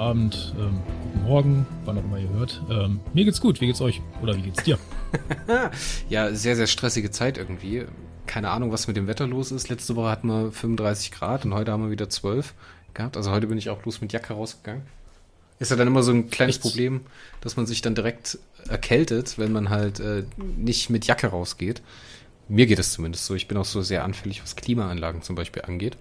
Abend, ähm, guten Morgen, wann auch immer ihr hört. Ähm, mir geht's gut, wie geht's euch? Oder wie geht's dir? ja, sehr, sehr stressige Zeit irgendwie. Keine Ahnung, was mit dem Wetter los ist. Letzte Woche hatten wir 35 Grad und heute haben wir wieder 12 gehabt. Also heute bin ich auch bloß mit Jacke rausgegangen. Ist ja dann immer so ein kleines Echt? Problem, dass man sich dann direkt erkältet, wenn man halt äh, nicht mit Jacke rausgeht. Mir geht es zumindest so. Ich bin auch so sehr anfällig, was Klimaanlagen zum Beispiel angeht.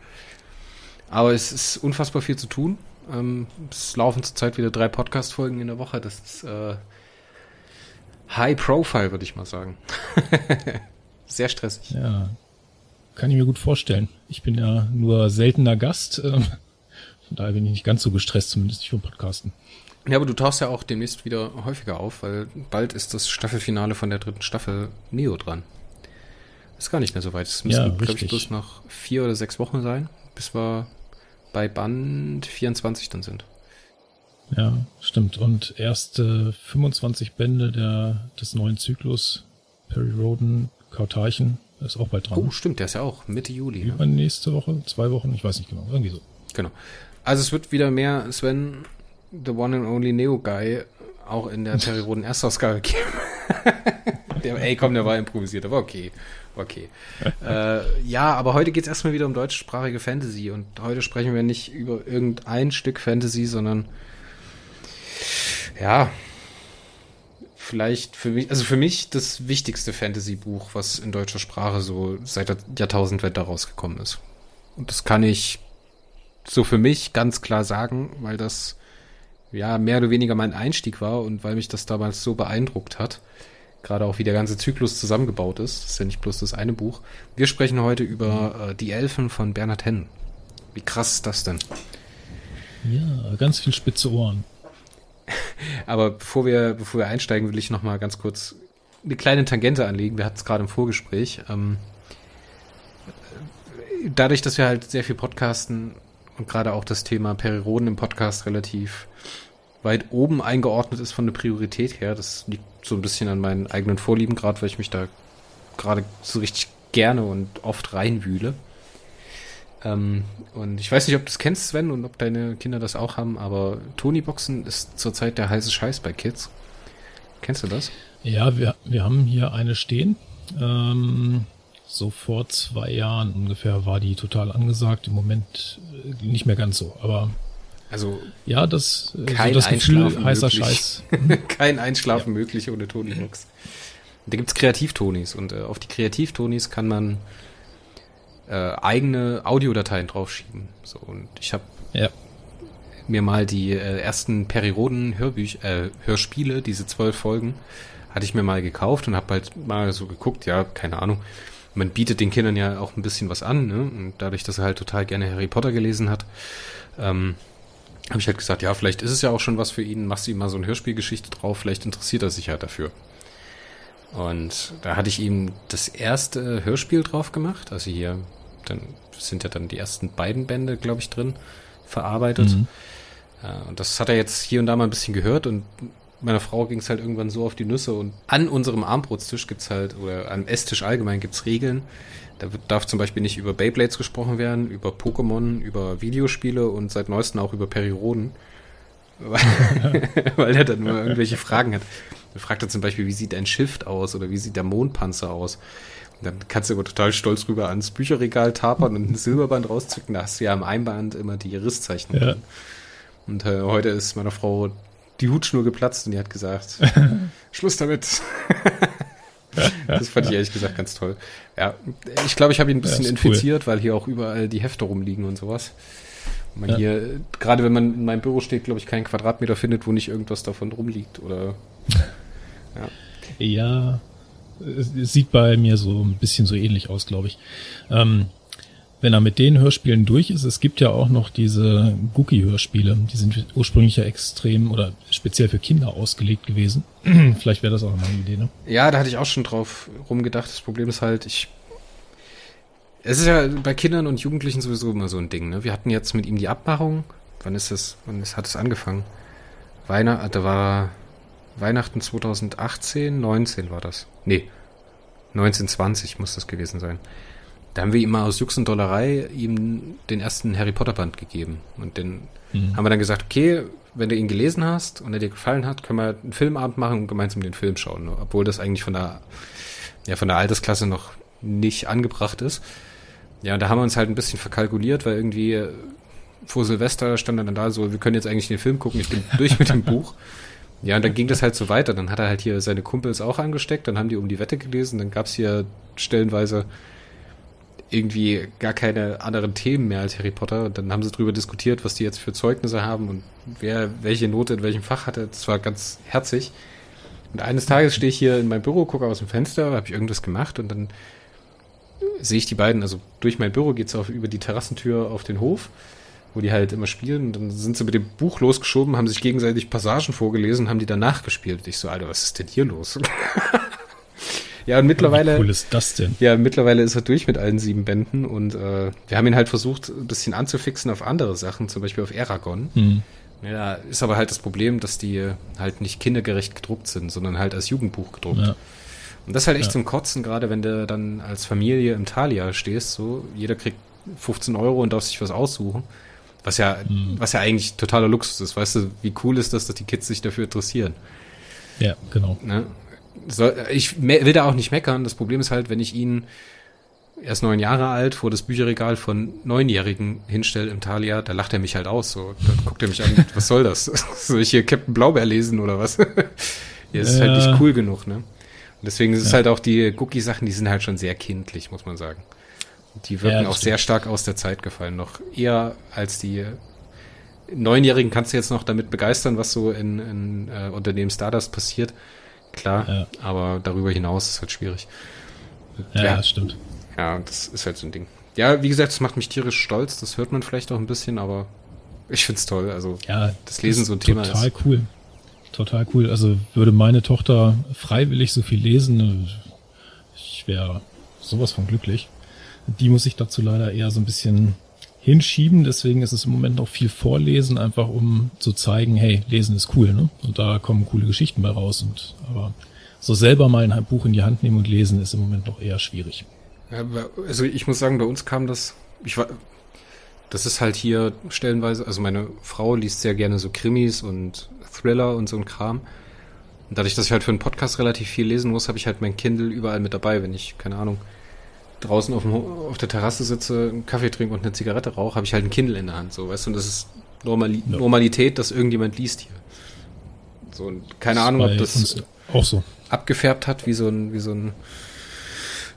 Aber es ist unfassbar viel zu tun. Ähm, es laufen zurzeit wieder drei Podcast-Folgen in der Woche. Das ist äh, High Profile, würde ich mal sagen. sehr stressig. Ja, kann ich mir gut vorstellen. Ich bin ja nur seltener Gast. Ähm von daher bin ich nicht ganz so gestresst, zumindest nicht vom Podcasten. Ja, aber du tauchst ja auch demnächst wieder häufiger auf, weil bald ist das Staffelfinale von der dritten Staffel Neo dran. Ist gar nicht mehr so weit. Es müssen, ja, glaube ich, bloß noch vier oder sechs Wochen sein, bis wir bei Band 24 dann sind. Ja, stimmt. Und erste 25 Bände der, des neuen Zyklus, Perry Roden, Kautarchen, ist auch bald dran. Oh, stimmt, der ist ja auch Mitte Juli. Ne? Nächste Woche, zwei Wochen, ich weiß nicht genau, irgendwie so. Genau. Also es wird wieder mehr Sven, the one and only Neo Guy, auch in der Terry Roden Erstausgabe geben. der, ey, komm, der war improvisiert, aber okay. Okay. äh, ja, aber heute geht es erstmal wieder um deutschsprachige Fantasy und heute sprechen wir nicht über irgendein Stück Fantasy, sondern ja, vielleicht für mich, also für mich das wichtigste Fantasy-Buch, was in deutscher Sprache so seit der Jahrtausendwende rausgekommen ist. Und das kann ich so für mich ganz klar sagen, weil das ja mehr oder weniger mein Einstieg war und weil mich das damals so beeindruckt hat. Gerade auch wie der ganze Zyklus zusammengebaut ist. Das ist ja nicht bloß das eine Buch. Wir sprechen heute über äh, Die Elfen von Bernhard Henn. Wie krass ist das denn? Ja, ganz viel spitze Ohren. Aber bevor wir, bevor wir einsteigen, will ich noch mal ganz kurz eine kleine Tangente anlegen. Wir hatten es gerade im Vorgespräch. Ähm, dadurch, dass wir halt sehr viel podcasten, und gerade auch das Thema Periroden im Podcast relativ weit oben eingeordnet ist von der Priorität her. Das liegt so ein bisschen an meinen eigenen Vorlieben, gerade weil ich mich da gerade so richtig gerne und oft reinwühle. Ähm, und ich weiß nicht, ob du das kennst, Sven, und ob deine Kinder das auch haben, aber Tony-Boxen ist zurzeit der heiße Scheiß bei Kids. Kennst du das? Ja, wir, wir haben hier eine stehen. Ähm, so vor zwei Jahren ungefähr war die total angesagt. Im Moment äh, nicht mehr ganz so, aber also ja, das, äh, kein so das Gefühl, heißer möglich. Scheiß. kein Einschlafen ja. möglich ohne Tony Box. Da gibt's Kreativtonis und äh, auf die Kreativtonis kann man äh, eigene Audiodateien draufschieben. So und ich habe ja. mir mal die äh, ersten Periroden Hörbüch äh, Hörspiele, diese zwölf Folgen, hatte ich mir mal gekauft und habe halt mal so geguckt, ja, keine Ahnung man bietet den Kindern ja auch ein bisschen was an, ne? Und dadurch, dass er halt total gerne Harry Potter gelesen hat, ähm, habe ich halt gesagt, ja, vielleicht ist es ja auch schon was für ihn, machst du ihm mal so eine Hörspielgeschichte drauf, vielleicht interessiert er sich halt dafür. Und da hatte ich ihm das erste Hörspiel drauf gemacht, also hier, dann sind ja dann die ersten beiden Bände, glaube ich, drin, verarbeitet. Mhm. Äh, und das hat er jetzt hier und da mal ein bisschen gehört und meiner Frau ging es halt irgendwann so auf die Nüsse und an unserem Armbrotstisch gibt's halt, oder am Esstisch allgemein gibt's Regeln. Da darf zum Beispiel nicht über Beyblades gesprochen werden, über Pokémon, über Videospiele und seit neuestem auch über Periroden. Weil er dann nur irgendwelche Fragen hat. Er fragt er zum Beispiel, wie sieht ein Schiff aus oder wie sieht der Mondpanzer aus? Und dann kannst du aber total stolz rüber ans Bücherregal tapern und ein Silberband rauszücken. Da hast du ja am Einband immer die Risszeichen. Ja. Und äh, heute ist meiner Frau die Hutschnur geplatzt und die hat gesagt, Schluss damit. das fand ich ehrlich gesagt ganz toll. Ja, ich glaube, ich habe ihn ein bisschen ja, infiziert, cool. weil hier auch überall die Hefte rumliegen und sowas. Und man ja. hier, gerade wenn man in meinem Büro steht, glaube ich, keinen Quadratmeter findet, wo nicht irgendwas davon rumliegt oder. Ja. ja, es sieht bei mir so ein bisschen so ähnlich aus, glaube ich. Ähm, wenn er mit den Hörspielen durch ist, es gibt ja auch noch diese Gookie-Hörspiele, die sind ursprünglich ja extrem oder speziell für Kinder ausgelegt gewesen. Vielleicht wäre das auch eine Idee, ne? Ja, da hatte ich auch schon drauf rumgedacht. Das Problem ist halt, ich. Es ist ja bei Kindern und Jugendlichen sowieso immer so ein Ding, ne? Wir hatten jetzt mit ihm die Abmachung. Wann ist das? Wann ist, hat es angefangen? Weihnachten, da war Weihnachten 2018, 19 war das. Nee. 1920 muss das gewesen sein. Da haben wir ihm mal aus Jux und Dollerei ihm den ersten Harry Potter Band gegeben. Und den mhm. haben wir dann gesagt, okay, wenn du ihn gelesen hast und er dir gefallen hat, können wir einen Filmabend machen und gemeinsam den Film schauen. Obwohl das eigentlich von der, ja, von der Altersklasse noch nicht angebracht ist. Ja, und da haben wir uns halt ein bisschen verkalkuliert, weil irgendwie vor Silvester stand er dann da so, wir können jetzt eigentlich den Film gucken, ich bin durch mit dem Buch. Ja, und dann ging das halt so weiter. Dann hat er halt hier seine Kumpels auch angesteckt, dann haben die um die Wette gelesen, dann gab's hier stellenweise irgendwie gar keine anderen Themen mehr als Harry Potter. Und dann haben sie darüber diskutiert, was die jetzt für Zeugnisse haben und wer welche Note in welchem Fach hatte. Das war ganz herzig. Und eines Tages stehe ich hier in meinem Büro, gucke aus dem Fenster, habe ich irgendwas gemacht und dann sehe ich die beiden, also durch mein Büro geht's auf über die Terrassentür auf den Hof, wo die halt immer spielen. Und dann sind sie mit dem Buch losgeschoben, haben sich gegenseitig Passagen vorgelesen, haben die danach gespielt. Und ich so, Alter, was ist denn hier los? ja, und mittlerweile. Wie cool ist das denn? Ja, mittlerweile ist er durch mit allen sieben Bänden und äh, wir haben ihn halt versucht, ein bisschen anzufixen auf andere Sachen, zum Beispiel auf Aragon. Mhm. Ja, ist aber halt das Problem, dass die halt nicht kindergerecht gedruckt sind, sondern halt als Jugendbuch gedruckt. Ja. Und das ist halt echt ja. zum Kotzen, gerade wenn du dann als Familie im Thalia stehst, so, jeder kriegt 15 Euro und darf sich was aussuchen. Was ja, mhm. was ja eigentlich totaler Luxus ist. Weißt du, wie cool ist das, dass die Kids sich dafür interessieren? Ja, genau. Ne? Soll, ich will da auch nicht meckern. Das Problem ist halt, wenn ich ihn erst neun Jahre alt vor das Bücherregal von Neunjährigen hinstelle im Thalia, da lacht er mich halt aus. So, da guckt er mich an, was soll das? Soll ich hier Captain Blaubeer lesen oder was? ja, ist äh, halt nicht cool genug, ne? Und deswegen ist es halt auch die Cookie-Sachen, die sind halt schon sehr kindlich, muss man sagen. Die wirken ja, auch sehr stark aus der Zeit gefallen, noch eher als die Neunjährigen kannst du jetzt noch damit begeistern, was so in, in äh, Unternehmen Stardust passiert. Klar, ja. aber darüber hinaus ist halt schwierig. Ja, ja, das stimmt. Ja, das ist halt so ein Ding. Ja, wie gesagt, das macht mich tierisch stolz. Das hört man vielleicht auch ein bisschen, aber ich find's toll. Also, ja, das Lesen so ein Thema total ist. Total cool. Total cool. Also, würde meine Tochter freiwillig so viel lesen, ich wäre sowas von glücklich. Die muss ich dazu leider eher so ein bisschen hinschieben. Deswegen ist es im Moment noch viel Vorlesen, einfach um zu zeigen, hey, Lesen ist cool, ne? Und da kommen coole Geschichten bei raus. Und aber so selber mal ein Buch in die Hand nehmen und lesen ist im Moment noch eher schwierig. Also ich muss sagen, bei uns kam das, ich war, das ist halt hier stellenweise, also meine Frau liest sehr gerne so Krimis und Thriller und so ein Kram. Und dadurch, dass ich halt für einen Podcast relativ viel lesen muss, habe ich halt mein Kindle überall mit dabei, wenn ich, keine Ahnung, draußen auf, dem, auf der Terrasse sitze, einen Kaffee trinke und eine Zigarette rauche, habe ich halt ein Kindle in der Hand, so, weißt du, und das ist Normali ja. Normalität, dass irgendjemand liest hier. So, und keine Ahnung, ob das auch so abgefärbt hat, wie so ein, wie so ein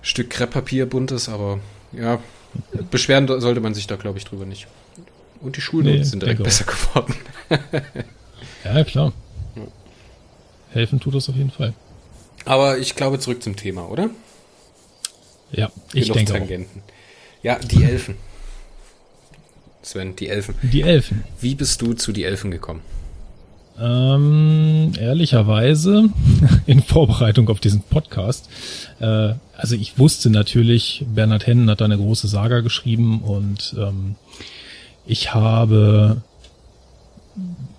Stück Krepppapier buntes, aber ja, beschweren sollte man sich da, glaube ich, drüber nicht. Und die Schulnoten nee, sind direkt besser geworden. ja, klar. Helfen tut das auf jeden Fall. Aber ich glaube, zurück zum Thema, oder? Ja, ich Genug denke Tangenten. Auch. Ja, die Elfen. Sven, die Elfen. Die Elfen. Wie bist du zu die Elfen gekommen? Ähm, ehrlicherweise, in Vorbereitung auf diesen Podcast, äh, also ich wusste natürlich, Bernhard Hennen hat da eine große Saga geschrieben und ähm, ich habe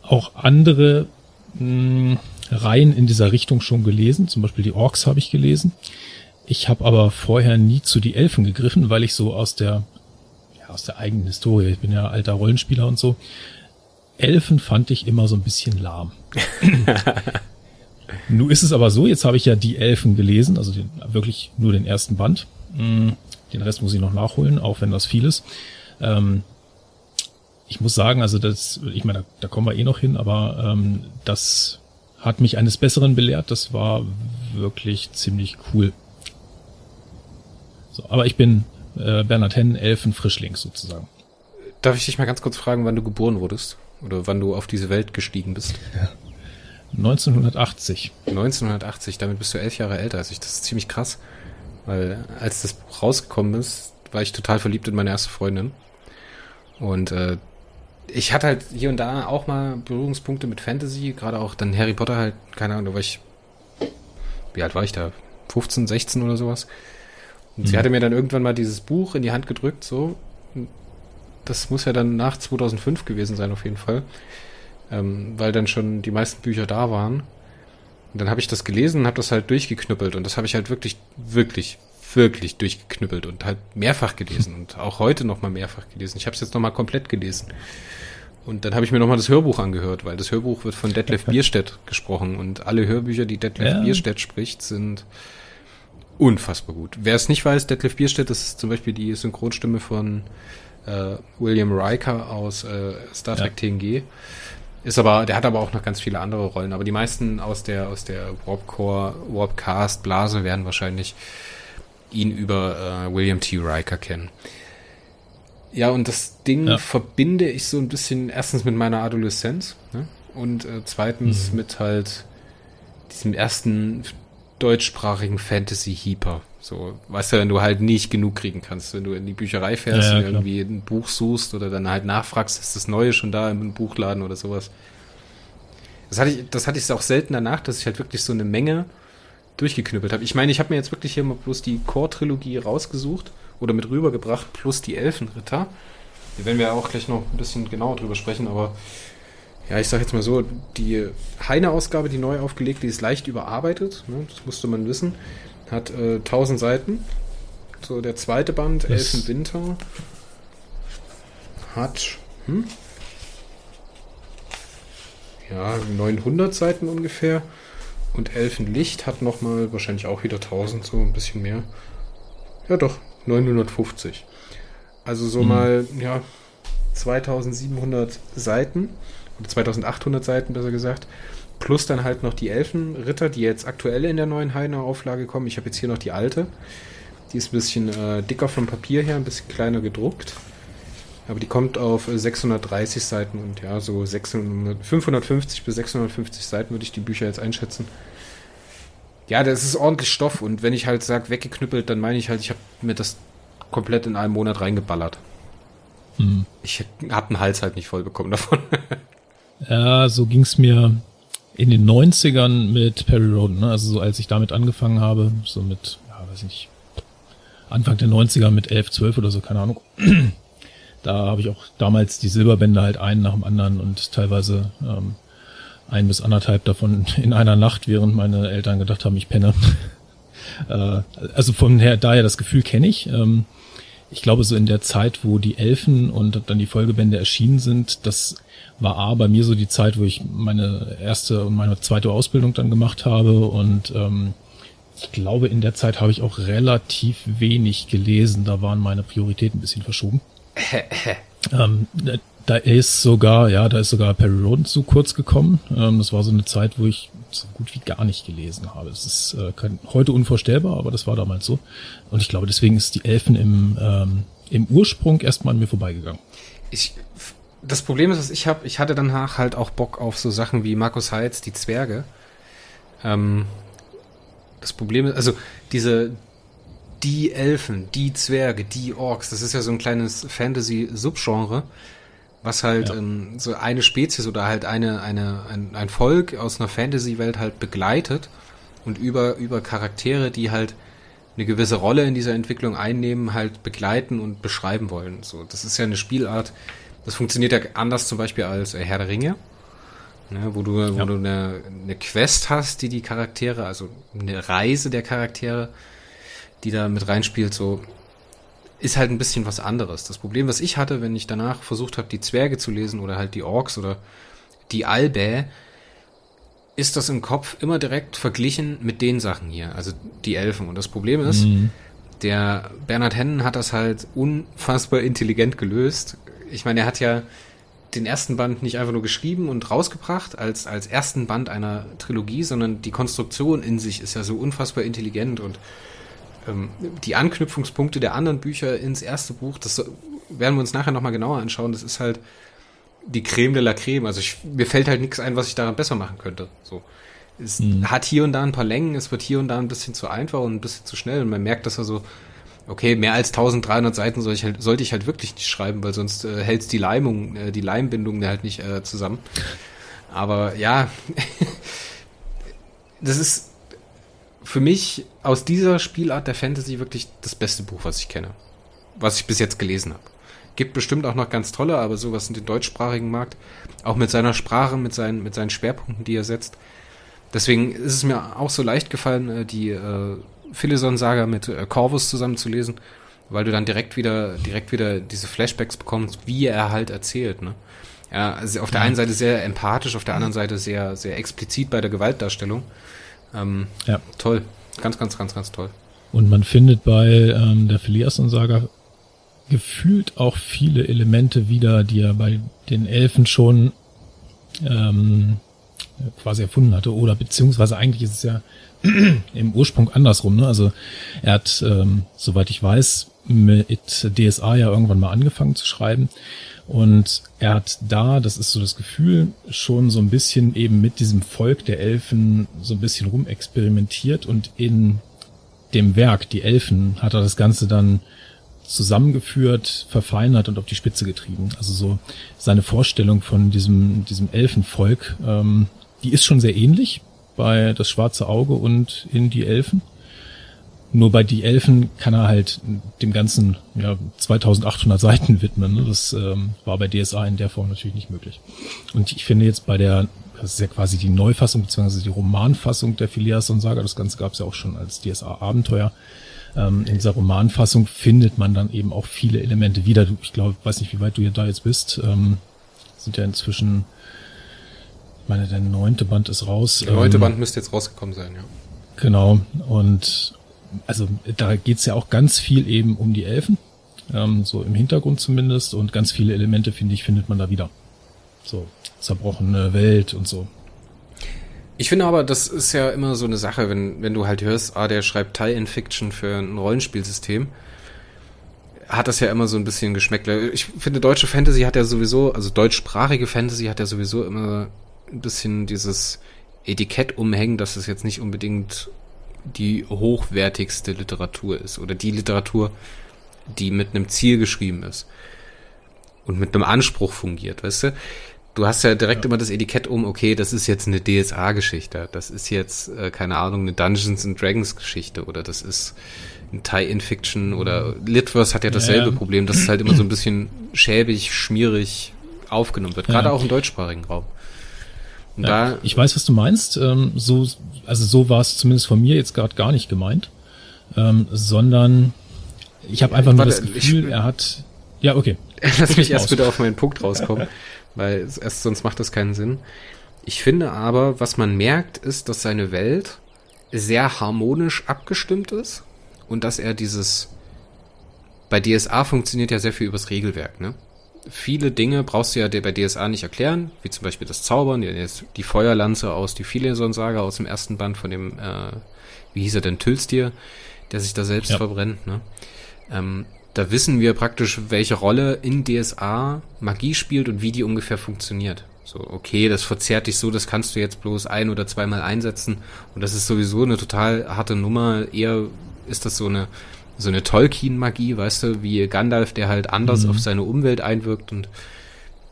auch andere mh, Reihen in dieser Richtung schon gelesen, zum Beispiel die Orks habe ich gelesen. Ich habe aber vorher nie zu die Elfen gegriffen, weil ich so aus der ja, aus der eigenen Historie, ich bin ja alter Rollenspieler und so, Elfen fand ich immer so ein bisschen lahm. Nun ist es aber so, jetzt habe ich ja die Elfen gelesen, also den, wirklich nur den ersten Band. Mm, den Rest muss ich noch nachholen, auch wenn das viel ist. Ähm, ich muss sagen, also das, ich meine, da, da kommen wir eh noch hin, aber ähm, das hat mich eines Besseren belehrt. Das war wirklich ziemlich cool. So, aber ich bin äh, Bernhard Hennen, Elfen Frischling sozusagen. Darf ich dich mal ganz kurz fragen, wann du geboren wurdest? Oder wann du auf diese Welt gestiegen bist? Ja. 1980. 1980, damit bist du elf Jahre älter als ich. Das ist ziemlich krass. Weil als das Buch rausgekommen ist, war ich total verliebt in meine erste Freundin. Und äh, ich hatte halt hier und da auch mal Berührungspunkte mit Fantasy, gerade auch dann Harry Potter halt, keine Ahnung, da war ich, wie alt war ich da? 15, 16 oder sowas. Und mhm. sie hatte mir dann irgendwann mal dieses Buch in die Hand gedrückt, so. Das muss ja dann nach 2005 gewesen sein, auf jeden Fall. Ähm, weil dann schon die meisten Bücher da waren. Und dann habe ich das gelesen und habe das halt durchgeknüppelt und das habe ich halt wirklich, wirklich, wirklich durchgeknüppelt und halt mehrfach gelesen und auch heute nochmal mehrfach gelesen. Ich habe es jetzt nochmal komplett gelesen. Und dann habe ich mir nochmal das Hörbuch angehört, weil das Hörbuch wird von Detlef Bierstedt gesprochen und alle Hörbücher, die Detlef ja. Bierstedt spricht, sind unfassbar gut. Wer es nicht weiß, Detlef Bierstedt, das ist zum Beispiel die Synchronstimme von äh, William Riker aus äh, Star Trek ja. TNG. Ist aber, der hat aber auch noch ganz viele andere Rollen. Aber die meisten aus der, aus der Warpcore, Warpcast Blase werden wahrscheinlich ihn über äh, William T. Riker kennen. Ja, und das Ding ja. verbinde ich so ein bisschen erstens mit meiner Adoleszenz ne? und äh, zweitens mhm. mit halt diesem ersten deutschsprachigen Fantasy-Heaper. So, weißt du, wenn du halt nicht genug kriegen kannst, wenn du in die Bücherei fährst ja, ja, und irgendwie ein Buch suchst oder dann halt nachfragst, ist das Neue schon da im Buchladen oder sowas. Das hatte ich, das hatte ich auch selten danach, dass ich halt wirklich so eine Menge durchgeknüppelt habe. Ich meine, ich habe mir jetzt wirklich hier mal bloß die Core-Trilogie rausgesucht oder mit rübergebracht, plus die Elfenritter. Hier werden wir auch gleich noch ein bisschen genauer drüber sprechen, aber ja, ich sag jetzt mal so, die Heine-Ausgabe, die neu aufgelegt, die ist leicht überarbeitet, ne? das musste man wissen. Hat äh, 1000 Seiten. So, der zweite Band, das Elfenwinter, hat hm? ja, 900 Seiten ungefähr. Und Elfenlicht hat nochmal wahrscheinlich auch wieder 1000, so ein bisschen mehr. Ja, doch, 950. Also so mhm. mal, ja, 2700 Seiten. Oder 2800 Seiten, besser gesagt. Plus dann halt noch die Elfenritter, die jetzt aktuell in der neuen Heiner Auflage kommen. Ich habe jetzt hier noch die alte. Die ist ein bisschen äh, dicker vom Papier her, ein bisschen kleiner gedruckt. Aber die kommt auf 630 Seiten und ja, so 600, 550 bis 650 Seiten würde ich die Bücher jetzt einschätzen. Ja, das ist ordentlich Stoff und wenn ich halt sage weggeknüppelt, dann meine ich halt, ich habe mir das komplett in einem Monat reingeballert. Hm. Ich habe den Hals halt nicht voll bekommen davon. ja, so ging es mir in den 90ern mit Perry Roden, ne? also so als ich damit angefangen habe, so mit, ja, weiß nicht, Anfang der 90er mit 11, 12 oder so, keine Ahnung. Da habe ich auch damals die Silberbände halt einen nach dem anderen und teilweise ähm, ein bis anderthalb davon in einer Nacht, während meine Eltern gedacht haben, ich penne. äh, also von her, daher das Gefühl kenne ich. Ähm, ich glaube, so in der Zeit, wo die Elfen und dann die Folgebände erschienen sind, das war A bei mir so die Zeit, wo ich meine erste und meine zweite Ausbildung dann gemacht habe und ähm, ich glaube, in der Zeit habe ich auch relativ wenig gelesen. Da waren meine Prioritäten ein bisschen verschoben. ähm, da ist sogar, ja, da ist sogar Perry Roden zu kurz gekommen. Ähm, das war so eine Zeit, wo ich so gut wie gar nicht gelesen habe. Es ist äh, kein, heute unvorstellbar, aber das war damals so. Und ich glaube, deswegen ist die Elfen im, ähm, im Ursprung erstmal an mir vorbeigegangen. Ich, das Problem ist, was ich habe, ich hatte danach halt auch Bock auf so Sachen wie Markus Heitz, die Zwerge. Ähm, das Problem ist, also diese, die Elfen, die Zwerge, die Orks, das ist ja so ein kleines Fantasy-Subgenre, was halt ja. ähm, so eine Spezies oder halt eine, eine, ein, ein Volk aus einer Fantasy-Welt halt begleitet und über, über Charaktere, die halt eine gewisse Rolle in dieser Entwicklung einnehmen, halt begleiten und beschreiben wollen. So, das ist ja eine Spielart, das funktioniert ja anders zum Beispiel als Herr der Ringe, ne, wo du, ja. wo du eine, eine Quest hast, die die Charaktere, also eine Reise der Charaktere die da mit reinspielt, so ist halt ein bisschen was anderes. Das Problem, was ich hatte, wenn ich danach versucht habe, die Zwerge zu lesen oder halt die Orks oder die Albä, ist das im Kopf immer direkt verglichen mit den Sachen hier, also die Elfen. Und das Problem ist, mhm. der Bernhard Hennen hat das halt unfassbar intelligent gelöst. Ich meine, er hat ja den ersten Band nicht einfach nur geschrieben und rausgebracht als, als ersten Band einer Trilogie, sondern die Konstruktion in sich ist ja so unfassbar intelligent und ähm, die Anknüpfungspunkte der anderen Bücher ins erste Buch, das werden wir uns nachher nochmal genauer anschauen. Das ist halt die Creme de la Creme. Also ich, mir fällt halt nichts ein, was ich daran besser machen könnte. So. Es mhm. hat hier und da ein paar Längen, es wird hier und da ein bisschen zu einfach und ein bisschen zu schnell und man merkt, dass er so, okay, mehr als 1300 Seiten soll ich halt, sollte ich halt wirklich nicht schreiben, weil sonst äh, hält die Leimung, äh, die Leimbindung halt nicht äh, zusammen. Aber ja, das ist für mich aus dieser Spielart der Fantasy wirklich das beste Buch, was ich kenne. Was ich bis jetzt gelesen habe. Gibt bestimmt auch noch ganz tolle, aber sowas in den deutschsprachigen Markt, auch mit seiner Sprache, mit seinen, mit seinen Schwerpunkten, die er setzt, Deswegen ist es mir auch so leicht gefallen, äh, die äh, Philison-Saga mit äh, Corvus zusammenzulesen, weil du dann direkt wieder, direkt wieder diese Flashbacks bekommst, wie er halt erzählt, ne? Ja, also auf der einen Seite sehr empathisch, auf der anderen Seite sehr, sehr explizit bei der Gewaltdarstellung. Ähm, ja. Toll. Ganz, ganz, ganz, ganz toll. Und man findet bei ähm, der Philiason-Saga gefühlt auch viele Elemente wieder, die er bei den Elfen schon ähm, quasi erfunden hatte. Oder beziehungsweise eigentlich ist es ja im Ursprung andersrum. Ne? Also er hat, ähm, soweit ich weiß, mit DSA ja irgendwann mal angefangen zu schreiben. Und er hat da, das ist so das Gefühl, schon so ein bisschen eben mit diesem Volk der Elfen so ein bisschen rumexperimentiert und in dem Werk, die Elfen, hat er das Ganze dann zusammengeführt, verfeinert und auf die Spitze getrieben. Also so seine Vorstellung von diesem, diesem Elfenvolk, ähm, die ist schon sehr ähnlich bei das schwarze Auge und in die Elfen. Nur bei die Elfen kann er halt dem ganzen ja, 2800 Seiten widmen. Ne? Das ähm, war bei DSA in der Form natürlich nicht möglich. Und ich finde jetzt bei der, das ist ja quasi die Neufassung beziehungsweise die Romanfassung der Phileas und Saga, das Ganze gab es ja auch schon als DSA-Abenteuer. Ähm, in dieser Romanfassung findet man dann eben auch viele Elemente wieder. Ich glaube, weiß nicht, wie weit du da jetzt bist. Ähm, sind ja inzwischen, ich meine, der neunte Band ist raus. Der neunte ähm, Band müsste jetzt rausgekommen sein, ja. Genau. Und also da geht's ja auch ganz viel eben um die Elfen, ähm, so im Hintergrund zumindest, und ganz viele Elemente, finde ich, findet man da wieder. So, zerbrochene Welt und so. Ich finde aber, das ist ja immer so eine Sache, wenn, wenn du halt hörst, ah, der schreibt Tie-In-Fiction für ein Rollenspielsystem, hat das ja immer so ein bisschen Geschmäckle. Ich finde, deutsche Fantasy hat ja sowieso, also deutschsprachige Fantasy hat ja sowieso immer ein bisschen dieses Etikett umhängen, dass es jetzt nicht unbedingt die hochwertigste Literatur ist oder die Literatur, die mit einem Ziel geschrieben ist und mit einem Anspruch fungiert, weißt du? Du hast ja direkt ja. immer das Etikett um, okay, das ist jetzt eine DSA-Geschichte, das ist jetzt, äh, keine Ahnung, eine Dungeons and Dragons-Geschichte oder das ist ein Tie-In-Fiction oder Litverse hat ja dasselbe ja. Problem, dass es halt immer so ein bisschen schäbig, schmierig aufgenommen wird, gerade auch im deutschsprachigen Raum. Ja, ich weiß, was du meinst. Ähm, so, also so war es zumindest von mir jetzt gerade gar nicht gemeint, ähm, sondern ich habe einfach nur das Gefühl, ich, er hat. Ja, okay. Lass mich erst bitte auf meinen Punkt rauskommen, weil erst sonst macht das keinen Sinn. Ich finde aber, was man merkt, ist, dass seine Welt sehr harmonisch abgestimmt ist und dass er dieses bei DSA funktioniert ja sehr viel übers Regelwerk, ne? Viele Dinge brauchst du ja bei DSA nicht erklären, wie zum Beispiel das Zaubern, die, Feuerlanze aus die Fileson-Saga aus dem ersten Band von dem, äh, wie hieß er denn, Tülstier, der sich da selbst ja. verbrennt. Ne? Ähm, da wissen wir praktisch, welche Rolle in DSA Magie spielt und wie die ungefähr funktioniert. So, okay, das verzerrt dich so, das kannst du jetzt bloß ein- oder zweimal einsetzen. Und das ist sowieso eine total harte Nummer. Eher ist das so eine so eine Tolkien-Magie, weißt du, wie Gandalf, der halt anders mhm. auf seine Umwelt einwirkt und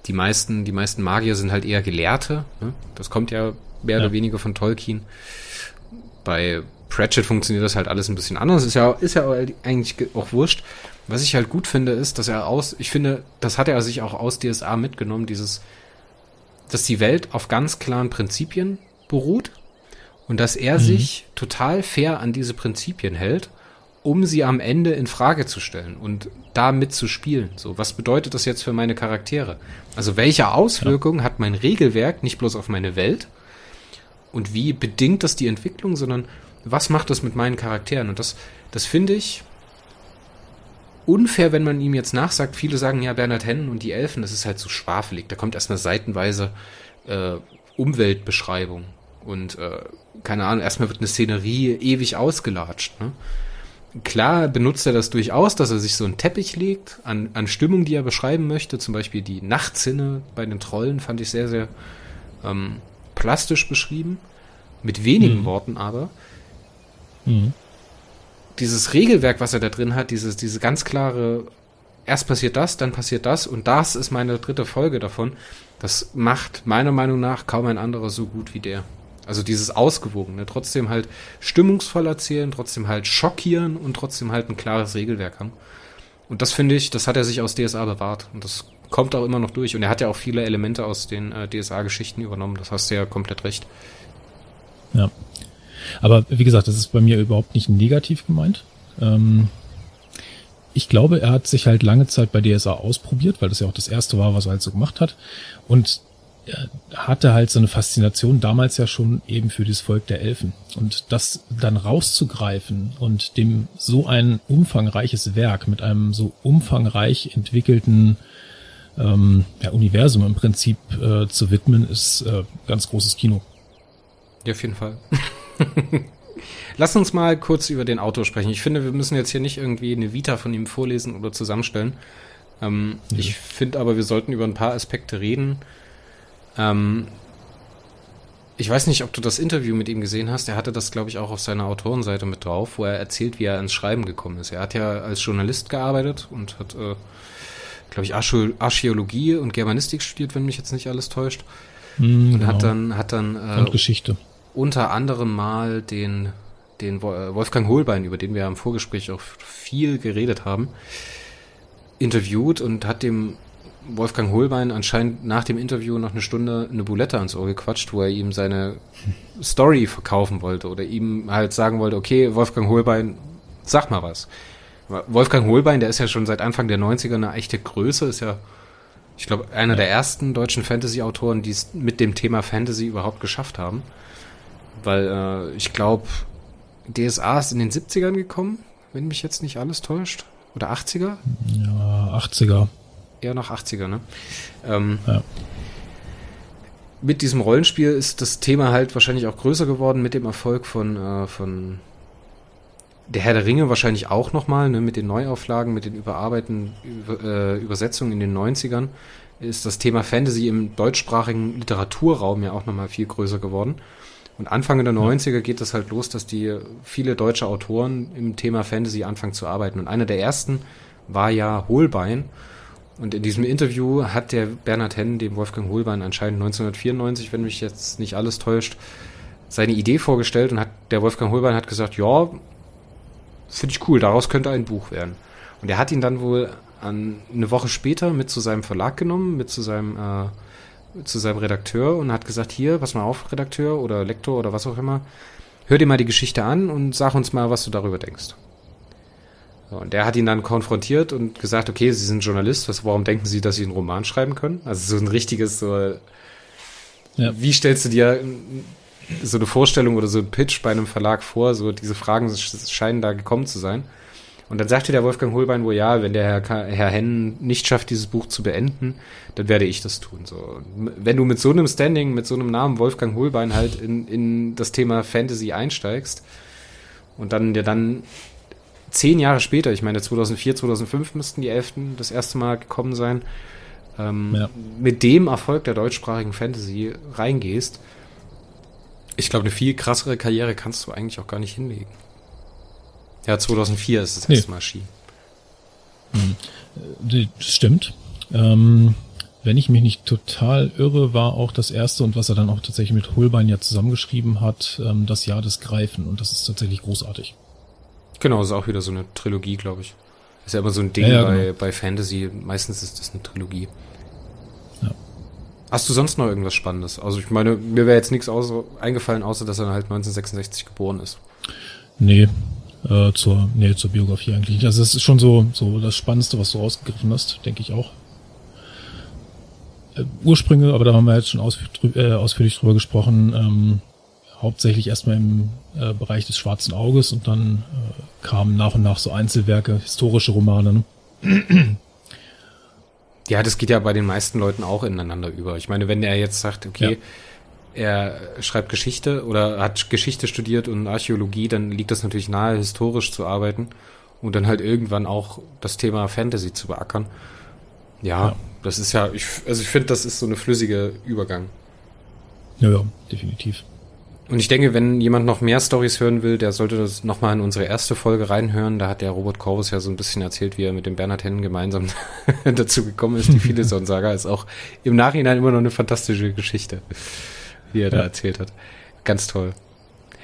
die meisten, die meisten Magier sind halt eher Gelehrte. Ne? Das kommt ja mehr ja. oder weniger von Tolkien. Bei Pratchett funktioniert das halt alles ein bisschen anders. Ist ja, ist ja eigentlich auch wurscht. Was ich halt gut finde, ist, dass er aus, ich finde, das hat er sich auch aus DSA mitgenommen, dieses, dass die Welt auf ganz klaren Prinzipien beruht und dass er mhm. sich total fair an diese Prinzipien hält um sie am Ende in Frage zu stellen und da mitzuspielen. So, was bedeutet das jetzt für meine Charaktere? Also welche Auswirkungen ja. hat mein Regelwerk nicht bloß auf meine Welt und wie bedingt das die Entwicklung, sondern was macht das mit meinen Charakteren? Und das, das finde ich unfair, wenn man ihm jetzt nachsagt. Viele sagen ja, Bernhard Hennen und die Elfen, das ist halt so schwafelig. Da kommt erst eine seitenweise äh, Umweltbeschreibung und äh, keine Ahnung, erstmal wird eine Szenerie ewig ausgelatscht. Ne? Klar benutzt er das durchaus, dass er sich so einen Teppich legt an, an Stimmung, die er beschreiben möchte. Zum Beispiel die Nachtsinne bei den Trollen fand ich sehr, sehr ähm, plastisch beschrieben. Mit wenigen mhm. Worten aber. Mhm. Dieses Regelwerk, was er da drin hat, dieses, diese ganz klare, erst passiert das, dann passiert das und das ist meine dritte Folge davon. Das macht meiner Meinung nach kaum ein anderer so gut wie der. Also dieses Ausgewogene, trotzdem halt stimmungsvoll erzählen, trotzdem halt schockieren und trotzdem halt ein klares Regelwerk haben. Und das finde ich, das hat er sich aus DSA bewahrt. Und das kommt auch immer noch durch. Und er hat ja auch viele Elemente aus den äh, DSA-Geschichten übernommen. Das hast du ja komplett recht. Ja. Aber wie gesagt, das ist bei mir überhaupt nicht negativ gemeint. Ähm, ich glaube, er hat sich halt lange Zeit bei DSA ausprobiert, weil das ja auch das erste war, was er halt so gemacht hat. Und hatte halt so eine Faszination damals ja schon eben für dieses Volk der Elfen. Und das dann rauszugreifen und dem so ein umfangreiches Werk mit einem so umfangreich entwickelten ähm, ja, Universum im Prinzip äh, zu widmen, ist äh, ganz großes Kino. Ja, auf jeden Fall. Lass uns mal kurz über den Autor sprechen. Ich finde, wir müssen jetzt hier nicht irgendwie eine Vita von ihm vorlesen oder zusammenstellen. Ähm, ja. Ich finde aber, wir sollten über ein paar Aspekte reden. Ähm, ich weiß nicht, ob du das Interview mit ihm gesehen hast. Er hatte das, glaube ich, auch auf seiner Autorenseite mit drauf, wo er erzählt, wie er ins Schreiben gekommen ist. Er hat ja als Journalist gearbeitet und hat, äh, glaube ich, Archäologie und Germanistik studiert, wenn mich jetzt nicht alles täuscht. Mm, und genau. hat dann, hat dann äh, und Geschichte. unter anderem mal den den äh, Wolfgang Holbein, über den wir im Vorgespräch auch viel geredet haben, interviewt und hat dem Wolfgang Holbein anscheinend nach dem Interview noch eine Stunde eine Bulette ans Ohr gequatscht, wo er ihm seine Story verkaufen wollte oder ihm halt sagen wollte, okay, Wolfgang Holbein, sag mal was. Wolfgang Holbein, der ist ja schon seit Anfang der 90er eine echte Größe, ist ja, ich glaube, einer der ersten deutschen Fantasy-Autoren, die es mit dem Thema Fantasy überhaupt geschafft haben. Weil äh, ich glaube, DSA ist in den 70ern gekommen, wenn mich jetzt nicht alles täuscht. Oder 80er? Ja, 80er. Eher noch 80er, ne? Ähm, ja. Mit diesem Rollenspiel ist das Thema halt wahrscheinlich auch größer geworden mit dem Erfolg von, äh, von der Herr der Ringe wahrscheinlich auch nochmal, ne, mit den Neuauflagen, mit den Überarbeiten, über, äh, Übersetzungen in den 90ern, ist das Thema Fantasy im deutschsprachigen Literaturraum ja auch nochmal viel größer geworden. Und Anfang der 90er geht das halt los, dass die viele deutsche Autoren im Thema Fantasy anfangen zu arbeiten. Und einer der ersten war ja Holbein. Und in diesem Interview hat der Bernhard Henn dem Wolfgang Holbein anscheinend 1994, wenn mich jetzt nicht alles täuscht, seine Idee vorgestellt und hat der Wolfgang Holbein hat gesagt, ja, finde ich cool, daraus könnte ein Buch werden. Und er hat ihn dann wohl an, eine Woche später mit zu seinem Verlag genommen, mit zu seinem äh, zu seinem Redakteur und hat gesagt, hier, pass mal auf, Redakteur oder Lektor oder was auch immer, hör dir mal die Geschichte an und sag uns mal, was du darüber denkst. Und der hat ihn dann konfrontiert und gesagt, okay, Sie sind Journalist, was, warum denken Sie, dass Sie einen Roman schreiben können? Also so ein richtiges, so, ja. wie stellst du dir so eine Vorstellung oder so ein Pitch bei einem Verlag vor? So diese Fragen scheinen da gekommen zu sein. Und dann sagte der Wolfgang Holbein wohl, ja, wenn der Herr, Herr Hennen nicht schafft, dieses Buch zu beenden, dann werde ich das tun. So, wenn du mit so einem Standing, mit so einem Namen Wolfgang Holbein halt in, in das Thema Fantasy einsteigst und dann dir dann zehn Jahre später, ich meine 2004, 2005 müssten die Elften das erste Mal gekommen sein, ähm, ja. mit dem Erfolg der deutschsprachigen Fantasy reingehst, ich glaube, eine viel krassere Karriere kannst du eigentlich auch gar nicht hinlegen. Ja, 2004 ist das nee. erste Mal Ski. Hm. Das stimmt. Ähm, wenn ich mich nicht total irre, war auch das erste und was er dann auch tatsächlich mit Holbein ja zusammengeschrieben hat, ähm, das Jahr des Greifen und das ist tatsächlich großartig. Genau, ist auch wieder so eine Trilogie, glaube ich. Ist ja immer so ein Ding ja, ja, bei, genau. bei Fantasy. Meistens ist das eine Trilogie. Ja. Hast du sonst noch irgendwas Spannendes? Also ich meine, mir wäre jetzt nichts außer, eingefallen, außer dass er halt 1966 geboren ist. Nee, äh, zur, nee, zur Biografie eigentlich. Also es ist schon so, so das Spannendste, was du rausgegriffen hast, denke ich auch. Äh, Ursprünge, aber da haben wir jetzt schon äh, ausführlich drüber gesprochen, ähm, hauptsächlich erstmal im äh, Bereich des schwarzen Auges und dann äh, kamen nach und nach so Einzelwerke, historische Romane. Ne? Ja, das geht ja bei den meisten Leuten auch ineinander über. Ich meine, wenn er jetzt sagt, okay, ja er schreibt Geschichte oder hat Geschichte studiert und Archäologie, dann liegt das natürlich nahe, historisch zu arbeiten und dann halt irgendwann auch das Thema Fantasy zu beackern. Ja, ja. das ist ja, ich, also ich finde, das ist so eine flüssige Übergang. Ja, ja, definitiv. Und ich denke, wenn jemand noch mehr Stories hören will, der sollte das nochmal in unsere erste Folge reinhören. Da hat der Robert Corvus ja so ein bisschen erzählt, wie er mit dem Bernhard Hennen gemeinsam dazu gekommen ist. Die Fileson-Saga ist auch im Nachhinein immer noch eine fantastische Geschichte wie er da erzählt hat. Ganz toll.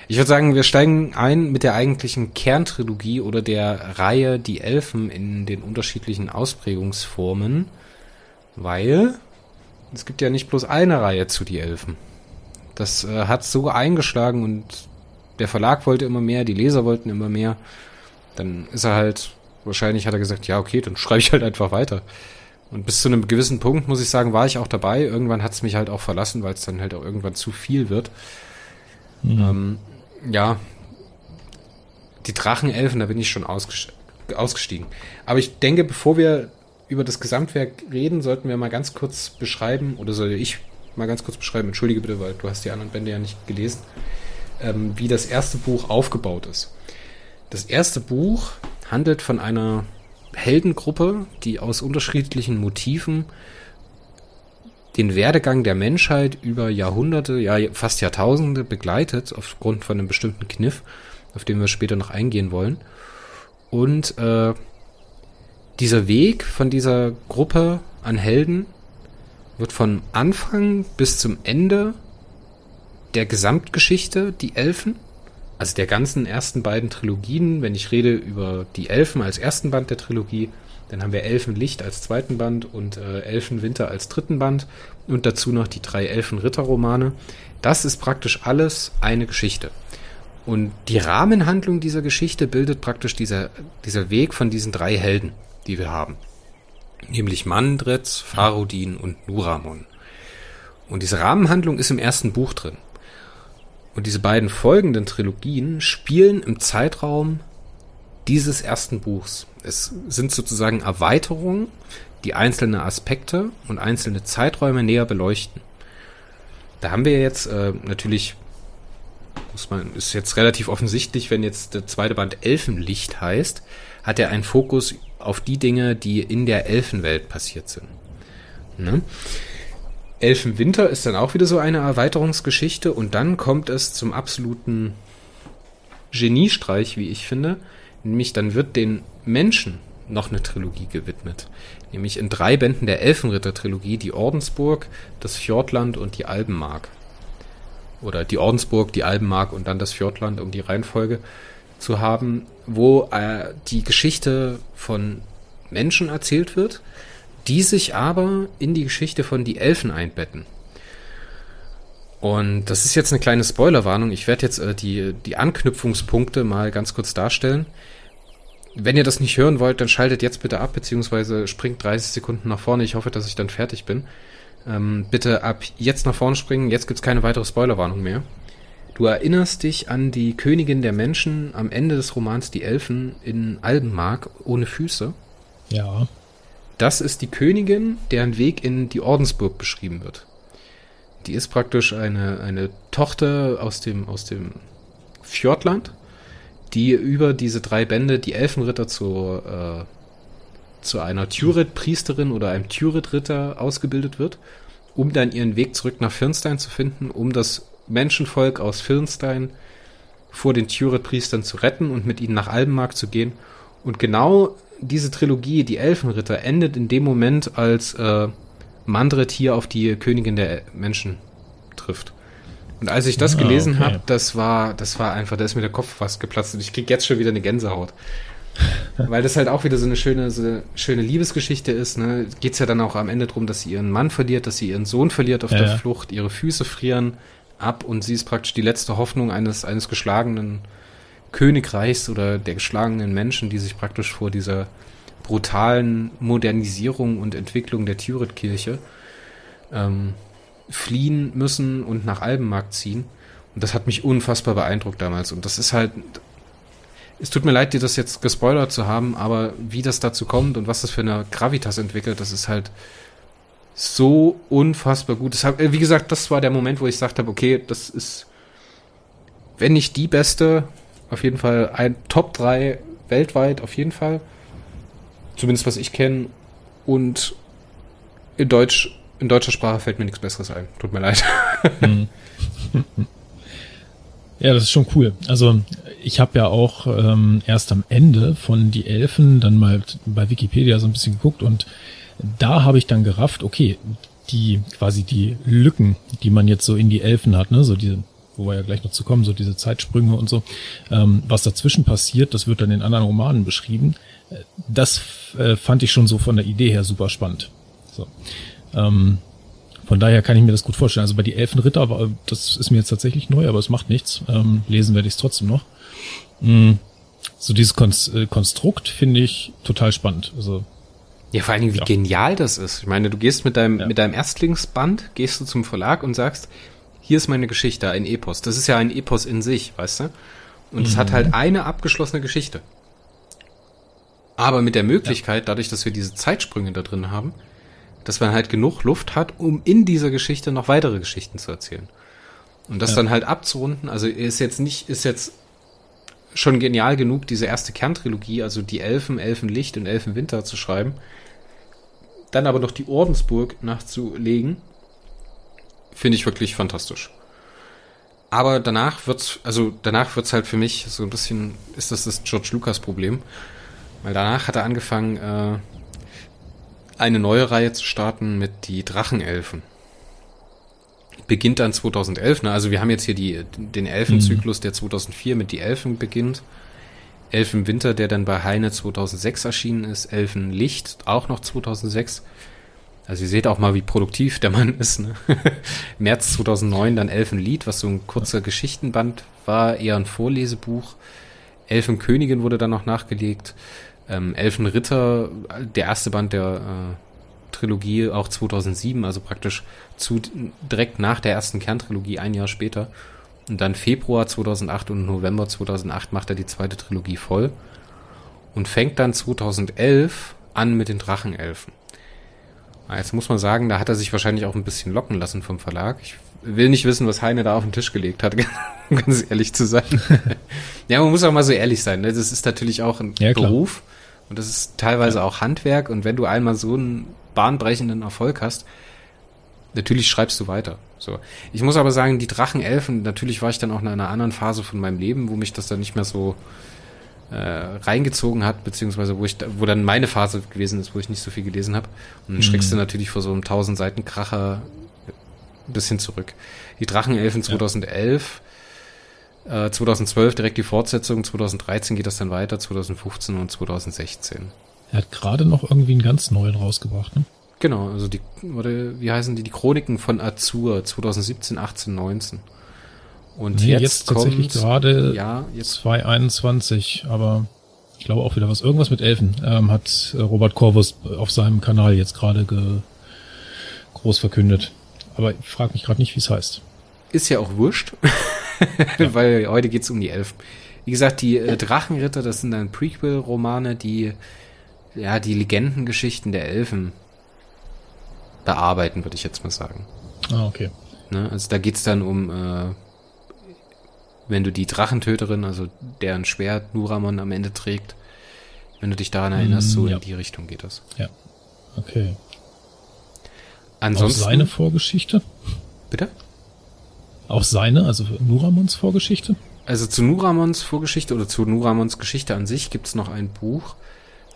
Ich würde sagen, wir steigen ein mit der eigentlichen Kerntrilogie oder der Reihe Die Elfen in den unterschiedlichen Ausprägungsformen, weil es gibt ja nicht bloß eine Reihe zu Die Elfen. Das äh, hat so eingeschlagen und der Verlag wollte immer mehr, die Leser wollten immer mehr. Dann ist er halt, wahrscheinlich hat er gesagt, ja, okay, dann schreibe ich halt einfach weiter. Und bis zu einem gewissen Punkt, muss ich sagen, war ich auch dabei. Irgendwann hat es mich halt auch verlassen, weil es dann halt auch irgendwann zu viel wird. Mhm. Ähm, ja, die Drachenelfen, da bin ich schon ausgestiegen. Aber ich denke, bevor wir über das Gesamtwerk reden, sollten wir mal ganz kurz beschreiben, oder soll ich mal ganz kurz beschreiben, entschuldige bitte, weil du hast die anderen Bände ja nicht gelesen, ähm, wie das erste Buch aufgebaut ist. Das erste Buch handelt von einer Heldengruppe, die aus unterschiedlichen Motiven den Werdegang der Menschheit über Jahrhunderte, ja fast Jahrtausende begleitet, aufgrund von einem bestimmten Kniff, auf den wir später noch eingehen wollen. Und äh, dieser Weg von dieser Gruppe an Helden wird von Anfang bis zum Ende der Gesamtgeschichte, die Elfen, also der ganzen ersten beiden Trilogien, wenn ich rede über die Elfen als ersten Band der Trilogie, dann haben wir Elfenlicht als zweiten Band und äh, Elfenwinter als dritten Band und dazu noch die drei Elfenritterromane. Das ist praktisch alles eine Geschichte. Und die Rahmenhandlung dieser Geschichte bildet praktisch dieser, dieser Weg von diesen drei Helden, die wir haben. Nämlich Mandretz, Farodin und Nuramon. Und diese Rahmenhandlung ist im ersten Buch drin. Und diese beiden folgenden Trilogien spielen im Zeitraum dieses ersten Buchs. Es sind sozusagen Erweiterungen, die einzelne Aspekte und einzelne Zeiträume näher beleuchten. Da haben wir jetzt äh, natürlich, muss man, ist jetzt relativ offensichtlich, wenn jetzt der zweite Band Elfenlicht heißt, hat er einen Fokus auf die Dinge, die in der Elfenwelt passiert sind. Ne? Elfenwinter ist dann auch wieder so eine Erweiterungsgeschichte und dann kommt es zum absoluten Geniestreich, wie ich finde. Nämlich dann wird den Menschen noch eine Trilogie gewidmet. Nämlich in drei Bänden der Elfenritter-Trilogie die Ordensburg, das Fjordland und die Albenmark. Oder die Ordensburg, die Albenmark und dann das Fjordland, um die Reihenfolge zu haben, wo äh, die Geschichte von Menschen erzählt wird die sich aber in die Geschichte von die Elfen einbetten. Und das ist jetzt eine kleine Spoilerwarnung. Ich werde jetzt äh, die, die Anknüpfungspunkte mal ganz kurz darstellen. Wenn ihr das nicht hören wollt, dann schaltet jetzt bitte ab, beziehungsweise springt 30 Sekunden nach vorne. Ich hoffe, dass ich dann fertig bin. Ähm, bitte ab jetzt nach vorne springen. Jetzt gibt's keine weitere Spoilerwarnung mehr. Du erinnerst dich an die Königin der Menschen am Ende des Romans Die Elfen in Albenmark ohne Füße? Ja. Das ist die Königin, deren Weg in die Ordensburg beschrieben wird. Die ist praktisch eine, eine Tochter aus dem, aus dem Fjordland, die über diese drei Bände die Elfenritter zu, äh, zu einer Tyrit-Priesterin oder einem Tyrit-Ritter ausgebildet wird, um dann ihren Weg zurück nach Firnstein zu finden, um das Menschenvolk aus Firnstein vor den Tyrit-Priestern zu retten und mit ihnen nach Albenmark zu gehen. Und genau diese Trilogie, die Elfenritter, endet in dem Moment, als äh, Mandret hier auf die Königin der Menschen trifft. Und als ich das ah, gelesen okay. habe, das war, das war einfach, da ist mir der Kopf fast geplatzt und ich krieg jetzt schon wieder eine Gänsehaut. Weil das halt auch wieder so eine schöne, so eine schöne Liebesgeschichte ist. Ne? Geht es ja dann auch am Ende darum, dass sie ihren Mann verliert, dass sie ihren Sohn verliert auf ja, der Flucht, ihre Füße frieren ab und sie ist praktisch die letzte Hoffnung eines, eines geschlagenen Königreichs oder der geschlagenen Menschen, die sich praktisch vor dieser brutalen Modernisierung und Entwicklung der Tyrit-Kirche ähm, fliehen müssen und nach Albenmarkt ziehen. Und das hat mich unfassbar beeindruckt damals. Und das ist halt, es tut mir leid, dir das jetzt gespoilert zu haben, aber wie das dazu kommt und was das für eine Gravitas entwickelt, das ist halt so unfassbar gut. Das hab, wie gesagt, das war der Moment, wo ich gesagt habe, okay, das ist, wenn nicht die beste, auf jeden Fall ein Top 3 weltweit, auf jeden Fall. Zumindest was ich kenne. Und in Deutsch, in deutscher Sprache fällt mir nichts Besseres ein. Tut mir leid. Mhm. Ja, das ist schon cool. Also ich habe ja auch ähm, erst am Ende von die Elfen dann mal bei Wikipedia so ein bisschen geguckt und da habe ich dann gerafft, okay, die quasi die Lücken, die man jetzt so in die Elfen hat, ne, so diese wo wir ja gleich noch zu kommen, so diese Zeitsprünge und so, ähm, was dazwischen passiert, das wird dann in anderen Romanen beschrieben. Das äh, fand ich schon so von der Idee her super spannend. So. Ähm, von daher kann ich mir das gut vorstellen. Also bei die Elfenritter, war, das ist mir jetzt tatsächlich neu, aber es macht nichts. Ähm, lesen werde ich es trotzdem noch. Mhm. So dieses Kon äh, Konstrukt finde ich total spannend. Also ja, vor allen Dingen, wie ja. genial das ist. Ich meine, du gehst mit deinem, ja. mit deinem Erstlingsband, gehst du zum Verlag und sagst, hier ist meine Geschichte, ein Epos. Das ist ja ein Epos in sich, weißt du? Und es hat halt mhm. eine abgeschlossene Geschichte. Aber mit der Möglichkeit, ja. dadurch, dass wir diese Zeitsprünge da drin haben, dass man halt genug Luft hat, um in dieser Geschichte noch weitere Geschichten zu erzählen. Und das dann halt abzurunden, also ist jetzt nicht, ist jetzt schon genial genug, diese erste Kerntrilogie, also die Elfen, Elfenlicht und Elfenwinter zu schreiben. Dann aber noch die Ordensburg nachzulegen, finde ich wirklich fantastisch. Aber danach wird's, also danach wird's halt für mich so ein bisschen, ist das das George Lucas Problem. Weil danach hat er angefangen, äh, eine neue Reihe zu starten mit die Drachenelfen. Beginnt dann 2011, ne? Also wir haben jetzt hier die, den Elfenzyklus, mhm. der 2004 mit die Elfen beginnt. Elfenwinter, der dann bei Heine 2006 erschienen ist. Elfenlicht, auch noch 2006. Also ihr seht auch mal, wie produktiv der Mann ist. Ne? März 2009 dann Elfenlied, was so ein kurzer Geschichtenband war, eher ein Vorlesebuch. Elfenkönigin wurde dann noch nachgelegt. Ähm, Elfenritter, der erste Band der äh, Trilogie, auch 2007, also praktisch zu, direkt nach der ersten Kerntrilogie, ein Jahr später. Und dann Februar 2008 und November 2008 macht er die zweite Trilogie voll und fängt dann 2011 an mit den Drachenelfen. Jetzt muss man sagen, da hat er sich wahrscheinlich auch ein bisschen locken lassen vom Verlag. Ich will nicht wissen, was Heine da auf den Tisch gelegt hat, ganz ehrlich zu sein. ja, man muss auch mal so ehrlich sein. Ne? Das ist natürlich auch ein ja, Beruf und das ist teilweise ja. auch Handwerk. Und wenn du einmal so einen bahnbrechenden Erfolg hast, natürlich schreibst du weiter. So. Ich muss aber sagen, die Drachenelfen, natürlich war ich dann auch in einer anderen Phase von meinem Leben, wo mich das dann nicht mehr so äh, reingezogen hat, beziehungsweise wo ich, wo dann meine Phase gewesen ist, wo ich nicht so viel gelesen habe. Und dann mhm. schreckst du natürlich vor so einem 1000 Seiten Kracher ein bisschen zurück. Die Drachenelfen 2011, ja. äh, 2012 direkt die Fortsetzung, 2013 geht das dann weiter, 2015 und 2016. Er hat gerade noch irgendwie einen ganz neuen rausgebracht, ne? Genau, also die, oder wie heißen die, die Chroniken von Azur 2017, 18, 19. Und nee, jetzt, jetzt tatsächlich gerade ja, jetzt 2021, aber ich glaube auch wieder was. Irgendwas mit Elfen ähm, hat äh, Robert Corvus auf seinem Kanal jetzt gerade groß verkündet. Aber ich frage mich gerade nicht, wie es heißt. Ist ja auch wurscht, ja. weil heute geht's um die Elfen. Wie gesagt, die äh, Drachenritter, das sind dann Prequel-Romane, die ja die Legendengeschichten der Elfen bearbeiten, würde ich jetzt mal sagen. Ah, okay. Ne? Also da geht's dann um äh, wenn du die Drachentöterin, also deren Schwert Nuramon am Ende trägt, wenn du dich daran erinnerst, so mm, ja. in die Richtung geht das. Ja. Okay. Ansonsten. Auch seine Vorgeschichte? Bitte? Auch seine, also Nuramons Vorgeschichte? Also zu Nuramons Vorgeschichte oder zu Nuramons Geschichte an sich gibt es noch ein Buch.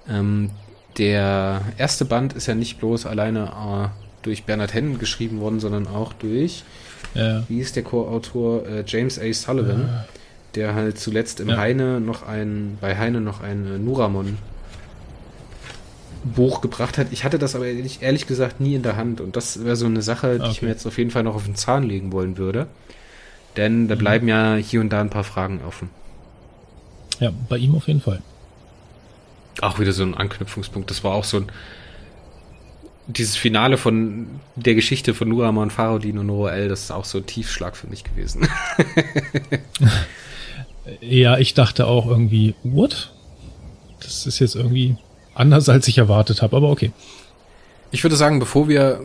Ähm, der erste Band ist ja nicht bloß alleine äh, durch Bernhard Hennen geschrieben worden, sondern auch durch ja. Wie ist der Co-Autor? Äh, James A. Sullivan, ja. der halt zuletzt im ja. Heine noch ein, bei Heine noch ein äh, Nuramon Buch gebracht hat. Ich hatte das aber ehrlich, ehrlich gesagt nie in der Hand und das wäre so eine Sache, die okay. ich mir jetzt auf jeden Fall noch auf den Zahn legen wollen würde. Denn da mhm. bleiben ja hier und da ein paar Fragen offen. Ja, bei ihm auf jeden Fall. Auch wieder so ein Anknüpfungspunkt. Das war auch so ein, dieses Finale von der Geschichte von Nuramon, Farodin und Noel, das ist auch so ein Tiefschlag für mich gewesen. ja, ich dachte auch irgendwie, what? Das ist jetzt irgendwie anders, als ich erwartet habe, aber okay. Ich würde sagen, bevor wir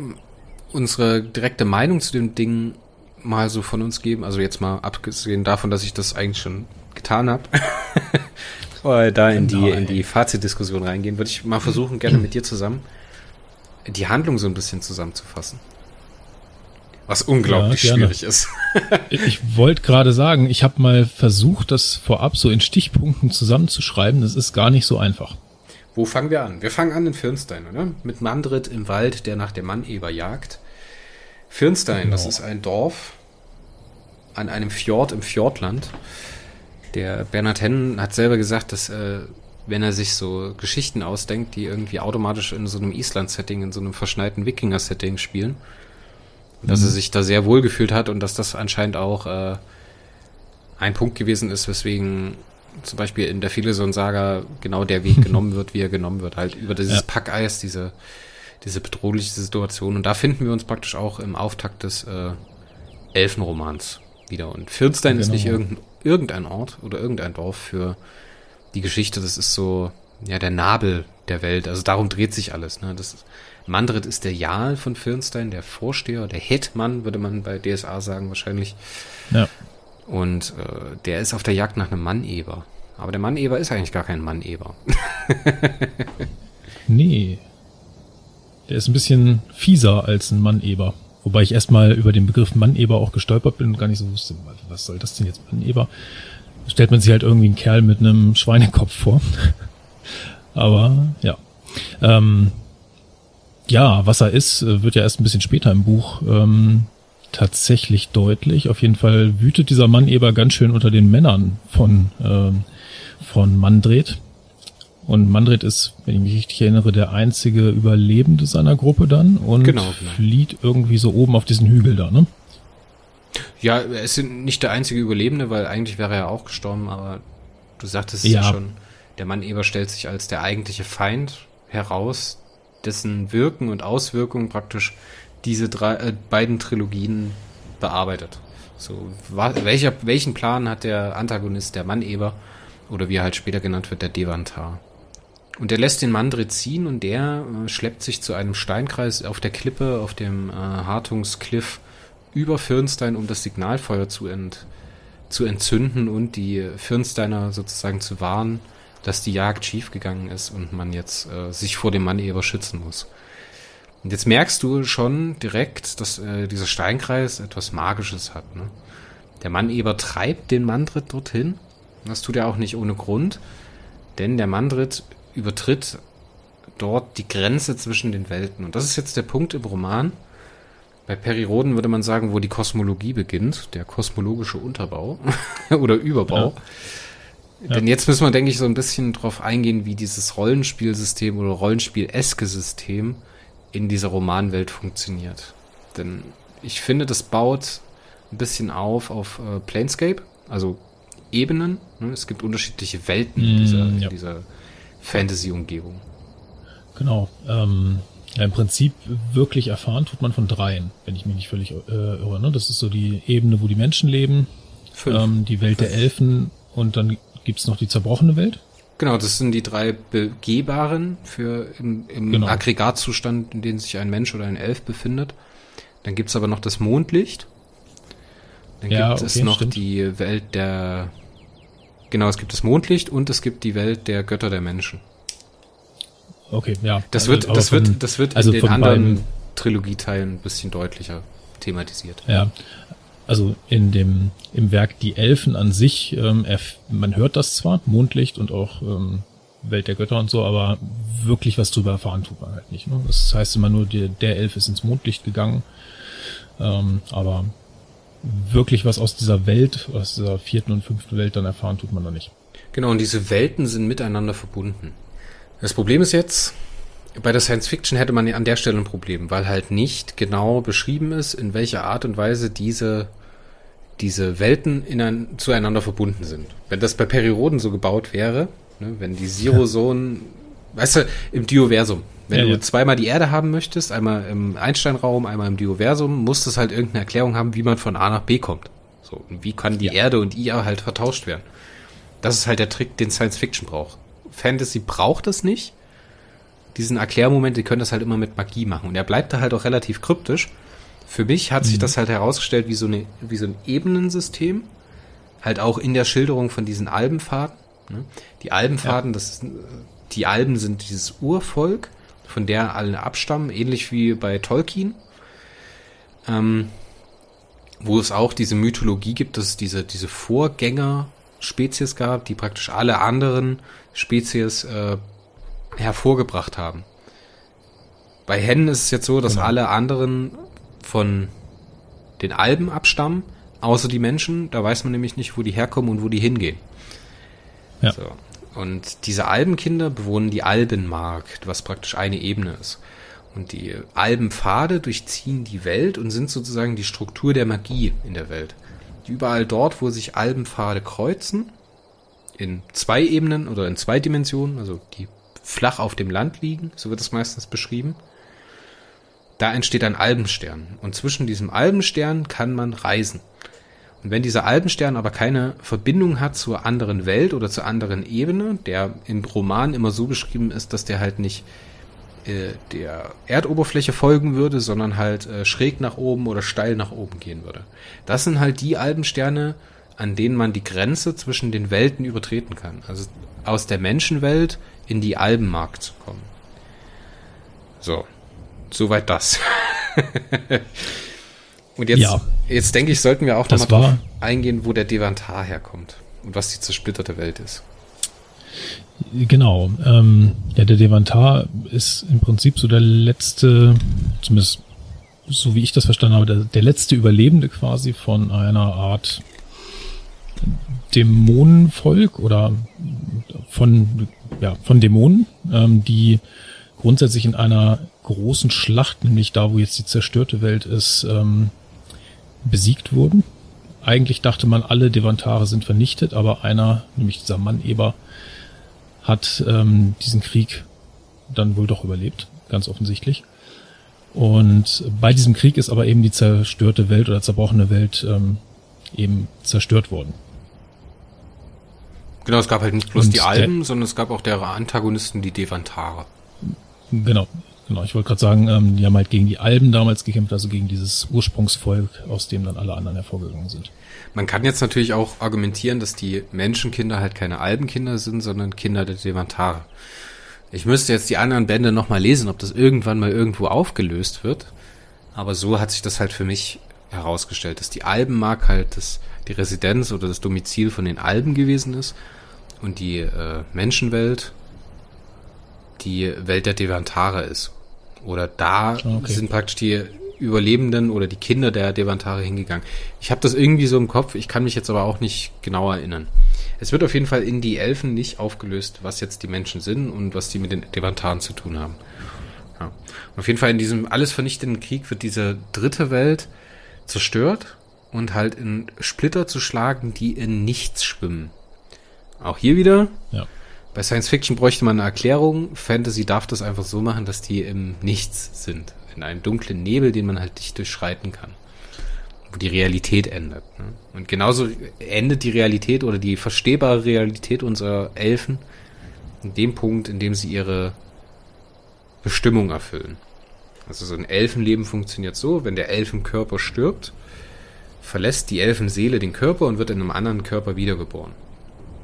unsere direkte Meinung zu dem Ding mal so von uns geben, also jetzt mal abgesehen davon, dass ich das eigentlich schon getan habe, da in die, in die Fazitdiskussion reingehen, würde ich mal versuchen, gerne mit dir zusammen die Handlung so ein bisschen zusammenzufassen. Was unglaublich ja, schwierig ist. ich wollte gerade sagen, ich habe mal versucht, das vorab so in Stichpunkten zusammenzuschreiben. Das ist gar nicht so einfach. Wo fangen wir an? Wir fangen an in Firnstein, oder? Mit Mandrit im Wald, der nach dem Manneber jagt. Firnstein, genau. das ist ein Dorf an einem Fjord im Fjordland. Der Bernhard Hennen hat selber gesagt, dass äh, wenn er sich so Geschichten ausdenkt, die irgendwie automatisch in so einem Island-Setting, in so einem verschneiten Wikinger-Setting spielen, dass mhm. er sich da sehr wohl gefühlt hat und dass das anscheinend auch äh, ein Punkt gewesen ist, weswegen zum Beispiel in der Phileson-Saga genau der Weg genommen wird, wie er genommen wird. Halt über dieses ja. Packeis, diese, diese bedrohliche Situation. Und da finden wir uns praktisch auch im Auftakt des äh, Elfenromans wieder. Und Firnstein genau. ist nicht irgendein, irgendein Ort oder irgendein Dorf für die Geschichte. Das ist so, ja, der Nabel der Welt. Also darum dreht sich alles. Ne? Das ist, Mandrit ist der Jarl von Firnstein, der Vorsteher, der Hetman, würde man bei DSA sagen wahrscheinlich. Ja. Und äh, der ist auf der Jagd nach einem Manneber. Aber der Manneber ist eigentlich gar kein Manneber. nee. Der ist ein bisschen fieser als ein Manneber. Wobei ich erstmal über den Begriff Manneber auch gestolpert bin und gar nicht so wusste, was soll das denn jetzt Manneber? Stellt man sich halt irgendwie einen Kerl mit einem Schweinekopf vor. Aber ja. Ähm, ja, was er ist, wird ja erst ein bisschen später im Buch ähm, tatsächlich deutlich. Auf jeden Fall wütet dieser Mann Eber ganz schön unter den Männern von, äh, von Mandret. Und Mandret ist, wenn ich mich richtig erinnere, der einzige Überlebende seiner Gruppe dann und genau, genau. flieht irgendwie so oben auf diesen Hügel da, ne? Ja, er ist nicht der einzige Überlebende, weil eigentlich wäre er auch gestorben, aber du sagtest es ja, ja schon, der Mann Eber stellt sich als der eigentliche Feind heraus, dessen Wirken und Auswirkungen praktisch diese drei, äh, beiden Trilogien bearbeitet. So, welcher, welchen Plan hat der Antagonist, der Mann-Eber, oder wie er halt später genannt wird, der Devantar? Und er lässt den Mandrit ziehen und der äh, schleppt sich zu einem Steinkreis auf der Klippe, auf dem äh, Hartungskliff über Firnstein, um das Signalfeuer zu, ent, zu entzünden und die Firnsteiner sozusagen zu warnen, dass die Jagd schiefgegangen ist und man jetzt äh, sich vor dem Mann-Eber schützen muss. Und jetzt merkst du schon direkt, dass äh, dieser Steinkreis etwas Magisches hat. Ne? Der Mann-Eber treibt den Mandrit dorthin. Das tut er auch nicht ohne Grund, denn der Mandrit übertritt dort die Grenze zwischen den Welten. Und das ist jetzt der Punkt im Roman. Bei Periroden würde man sagen, wo die Kosmologie beginnt, der kosmologische Unterbau oder Überbau. Ja. Denn jetzt müssen wir, denke ich, so ein bisschen drauf eingehen, wie dieses Rollenspielsystem oder Rollenspiel-eske System in dieser Romanwelt funktioniert. Denn ich finde, das baut ein bisschen auf auf äh, Planescape, also Ebenen. Ne? Es gibt unterschiedliche Welten in mm, dieser, ja. dieser Fantasy-Umgebung. Genau. Ähm, ja, Im Prinzip wirklich erfahren tut man von dreien, wenn ich mich nicht völlig äh, irre. Ne? Das ist so die Ebene, wo die Menschen leben, ähm, die Welt Fünf. der Elfen und dann gibt's noch die zerbrochene Welt. Genau, das sind die drei begehbaren für im, im genau. Aggregatzustand, in dem sich ein Mensch oder ein Elf befindet. Dann gibt's aber noch das Mondlicht. Dann ja, gibt okay, es noch stimmt. die Welt der. Genau, es gibt das Mondlicht und es gibt die Welt der Götter der Menschen. Okay, ja. Das wird, das von, wird, das wird also in den anderen Trilogieteilen ein bisschen deutlicher thematisiert. Ja, also in dem im Werk die Elfen an sich, ähm, man hört das zwar, Mondlicht und auch ähm, Welt der Götter und so, aber wirklich was drüber erfahren tut man halt nicht. Ne? Das heißt immer nur, der, der Elf ist ins Mondlicht gegangen, ähm, aber wirklich was aus dieser Welt, aus dieser vierten und fünften Welt dann erfahren tut man da nicht. Genau, und diese Welten sind miteinander verbunden. Das Problem ist jetzt, bei der Science Fiction hätte man an der Stelle ein Problem, weil halt nicht genau beschrieben ist, in welcher Art und Weise diese, diese Welten in ein, zueinander verbunden sind. Wenn das bei Periroden so gebaut wäre, ne, wenn die Zero-Zone, ja. weißt du, im Dioversum, wenn ja, du ja. zweimal die Erde haben möchtest, einmal im Einsteinraum, einmal im Dioversum, muss es halt irgendeine Erklärung haben, wie man von A nach B kommt. So, und wie kann die Erde und IA halt vertauscht werden? Das ist halt der Trick, den Science Fiction braucht. Fantasy braucht das nicht, diesen Erklärmoment, die können das halt immer mit Magie machen. Und er bleibt da halt auch relativ kryptisch. Für mich hat mhm. sich das halt herausgestellt wie so, eine, wie so ein Ebenensystem. Halt auch in der Schilderung von diesen Albenfaden. Ne? Die Albenfaden, ja. das die Alben sind dieses Urvolk, von der alle abstammen, ähnlich wie bei Tolkien. Ähm, wo es auch diese Mythologie gibt, dass es diese, diese Vorgänger-Spezies gab, die praktisch alle anderen Spezies äh, hervorgebracht haben. Bei Hennen ist es jetzt so, dass genau. alle anderen von den Alben abstammen, außer die Menschen. Da weiß man nämlich nicht, wo die herkommen und wo die hingehen. Ja. So. Und diese Albenkinder bewohnen die Albenmark, was praktisch eine Ebene ist. Und die Albenpfade durchziehen die Welt und sind sozusagen die Struktur der Magie in der Welt. Überall dort, wo sich Albenpfade kreuzen, in zwei Ebenen oder in zwei Dimensionen, also die flach auf dem Land liegen, so wird es meistens beschrieben, da entsteht ein Albenstern. Und zwischen diesem Albenstern kann man reisen. Und wenn dieser Albenstern aber keine Verbindung hat zur anderen Welt oder zur anderen Ebene, der im Roman immer so beschrieben ist, dass der halt nicht äh, der Erdoberfläche folgen würde, sondern halt äh, schräg nach oben oder steil nach oben gehen würde. Das sind halt die Albensterne, an denen man die Grenze zwischen den Welten übertreten kann. Also aus der Menschenwelt in die Albenmarkt zu kommen. So, soweit das. und jetzt, ja, jetzt denke ich, sollten wir auch nochmal drauf eingehen, wo der Devantar herkommt und was die zersplitterte Welt ist. Genau. Ähm, ja, der Devantar ist im Prinzip so der letzte, zumindest so wie ich das verstanden habe, der, der letzte Überlebende quasi von einer Art Dämonenvolk oder von, ja, von Dämonen, ähm, die grundsätzlich in einer großen Schlacht, nämlich da, wo jetzt die zerstörte Welt ist, ähm, besiegt wurden. Eigentlich dachte man, alle Devantare sind vernichtet, aber einer, nämlich dieser Mann Eber, hat ähm, diesen Krieg dann wohl doch überlebt, ganz offensichtlich. Und bei diesem Krieg ist aber eben die zerstörte Welt oder zerbrochene Welt ähm, eben zerstört worden. Genau, es gab halt nicht bloß Und die Alben, sondern es gab auch deren Antagonisten, die Devantare. Genau, genau. Ich wollte gerade sagen, ähm, die haben halt gegen die Alben damals gekämpft, also gegen dieses Ursprungsvolk, aus dem dann alle anderen hervorgegangen sind. Man kann jetzt natürlich auch argumentieren, dass die Menschenkinder halt keine Albenkinder sind, sondern Kinder der Devantare. Ich müsste jetzt die anderen Bände nochmal lesen, ob das irgendwann mal irgendwo aufgelöst wird. Aber so hat sich das halt für mich herausgestellt, dass die Albenmark halt das, die Residenz oder das Domizil von den Alben gewesen ist und die äh, Menschenwelt die Welt der Devantare ist. Oder da okay. sind praktisch die Überlebenden oder die Kinder der Devantare hingegangen. Ich habe das irgendwie so im Kopf, ich kann mich jetzt aber auch nicht genau erinnern. Es wird auf jeden Fall in die Elfen nicht aufgelöst, was jetzt die Menschen sind und was die mit den Devantaren zu tun haben. Ja. auf jeden Fall in diesem alles vernichtenden Krieg wird diese dritte Welt zerstört und halt in Splitter zu schlagen, die in nichts schwimmen. Auch hier wieder. Ja. Bei Science Fiction bräuchte man eine Erklärung. Fantasy darf das einfach so machen, dass die im Nichts sind in einem dunklen Nebel, den man halt nicht durchschreiten kann. Wo die Realität endet. Ne? Und genauso endet die Realität oder die verstehbare Realität unserer Elfen in dem Punkt, in dem sie ihre Bestimmung erfüllen. Also so ein Elfenleben funktioniert so, wenn der Elfenkörper stirbt, verlässt die Elfenseele den Körper und wird in einem anderen Körper wiedergeboren.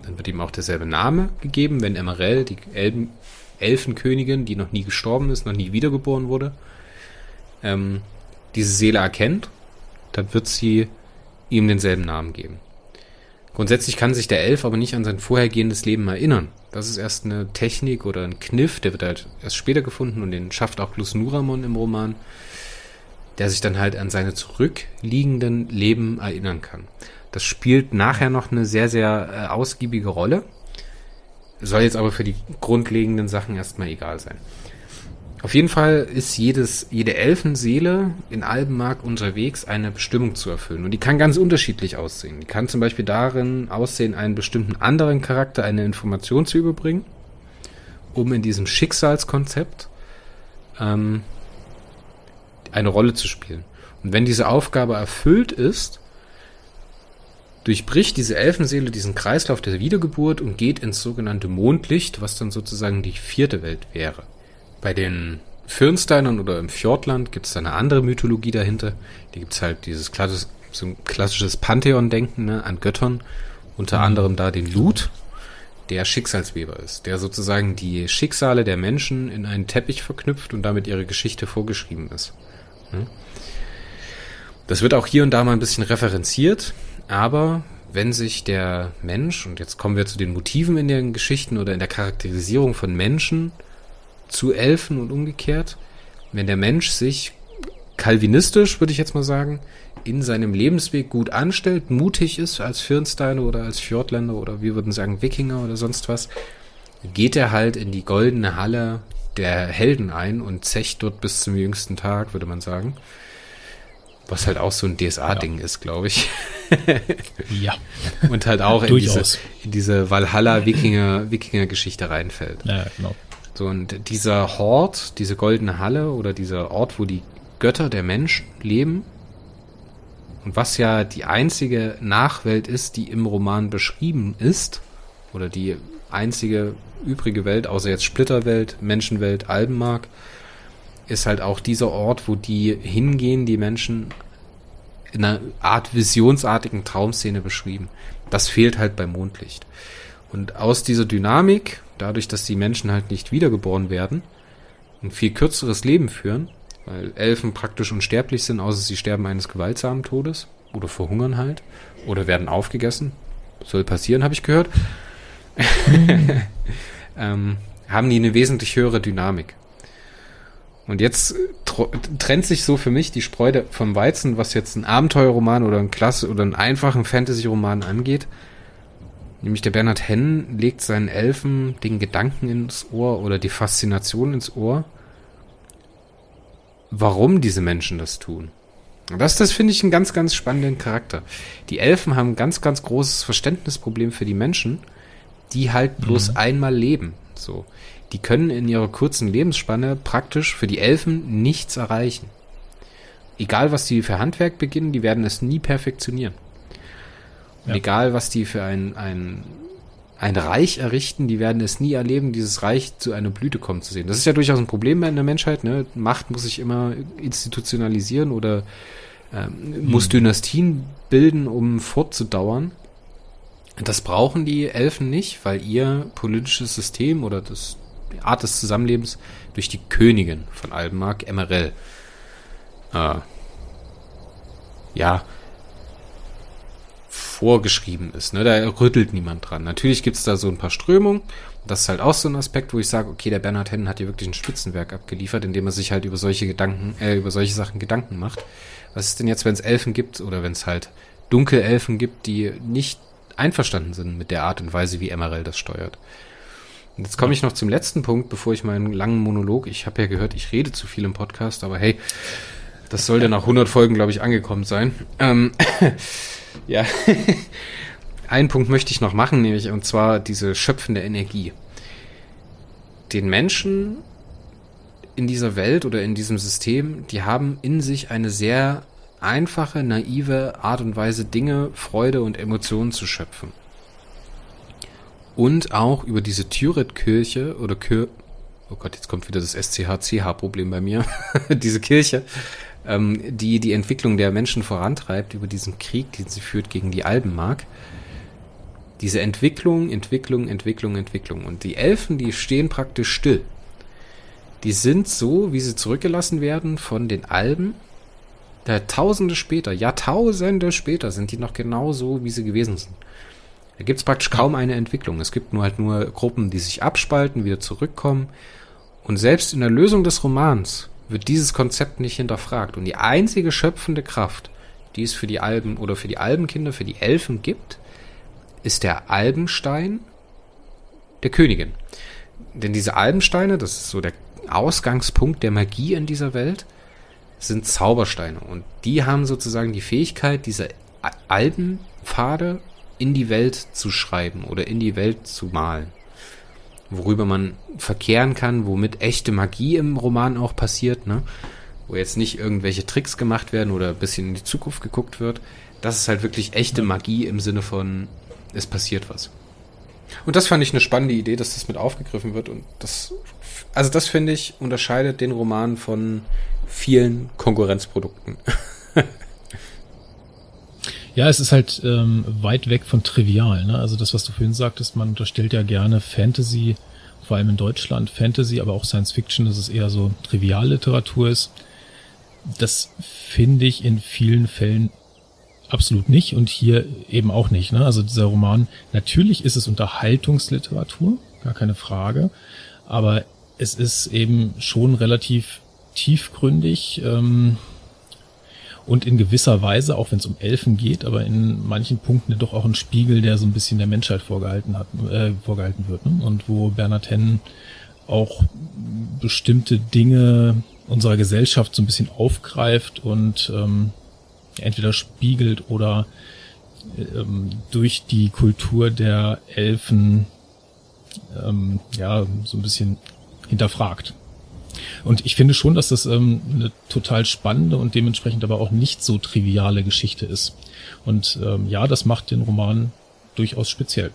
Dann wird ihm auch derselbe Name gegeben, wenn Emerell, die Elben, Elfenkönigin, die noch nie gestorben ist, noch nie wiedergeboren wurde, ähm, diese Seele erkennt, dann wird sie ihm denselben Namen geben. Grundsätzlich kann sich der Elf aber nicht an sein vorhergehendes Leben erinnern. Das ist erst eine Technik oder ein Kniff, der wird halt erst später gefunden und den schafft auch plus Nuramon im Roman, der sich dann halt an seine zurückliegenden Leben erinnern kann. Das spielt nachher noch eine sehr, sehr äh, ausgiebige Rolle. Soll jetzt aber für die grundlegenden Sachen erstmal egal sein. Auf jeden Fall ist jedes, jede Elfenseele in Albenmark unterwegs, eine Bestimmung zu erfüllen. Und die kann ganz unterschiedlich aussehen. Die kann zum Beispiel darin aussehen, einen bestimmten anderen Charakter eine Information zu überbringen, um in diesem Schicksalskonzept ähm, eine Rolle zu spielen. Und wenn diese Aufgabe erfüllt ist, durchbricht diese Elfenseele diesen Kreislauf der Wiedergeburt und geht ins sogenannte Mondlicht, was dann sozusagen die vierte Welt wäre. Bei den Fürnsteinern oder im Fjordland gibt es eine andere Mythologie dahinter. Die gibt es halt dieses klassisches, so ein klassisches Pantheon-Denken ne, an Göttern. Unter mhm. anderem da den Lut, der Schicksalsweber ist, der sozusagen die Schicksale der Menschen in einen Teppich verknüpft und damit ihre Geschichte vorgeschrieben ist. Ne? Das wird auch hier und da mal ein bisschen referenziert, aber wenn sich der Mensch, und jetzt kommen wir zu den Motiven in den Geschichten oder in der Charakterisierung von Menschen, zu Elfen und umgekehrt. Wenn der Mensch sich kalvinistisch, würde ich jetzt mal sagen, in seinem Lebensweg gut anstellt, mutig ist als Firnsteiner oder als Fjordländer oder wir würden sagen Wikinger oder sonst was, geht er halt in die goldene Halle der Helden ein und zecht dort bis zum jüngsten Tag, würde man sagen. Was halt auch so ein DSA-Ding ja. ist, glaube ich. ja. Und halt auch in diese, in diese Valhalla-Wikinger-Geschichte reinfällt. Ja, genau. So, und dieser Hort, diese goldene Halle oder dieser Ort, wo die Götter der Menschen leben, und was ja die einzige Nachwelt ist, die im Roman beschrieben ist, oder die einzige übrige Welt, außer jetzt Splitterwelt, Menschenwelt, Albenmark, ist halt auch dieser Ort, wo die hingehen, die Menschen in einer Art visionsartigen Traumszene beschrieben. Das fehlt halt beim Mondlicht. Und aus dieser Dynamik, dadurch, dass die Menschen halt nicht wiedergeboren werden, ein viel kürzeres Leben führen, weil Elfen praktisch unsterblich sind, außer sie sterben eines gewaltsamen Todes oder verhungern halt oder werden aufgegessen. Soll passieren, habe ich gehört. ähm, haben die eine wesentlich höhere Dynamik. Und jetzt trennt sich so für mich die Spreu vom Weizen, was jetzt ein Abenteuerroman oder ein Klasse oder einen einfachen Fantasy-Roman angeht. Nämlich der Bernhard Hennen legt seinen Elfen den Gedanken ins Ohr oder die Faszination ins Ohr, warum diese Menschen das tun. Und das, das finde ich einen ganz, ganz spannenden Charakter. Die Elfen haben ein ganz, ganz großes Verständnisproblem für die Menschen, die halt bloß mhm. einmal leben. So die können in ihrer kurzen Lebensspanne praktisch für die Elfen nichts erreichen. Egal, was die für Handwerk beginnen, die werden es nie perfektionieren. Ja. Egal, was die für ein, ein, ein Reich errichten, die werden es nie erleben, dieses Reich zu einer Blüte kommen zu sehen. Das ist ja durchaus ein Problem in der Menschheit. Ne? Macht muss sich immer institutionalisieren oder ähm, muss hm. Dynastien bilden, um fortzudauern. Das brauchen die Elfen nicht, weil ihr politisches System oder das Art des Zusammenlebens durch die Königin von Albenmark, Emerell, äh, ja, vorgeschrieben ist. Ne? Da rüttelt niemand dran. Natürlich gibt's da so ein paar Strömungen. Das ist halt auch so ein Aspekt, wo ich sage, okay, der Bernhard Hennen hat hier wirklich ein Spitzenwerk abgeliefert, indem er sich halt über solche Gedanken, äh, über solche Sachen Gedanken macht. Was ist denn jetzt, wenn es Elfen gibt oder wenn es halt Dunkelelfen gibt, die nicht einverstanden sind mit der Art und Weise, wie Emerald das steuert? Und jetzt komme ich noch zum letzten Punkt, bevor ich meinen langen Monolog, ich habe ja gehört, ich rede zu viel im Podcast, aber hey, das sollte nach 100 Folgen, glaube ich, angekommen sein. Ähm, ja, einen Punkt möchte ich noch machen, nämlich und zwar diese schöpfende Energie. Den Menschen in dieser Welt oder in diesem System, die haben in sich eine sehr einfache, naive Art und Weise, Dinge, Freude und Emotionen zu schöpfen und auch über diese Thüret-Kirche oder Kir oh Gott, jetzt kommt wieder das SCH-CH-Problem bei mir, diese Kirche, ähm, die die Entwicklung der Menschen vorantreibt über diesen Krieg, den sie führt gegen die Albenmark. Diese Entwicklung, Entwicklung, Entwicklung, Entwicklung. Und die Elfen, die stehen praktisch still. Die sind so, wie sie zurückgelassen werden von den Alben. Da Tausende später, Jahrtausende später sind die noch genau so, wie sie gewesen sind. Da gibt es praktisch kaum eine Entwicklung. Es gibt nur halt nur Gruppen, die sich abspalten, wieder zurückkommen. Und selbst in der Lösung des Romans wird dieses Konzept nicht hinterfragt. Und die einzige schöpfende Kraft, die es für die Alben oder für die Albenkinder, für die Elfen gibt, ist der Albenstein der Königin. Denn diese Albensteine, das ist so der Ausgangspunkt der Magie in dieser Welt, sind Zaubersteine. Und die haben sozusagen die Fähigkeit, diese Albenpfade in die Welt zu schreiben oder in die Welt zu malen. Worüber man verkehren kann, womit echte Magie im Roman auch passiert, ne? Wo jetzt nicht irgendwelche Tricks gemacht werden oder ein bisschen in die Zukunft geguckt wird. Das ist halt wirklich echte Magie im Sinne von, es passiert was. Und das fand ich eine spannende Idee, dass das mit aufgegriffen wird. Und das, also das finde ich, unterscheidet den Roman von vielen Konkurrenzprodukten. Ja, es ist halt ähm, weit weg von trivial. Ne? Also das, was du vorhin sagtest, man unterstellt ja gerne Fantasy, vor allem in Deutschland Fantasy, aber auch Science Fiction, dass es eher so Trivialliteratur ist. Das finde ich in vielen Fällen absolut nicht und hier eben auch nicht. Ne? Also dieser Roman, natürlich ist es Unterhaltungsliteratur, gar keine Frage, aber es ist eben schon relativ tiefgründig. Ähm, und in gewisser Weise, auch wenn es um Elfen geht, aber in manchen Punkten doch auch ein Spiegel, der so ein bisschen der Menschheit vorgehalten hat, äh, vorgehalten wird. Ne? Und wo Bernhard Hennen auch bestimmte Dinge unserer Gesellschaft so ein bisschen aufgreift und ähm, entweder spiegelt oder ähm, durch die Kultur der Elfen ähm, ja so ein bisschen hinterfragt. Und ich finde schon, dass das ähm, eine total spannende und dementsprechend aber auch nicht so triviale Geschichte ist. Und ähm, ja, das macht den Roman durchaus speziell.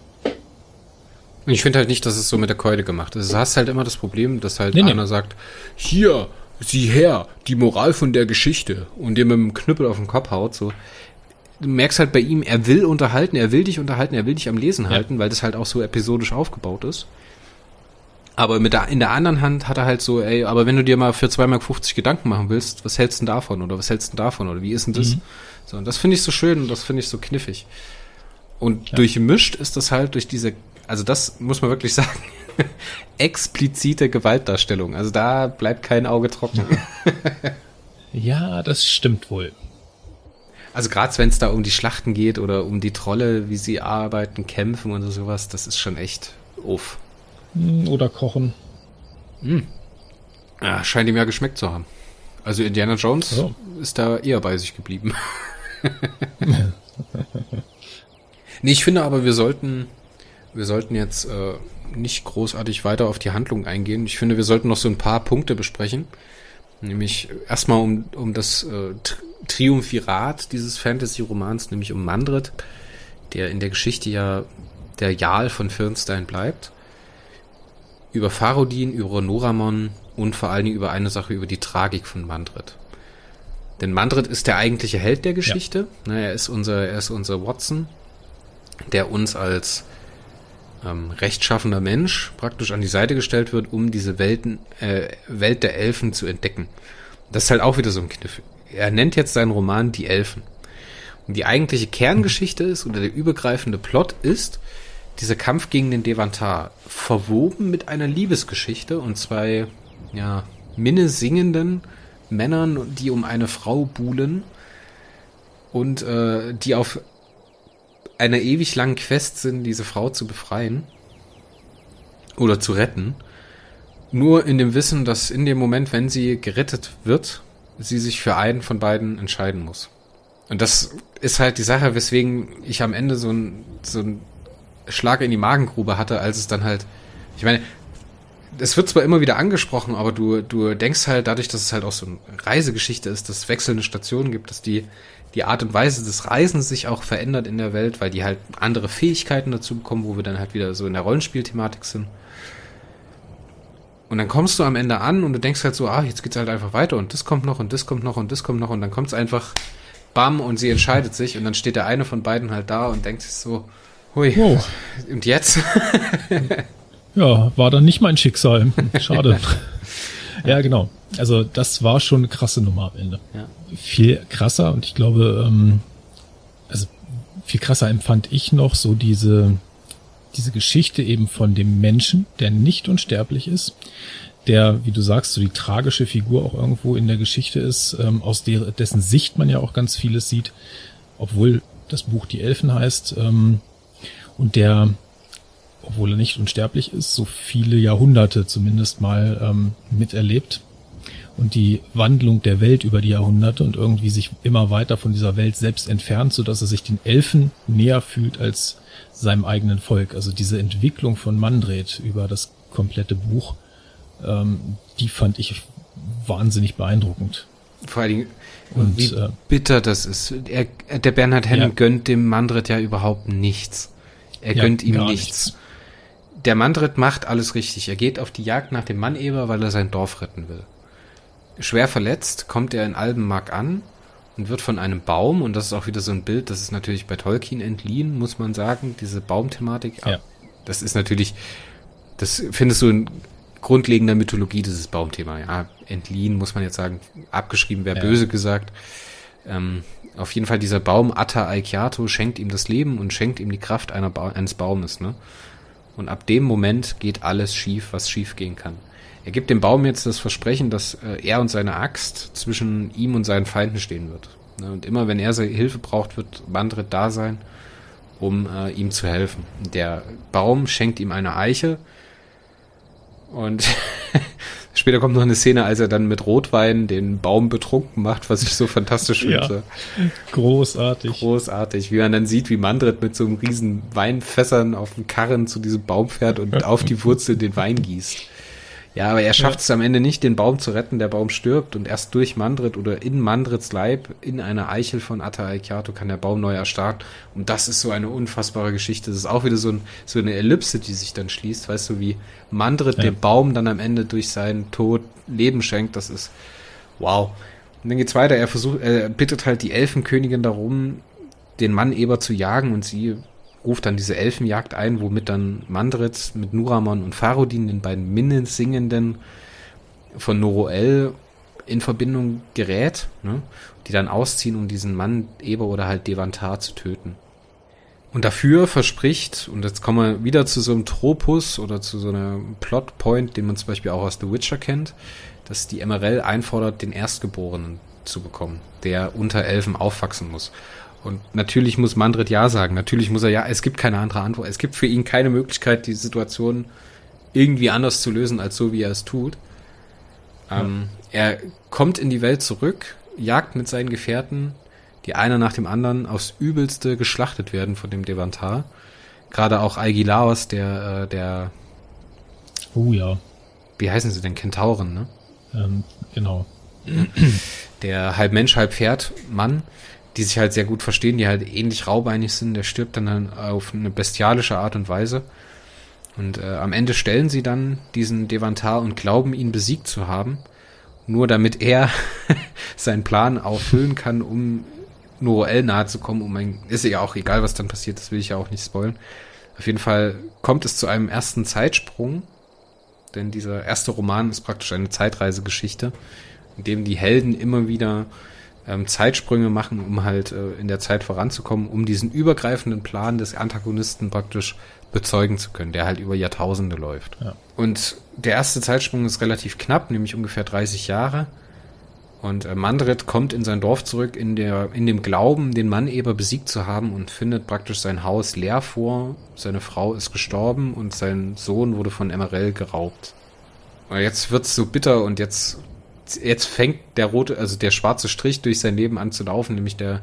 Ich finde halt nicht, dass es so mit der Keule gemacht ist. Du hast halt immer das Problem, dass halt nee, einer nee. sagt, hier, sieh her, die Moral von der Geschichte und dir mit dem Knüppel auf den Kopf haut, so. Du merkst halt bei ihm, er will unterhalten, er will dich unterhalten, er will dich am Lesen ja. halten, weil das halt auch so episodisch aufgebaut ist. Aber mit der, in der anderen Hand hat er halt so, ey, aber wenn du dir mal für 2,50 Mark Gedanken machen willst, was hältst du denn davon? Oder was hältst du denn davon? Oder wie ist denn das? Mhm. So, und das finde ich so schön und das finde ich so kniffig. Und ja. durchmischt ist das halt durch diese, also das muss man wirklich sagen, explizite Gewaltdarstellung. Also da bleibt kein Auge trocken. ja, das stimmt wohl. Also gerade wenn es da um die Schlachten geht oder um die Trolle, wie sie arbeiten, kämpfen und sowas, das ist schon echt uff. Hm, oder kochen. Hm. Ja, scheint ihm ja geschmeckt zu haben. Also Indiana Jones so. ist da eher bei sich geblieben. nee, ich finde aber, wir sollten, wir sollten jetzt äh, nicht großartig weiter auf die Handlung eingehen. Ich finde, wir sollten noch so ein paar Punkte besprechen. Nämlich erstmal um, um das äh, Triumphirat dieses Fantasy-Romans, nämlich um Mandrit, der in der Geschichte ja der Jarl von Firnstein bleibt über Farodin, über Noramon und vor allen Dingen über eine Sache, über die Tragik von Mandrit. Denn Mandrit ist der eigentliche Held der Geschichte. Ja. Er ist unser, er ist unser Watson, der uns als ähm, rechtschaffender Mensch praktisch an die Seite gestellt wird, um diese Welten, äh, Welt der Elfen zu entdecken. Das ist halt auch wieder so ein Kniff. Er nennt jetzt seinen Roman Die Elfen. Und die eigentliche Kerngeschichte ist, oder der übergreifende Plot ist, dieser Kampf gegen den Devantar, verwoben mit einer Liebesgeschichte und zwei, ja, minnesingenden Männern, die um eine Frau buhlen und äh, die auf einer ewig langen Quest sind, diese Frau zu befreien oder zu retten. Nur in dem Wissen, dass in dem Moment, wenn sie gerettet wird, sie sich für einen von beiden entscheiden muss. Und das ist halt die Sache, weswegen ich am Ende so ein, so ein Schlag in die Magengrube hatte, als es dann halt, ich meine, es wird zwar immer wieder angesprochen, aber du, du denkst halt dadurch, dass es halt auch so eine Reisegeschichte ist, dass es wechselnde Stationen gibt, dass die, die Art und Weise des Reisens sich auch verändert in der Welt, weil die halt andere Fähigkeiten dazu bekommen, wo wir dann halt wieder so in der Rollenspielthematik sind. Und dann kommst du am Ende an und du denkst halt so, ah, jetzt geht's halt einfach weiter und das kommt noch und das kommt noch und das kommt noch und dann kommt's einfach bam und sie entscheidet sich und dann steht der eine von beiden halt da und denkt sich so, Hui. Wow. Und jetzt? ja, war dann nicht mein Schicksal. Schade. ja, genau. Also das war schon eine krasse Nummer am Ende. Ja. Viel krasser und ich glaube, ähm, also viel krasser empfand ich noch so diese, diese Geschichte eben von dem Menschen, der nicht unsterblich ist, der, wie du sagst, so die tragische Figur auch irgendwo in der Geschichte ist, ähm, aus der, dessen Sicht man ja auch ganz vieles sieht, obwohl das Buch Die Elfen heißt, ähm, und der, obwohl er nicht unsterblich ist, so viele Jahrhunderte zumindest mal ähm, miterlebt und die Wandlung der Welt über die Jahrhunderte und irgendwie sich immer weiter von dieser Welt selbst entfernt, so dass er sich den Elfen näher fühlt als seinem eigenen Volk. Also diese Entwicklung von Mandred über das komplette Buch, ähm, die fand ich wahnsinnig beeindruckend. Vor allen Dingen, und, wie äh, bitter das ist. Er, der Bernhard Hennen ja. gönnt dem Mandred ja überhaupt nichts. Er ja, gönnt ihm nichts. nichts. Der Mandrit macht alles richtig. Er geht auf die Jagd nach dem Manneber, weil er sein Dorf retten will. Schwer verletzt kommt er in Albenmark an und wird von einem Baum, und das ist auch wieder so ein Bild, das ist natürlich bei Tolkien entliehen, muss man sagen, diese Baumthematik. Ja. Das ist natürlich, das findest du in grundlegender Mythologie, dieses Baumthema. Ja, entliehen, muss man jetzt sagen, abgeschrieben wäre ja. böse gesagt. Ähm, auf jeden Fall dieser Baum Atta Aikiato schenkt ihm das Leben und schenkt ihm die Kraft ba eines Baumes. Ne? Und ab dem Moment geht alles schief, was schief gehen kann. Er gibt dem Baum jetzt das Versprechen, dass äh, er und seine Axt zwischen ihm und seinen Feinden stehen wird. Ne? Und immer wenn er Hilfe braucht, wird Mandrit da sein, um äh, ihm zu helfen. Der Baum schenkt ihm eine Eiche Und später kommt noch eine Szene, als er dann mit Rotwein den Baum betrunken macht, was ich so fantastisch finde. Ja, großartig. Großartig, wie man dann sieht, wie Mandrit mit so einem riesen Weinfässern auf dem Karren zu diesem Baum fährt und auf die Wurzel den Wein gießt. Ja, aber er schafft es am Ende nicht, den Baum zu retten. Der Baum stirbt und erst durch Mandrit oder in Mandrits Leib, in einer Eichel von Atta Aikato, kann der Baum neu erstarken. Und das ist so eine unfassbare Geschichte. Das ist auch wieder so, ein, so eine Ellipse, die sich dann schließt. Weißt du, wie Mandrit ja. dem Baum dann am Ende durch seinen Tod Leben schenkt. Das ist wow. Und dann geht's weiter. Er versucht, er bittet halt die Elfenkönigin darum, den Mann Eber zu jagen und sie ruft dann diese Elfenjagd ein, womit dann Mandritz mit Nuramon und Farodin, den beiden Minnensingenden von Noroel, in Verbindung gerät, ne? die dann ausziehen, um diesen Mann Eber oder halt Devantar zu töten. Und dafür verspricht, und jetzt kommen wir wieder zu so einem Tropus oder zu so einem Plotpoint, den man zum Beispiel auch aus The Witcher kennt, dass die MRL einfordert, den Erstgeborenen zu bekommen, der unter Elfen aufwachsen muss. Und natürlich muss Mandrit ja sagen. Natürlich muss er ja, es gibt keine andere Antwort. Es gibt für ihn keine Möglichkeit, die Situation irgendwie anders zu lösen, als so, wie er es tut. Ja. Ähm, er kommt in die Welt zurück, jagt mit seinen Gefährten, die einer nach dem anderen aufs Übelste geschlachtet werden von dem Devantar. Gerade auch Aegilaos, der, äh, der. Oh ja. Wie heißen sie denn? Kentauren, ne? Ähm, genau. Der halb Mensch, halb Pferd, Mann, die sich halt sehr gut verstehen, die halt ähnlich raubeinig sind. Der stirbt dann auf eine bestialische Art und Weise. Und äh, am Ende stellen sie dann diesen Devantar und glauben, ihn besiegt zu haben. Nur damit er seinen Plan auffüllen kann, um Noel nahe zu kommen. Um ein, ist ja auch egal, was dann passiert, das will ich ja auch nicht spoilen. Auf jeden Fall kommt es zu einem ersten Zeitsprung. Denn dieser erste Roman ist praktisch eine Zeitreisegeschichte, in dem die Helden immer wieder ähm, Zeitsprünge machen, um halt äh, in der Zeit voranzukommen, um diesen übergreifenden Plan des Antagonisten praktisch bezeugen zu können, der halt über Jahrtausende läuft. Ja. Und der erste Zeitsprung ist relativ knapp, nämlich ungefähr 30 Jahre. Und äh, Mandret kommt in sein Dorf zurück in, der, in dem Glauben, den Manneber besiegt zu haben und findet praktisch sein Haus leer vor. Seine Frau ist gestorben und sein Sohn wurde von Emerell geraubt. Und jetzt wird's so bitter und jetzt jetzt fängt der rote, also der schwarze Strich durch sein Leben an zu laufen, nämlich der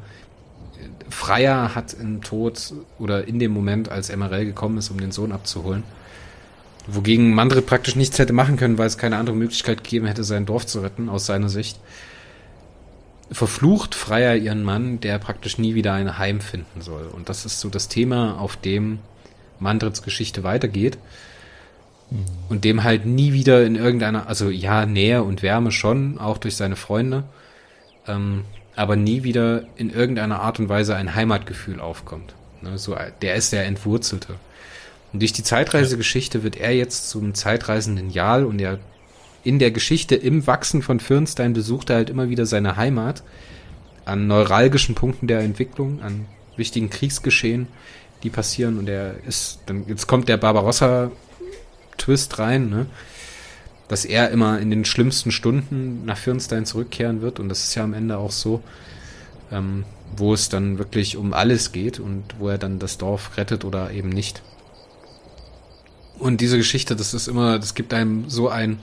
Freier hat im Tod oder in dem Moment, als Emerell gekommen ist, um den Sohn abzuholen. Wogegen Mandrit praktisch nichts hätte machen können, weil es keine andere Möglichkeit gegeben hätte, sein Dorf zu retten, aus seiner Sicht. Verflucht Freier ihren Mann, der praktisch nie wieder ein Heim finden soll. Und das ist so das Thema, auf dem Mandrits Geschichte weitergeht. Und dem halt nie wieder in irgendeiner, also ja, Nähe und Wärme schon, auch durch seine Freunde, ähm, aber nie wieder in irgendeiner Art und Weise ein Heimatgefühl aufkommt. Ne, so, der ist der Entwurzelte. Und durch die Zeitreisegeschichte wird er jetzt zum zeitreisenden Jal und er in der Geschichte im Wachsen von Fürnstein besucht er halt immer wieder seine Heimat an neuralgischen Punkten der Entwicklung, an wichtigen Kriegsgeschehen, die passieren und er ist dann jetzt kommt der Barbarossa Twist rein, ne? dass er immer in den schlimmsten Stunden nach Firnstein zurückkehren wird und das ist ja am Ende auch so, ähm, wo es dann wirklich um alles geht und wo er dann das Dorf rettet oder eben nicht. Und diese Geschichte, das ist immer, das gibt einem so ein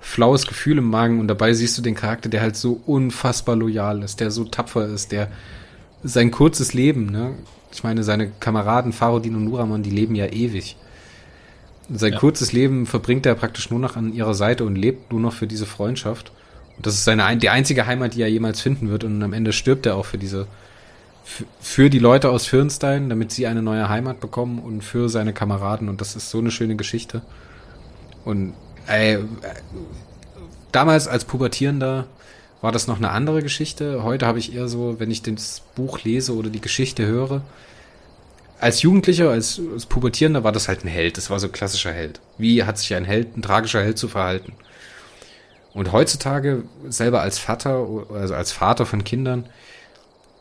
flaues Gefühl im Magen und dabei siehst du den Charakter, der halt so unfassbar loyal ist, der so tapfer ist, der sein kurzes Leben, ne? Ich meine, seine Kameraden Farodin und Nuraman, die leben ja ewig. Sein ja. kurzes Leben verbringt er praktisch nur noch an ihrer Seite und lebt nur noch für diese Freundschaft. Und das ist seine die einzige Heimat, die er jemals finden wird. Und am Ende stirbt er auch für diese für die Leute aus Firnstein, damit sie eine neue Heimat bekommen und für seine Kameraden. Und das ist so eine schöne Geschichte. Und ey, damals als Pubertierender war das noch eine andere Geschichte. Heute habe ich eher so, wenn ich das Buch lese oder die Geschichte höre, als Jugendlicher, als, als Pubertierender war das halt ein Held. Das war so ein klassischer Held. Wie hat sich ein Held, ein tragischer Held zu verhalten? Und heutzutage, selber als Vater, also als Vater von Kindern,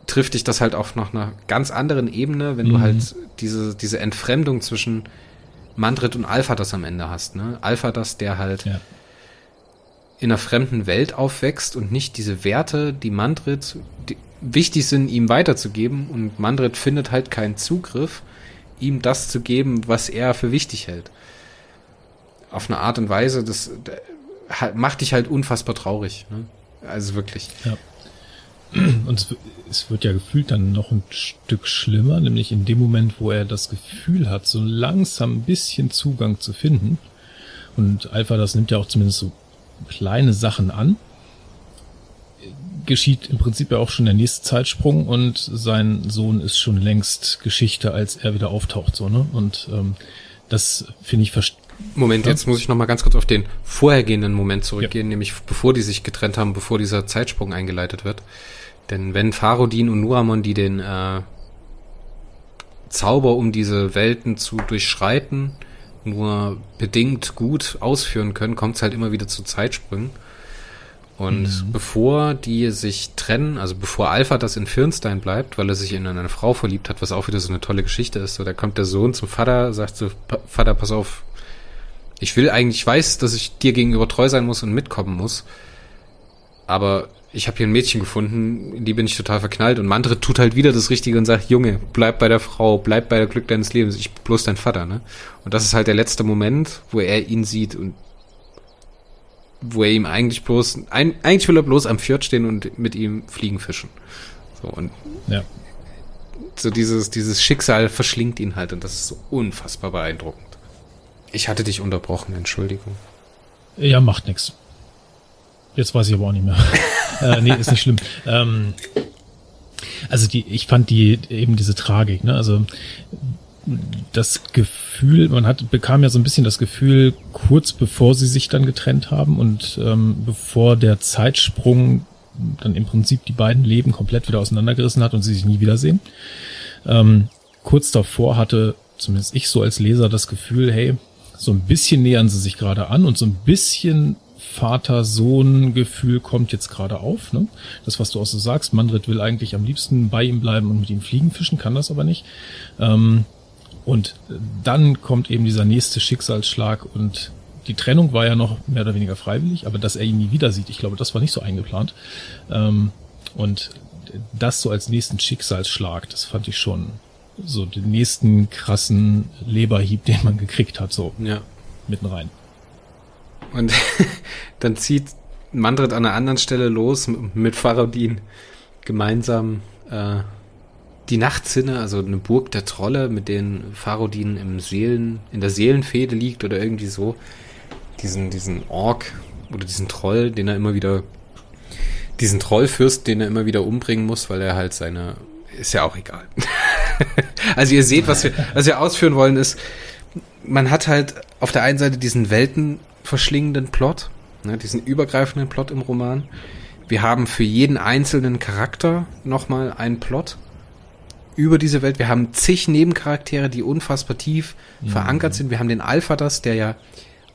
trifft dich das halt auf noch einer ganz anderen Ebene, wenn mhm. du halt diese, diese Entfremdung zwischen Mandrit und Alpha das am Ende hast, ne? Alpha das, der halt ja. in einer fremden Welt aufwächst und nicht diese Werte, die Mandrit, die, wichtig sind, ihm weiterzugeben und Mandrit findet halt keinen Zugriff, ihm das zu geben, was er für wichtig hält. auf eine Art und Weise, das, macht dich halt unfassbar traurig. Ne? Also wirklich. Ja. Und es, wird ja gefühlt dann noch ein Stück schlimmer, nämlich in dem Moment, wo er das Gefühl hat, so langsam ein bisschen Zugang zu finden. Und Alpha, das nimmt ja auch zumindest so kleine Sachen an. Geschieht im Prinzip ja auch schon der nächste Zeitsprung und sein Sohn ist schon längst Geschichte, als er wieder auftaucht, so, ne? Und ähm, das finde ich Moment, ja. jetzt muss ich noch mal ganz kurz auf den vorhergehenden Moment zurückgehen, ja. nämlich bevor die sich getrennt haben, bevor dieser Zeitsprung eingeleitet wird. Denn wenn Farodin und Nuramon, die den äh, Zauber, um diese Welten zu durchschreiten, nur bedingt gut ausführen können, kommt es halt immer wieder zu Zeitsprüngen. Und mhm. bevor die sich trennen, also bevor Alpha das in Firnstein bleibt, weil er sich in eine Frau verliebt hat, was auch wieder so eine tolle Geschichte ist, so da kommt der Sohn zum Vater, sagt so, Vater, pass auf, ich will eigentlich, ich weiß, dass ich dir gegenüber treu sein muss und mitkommen muss, aber ich habe hier ein Mädchen gefunden, in die bin ich total verknallt und Mantre tut halt wieder das Richtige und sagt, Junge, bleib bei der Frau, bleib bei der Glück deines Lebens, ich bin bloß dein Vater, ne? Und das ist halt der letzte Moment, wo er ihn sieht und wo er ihm eigentlich bloß, ein, eigentlich will er bloß am Fjord stehen und mit ihm fliegen fischen. So und ja. so dieses, dieses Schicksal verschlingt ihn halt und das ist so unfassbar beeindruckend. Ich hatte dich unterbrochen, Entschuldigung. Ja, macht nix. Jetzt weiß ich aber auch nicht mehr. äh, nee, ist nicht schlimm. Ähm, also die, ich fand die eben diese Tragik, ne? Also das Gefühl, man hat bekam ja so ein bisschen das Gefühl, kurz bevor sie sich dann getrennt haben und ähm, bevor der Zeitsprung dann im Prinzip die beiden Leben komplett wieder auseinandergerissen hat und sie sich nie wiedersehen. Ähm, kurz davor hatte zumindest ich so als Leser das Gefühl, hey, so ein bisschen nähern sie sich gerade an und so ein bisschen Vater-Sohn-Gefühl kommt jetzt gerade auf. Ne? Das, was du auch so sagst, Mandrit will eigentlich am liebsten bei ihm bleiben und mit ihm fliegen, fischen, kann das aber nicht. Ähm, und dann kommt eben dieser nächste Schicksalsschlag und die Trennung war ja noch mehr oder weniger freiwillig, aber dass er ihn nie wieder sieht, ich glaube, das war nicht so eingeplant. Ähm, und das so als nächsten Schicksalsschlag, das fand ich schon so den nächsten krassen Leberhieb, den man gekriegt hat, so ja. mitten rein. Und dann zieht Mandrit an einer anderen Stelle los mit Faradin gemeinsam äh, die Nachtsinne, also eine Burg der Trolle, mit denen Farodin im Seelen, in der Seelenfehde liegt oder irgendwie so. Diesen, diesen Ork oder diesen Troll, den er immer wieder, diesen Trollfürst, den er immer wieder umbringen muss, weil er halt seine, ist ja auch egal. also ihr seht, was wir, was wir ausführen wollen, ist, man hat halt auf der einen Seite diesen weltenverschlingenden Plot, ne, diesen übergreifenden Plot im Roman. Wir haben für jeden einzelnen Charakter nochmal einen Plot über diese Welt. Wir haben zig Nebencharaktere, die unfassbar tief mhm. verankert sind. Wir haben den Alpha das, der ja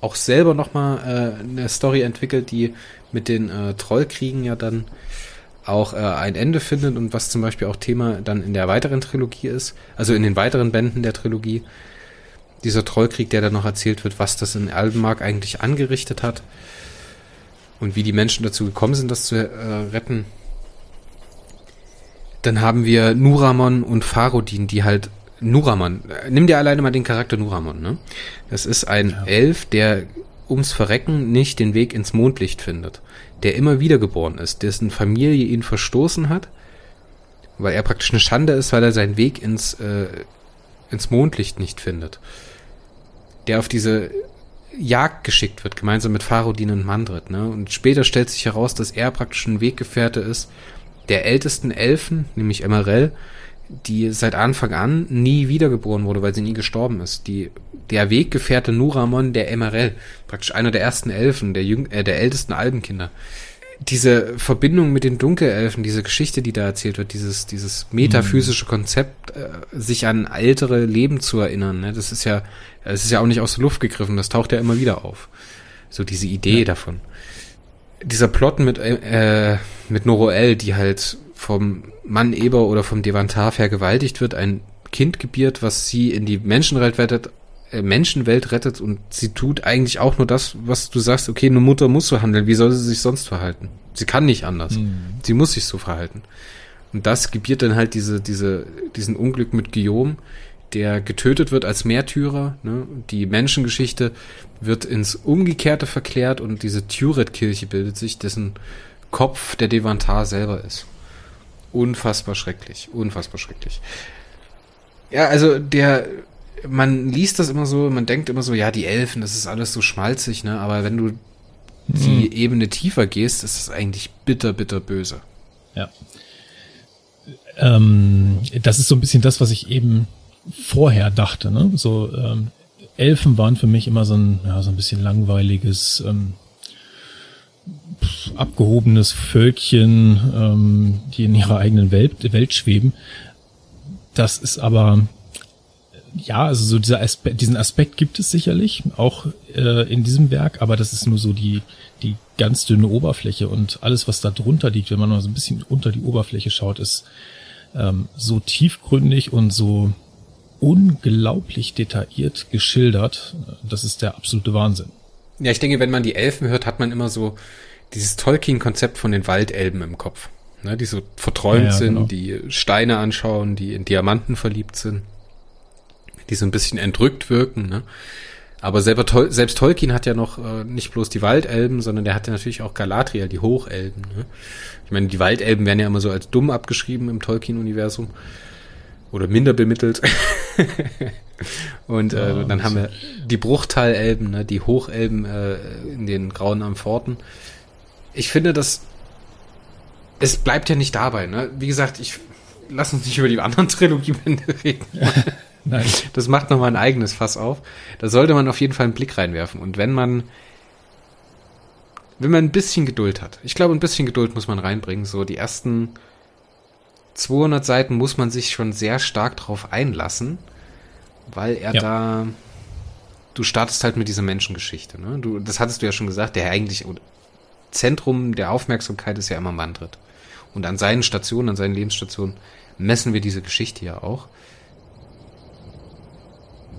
auch selber nochmal äh, eine Story entwickelt, die mit den äh, Trollkriegen ja dann auch äh, ein Ende findet und was zum Beispiel auch Thema dann in der weiteren Trilogie ist, also in den weiteren Bänden der Trilogie, dieser Trollkrieg, der dann noch erzählt wird, was das in Albenmark eigentlich angerichtet hat und wie die Menschen dazu gekommen sind, das zu äh, retten. Dann haben wir Nuramon und Farodin, die halt Nuramon, äh, nimm dir alleine mal den Charakter Nuramon, ne? Das ist ein ja. Elf, der ums Verrecken nicht den Weg ins Mondlicht findet der immer wiedergeboren ist, dessen Familie ihn verstoßen hat, weil er praktisch eine Schande ist, weil er seinen Weg ins, äh, ins Mondlicht nicht findet. Der auf diese Jagd geschickt wird, gemeinsam mit Farodin und Mandrit. Ne? Und später stellt sich heraus, dass er praktisch ein Weggefährte ist der ältesten Elfen, nämlich Emerell, die seit Anfang an nie wiedergeboren wurde, weil sie nie gestorben ist. Die, der Weggefährte Nuramon, der Emerell, praktisch einer der ersten Elfen, der, jüng, äh, der ältesten Albenkinder. Diese Verbindung mit den Dunkelelfen, diese Geschichte, die da erzählt wird, dieses, dieses metaphysische Konzept, äh, sich an ältere Leben zu erinnern, ne, das ist ja, es ist ja auch nicht aus der Luft gegriffen, das taucht ja immer wieder auf. So diese Idee ja. davon. Dieser Plot mit, äh, mit Noroel, die halt vom Mann Eber oder vom Devantar vergewaltigt wird, ein Kind gebiert, was sie in die Menschenwelt rettet, äh, Menschenwelt rettet und sie tut eigentlich auch nur das, was du sagst, okay, eine Mutter muss so handeln, wie soll sie sich sonst verhalten? Sie kann nicht anders. Mhm. Sie muss sich so verhalten. Und das gebiert dann halt diese, diese, diesen Unglück mit Guillaume, der getötet wird als Märtyrer. Ne? Die Menschengeschichte wird ins Umgekehrte verklärt und diese Turet-Kirche bildet sich, dessen Kopf der Devantar selber ist. Unfassbar schrecklich, unfassbar schrecklich. Ja, also der, man liest das immer so, man denkt immer so, ja, die Elfen, das ist alles so schmalzig, ne? Aber wenn du die mhm. Ebene tiefer gehst, ist es eigentlich bitter, bitter böse. Ja. Ähm, das ist so ein bisschen das, was ich eben vorher dachte. Ne? So ähm, Elfen waren für mich immer so ein, ja, so ein bisschen langweiliges, ähm, abgehobenes Völkchen, ähm, die in ihrer eigenen Welt, Welt schweben. Das ist aber ja, also so dieser Aspekt, diesen Aspekt gibt es sicherlich auch äh, in diesem Werk, aber das ist nur so die die ganz dünne Oberfläche und alles, was da drunter liegt, wenn man mal so ein bisschen unter die Oberfläche schaut, ist ähm, so tiefgründig und so unglaublich detailliert geschildert. Das ist der absolute Wahnsinn. Ja, ich denke, wenn man die Elfen hört, hat man immer so dieses Tolkien-Konzept von den Waldelben im Kopf. Ne, die so verträumt ja, ja, sind, genau. die Steine anschauen, die in Diamanten verliebt sind, die so ein bisschen entrückt wirken. Ne? Aber selber Tol selbst Tolkien hat ja noch äh, nicht bloß die Waldelben, sondern der hatte natürlich auch Galadriel, die Hochelben. Ne? Ich meine, die Waldelben werden ja immer so als dumm abgeschrieben im Tolkien-Universum. Oder minder bemittelt. Und äh, ja, dann haben wir die Bruchteilelben, ne, die Hochelben äh, in den grauen Ampforten. Ich finde, dass es bleibt ja nicht dabei. Ne? Wie gesagt, ich lass uns nicht über die anderen Trilogiebände reden. Nein. Das macht nochmal ein eigenes Fass auf. Da sollte man auf jeden Fall einen Blick reinwerfen. Und wenn man, wenn man ein bisschen Geduld hat, ich glaube, ein bisschen Geduld muss man reinbringen. So die ersten 200 Seiten muss man sich schon sehr stark drauf einlassen, weil er ja. da, du startest halt mit dieser Menschengeschichte. Ne? Du, das hattest du ja schon gesagt, der eigentlich Zentrum der Aufmerksamkeit ist ja immer Mandrit. Und an seinen Stationen, an seinen Lebensstationen messen wir diese Geschichte ja auch.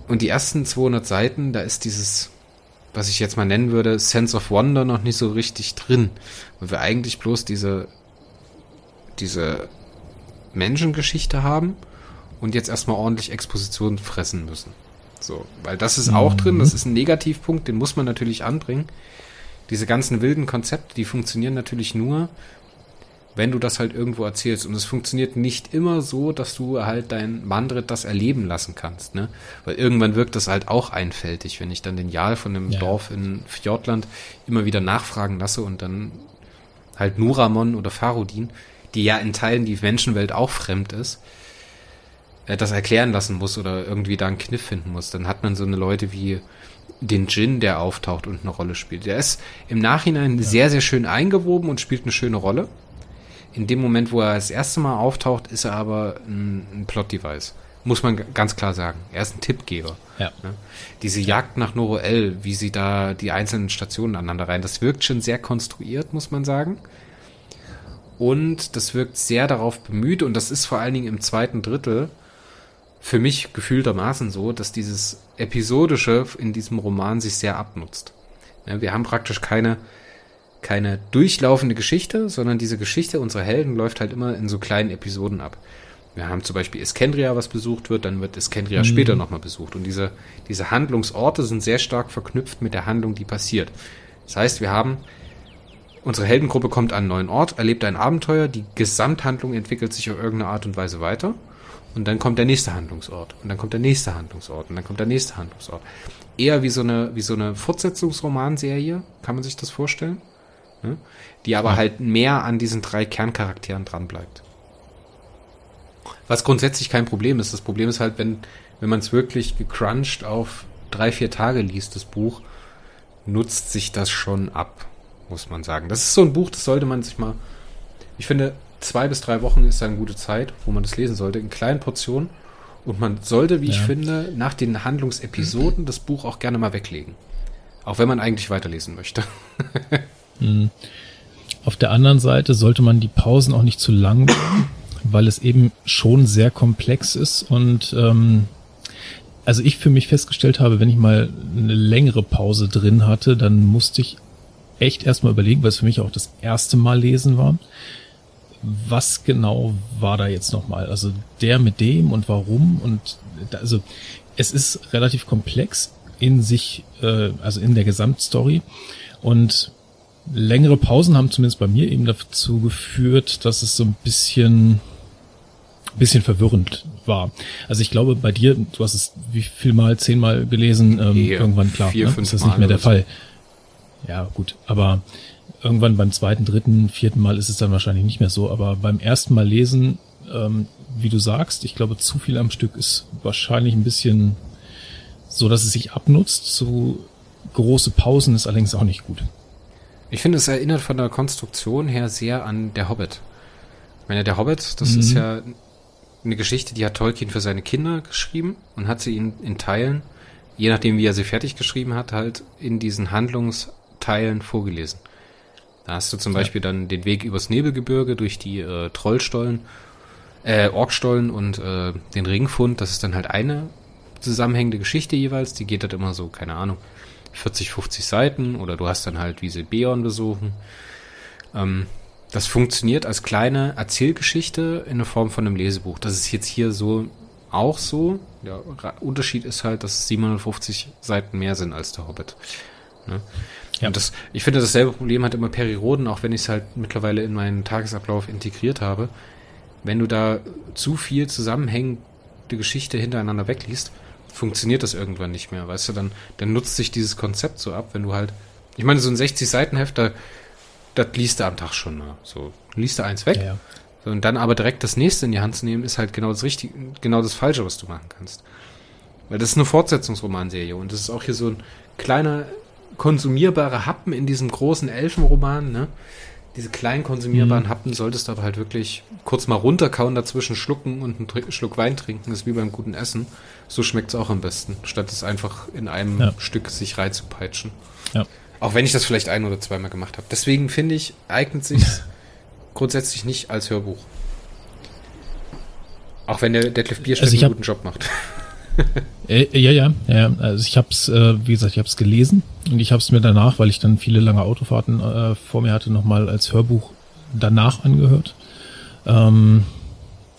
Und die ersten 200 Seiten, da ist dieses, was ich jetzt mal nennen würde, Sense of Wonder noch nicht so richtig drin. Weil wir eigentlich bloß diese, diese Menschengeschichte haben und jetzt erstmal ordentlich Exposition fressen müssen. So, weil das ist auch drin, das mhm. ist ein Negativpunkt, den muss man natürlich anbringen. Diese ganzen wilden Konzepte, die funktionieren natürlich nur, wenn du das halt irgendwo erzählst. Und es funktioniert nicht immer so, dass du halt dein Mandrit das erleben lassen kannst, ne? Weil irgendwann wirkt das halt auch einfältig, wenn ich dann den Jarl von dem ja. Dorf in Fjordland immer wieder nachfragen lasse und dann halt Nuramon oder Farodin, die ja in Teilen die Menschenwelt auch fremd ist, äh, das erklären lassen muss oder irgendwie da einen Kniff finden muss. Dann hat man so eine Leute wie den Djinn, der auftaucht und eine Rolle spielt. Der ist im Nachhinein ja. sehr, sehr schön eingewoben und spielt eine schöne Rolle. In dem Moment, wo er das erste Mal auftaucht, ist er aber ein, ein Plot-Device. Muss man ganz klar sagen. Er ist ein Tippgeber. Ja. Ne? Diese Jagd nach Noroel, wie sie da die einzelnen Stationen aneinander rein, das wirkt schon sehr konstruiert, muss man sagen. Und das wirkt sehr darauf bemüht, und das ist vor allen Dingen im zweiten Drittel für mich gefühltermaßen so, dass dieses Episodische in diesem Roman sich sehr abnutzt. Wir haben praktisch keine keine durchlaufende Geschichte, sondern diese Geschichte unserer Helden läuft halt immer in so kleinen Episoden ab. Wir haben zum Beispiel Iskendria, was besucht wird, dann wird Iskendria mhm. später nochmal besucht. Und diese, diese Handlungsorte sind sehr stark verknüpft mit der Handlung, die passiert. Das heißt, wir haben, unsere Heldengruppe kommt an einen neuen Ort, erlebt ein Abenteuer, die Gesamthandlung entwickelt sich auf irgendeine Art und Weise weiter. Und dann kommt der nächste Handlungsort. Und dann kommt der nächste Handlungsort. Und dann kommt der nächste Handlungsort. Eher wie so eine, wie so eine Fortsetzungsromanserie, kann man sich das vorstellen? ne? die aber ja. halt mehr an diesen drei Kerncharakteren dran bleibt. Was grundsätzlich kein Problem ist. Das Problem ist halt, wenn, wenn man es wirklich gecrunched auf drei, vier Tage liest, das Buch, nutzt sich das schon ab, muss man sagen. Das ist so ein Buch, das sollte man sich mal, ich finde, zwei bis drei Wochen ist eine gute Zeit, wo man das lesen sollte, in kleinen Portionen. Und man sollte, wie ja. ich finde, nach den Handlungsepisoden das Buch auch gerne mal weglegen. Auch wenn man eigentlich weiterlesen möchte. Hm. Auf der anderen Seite sollte man die Pausen auch nicht zu lang machen, weil es eben schon sehr komplex ist und ähm, also ich für mich festgestellt habe, wenn ich mal eine längere Pause drin hatte, dann musste ich echt erstmal überlegen, weil es für mich auch das erste Mal lesen war. was genau war da jetzt nochmal? Also der mit dem und warum und also es ist relativ komplex in sich, äh, also in der Gesamtstory und längere Pausen haben zumindest bei mir eben dazu geführt, dass es so ein bisschen bisschen verwirrend war. Also ich glaube, bei dir, du hast es wie viel mal, zehnmal gelesen, ähm, yeah, irgendwann klar, vier, ne? ist das nicht mehr der Fall. Ja, gut, aber irgendwann beim zweiten, dritten, vierten Mal ist es dann wahrscheinlich nicht mehr so, aber beim ersten Mal lesen, ähm, wie du sagst, ich glaube, zu viel am Stück ist wahrscheinlich ein bisschen so, dass es sich abnutzt. Zu große Pausen ist allerdings auch nicht gut. Ich finde, es erinnert von der Konstruktion her sehr an Der Hobbit. Ich meine, Der Hobbit, das mhm. ist ja eine Geschichte, die hat Tolkien für seine Kinder geschrieben und hat sie in, in Teilen, je nachdem wie er sie fertig geschrieben hat, halt in diesen Handlungsteilen vorgelesen. Da hast du zum ja. Beispiel dann den Weg übers Nebelgebirge durch die äh, Trollstollen, äh, Orkstollen und äh, den Ringfund. Das ist dann halt eine zusammenhängende Geschichte jeweils. Die geht halt immer so, keine Ahnung, 40, 50 Seiten. Oder du hast dann halt, wie sie Beorn besuchen. Ähm, das funktioniert als kleine Erzählgeschichte in der Form von einem Lesebuch. Das ist jetzt hier so auch so. Der Unterschied ist halt, dass 750 Seiten mehr sind als der Hobbit. Ne? Ja. Und das, ich finde, dasselbe Problem hat immer Periroden, auch wenn ich es halt mittlerweile in meinen Tagesablauf integriert habe. Wenn du da zu viel zusammenhängende Geschichte hintereinander wegliest, funktioniert das irgendwann nicht mehr, weißt du, dann, dann nutzt sich dieses Konzept so ab, wenn du halt, ich meine, so ein 60-Seiten-Heft, da, das liest du am Tag schon, ne? so, liest du eins weg, ja, ja. So, und dann aber direkt das nächste in die Hand zu nehmen, ist halt genau das Richtige, genau das Falsche, was du machen kannst. Weil das ist eine Fortsetzungsromanserie und das ist auch hier so ein kleiner konsumierbare Happen in diesem großen Elfenroman, ne? Diese kleinen konsumierbaren mhm. Happen solltest du aber halt wirklich kurz mal runterkauen, dazwischen schlucken und einen Schluck Wein trinken. Das ist wie beim guten Essen. So schmeckt es auch am besten, statt es einfach in einem ja. Stück sich reinzupeitschen. Ja. Auch wenn ich das vielleicht ein oder zweimal gemacht habe. Deswegen finde ich, eignet sich grundsätzlich nicht als Hörbuch. Auch wenn der Detlef Bierstedt also einen guten Job macht. Äh, ja, ja, ja. Also ich habe es, äh, wie gesagt, ich habe es gelesen und ich habe es mir danach, weil ich dann viele lange Autofahrten äh, vor mir hatte, nochmal als Hörbuch danach angehört. Ähm,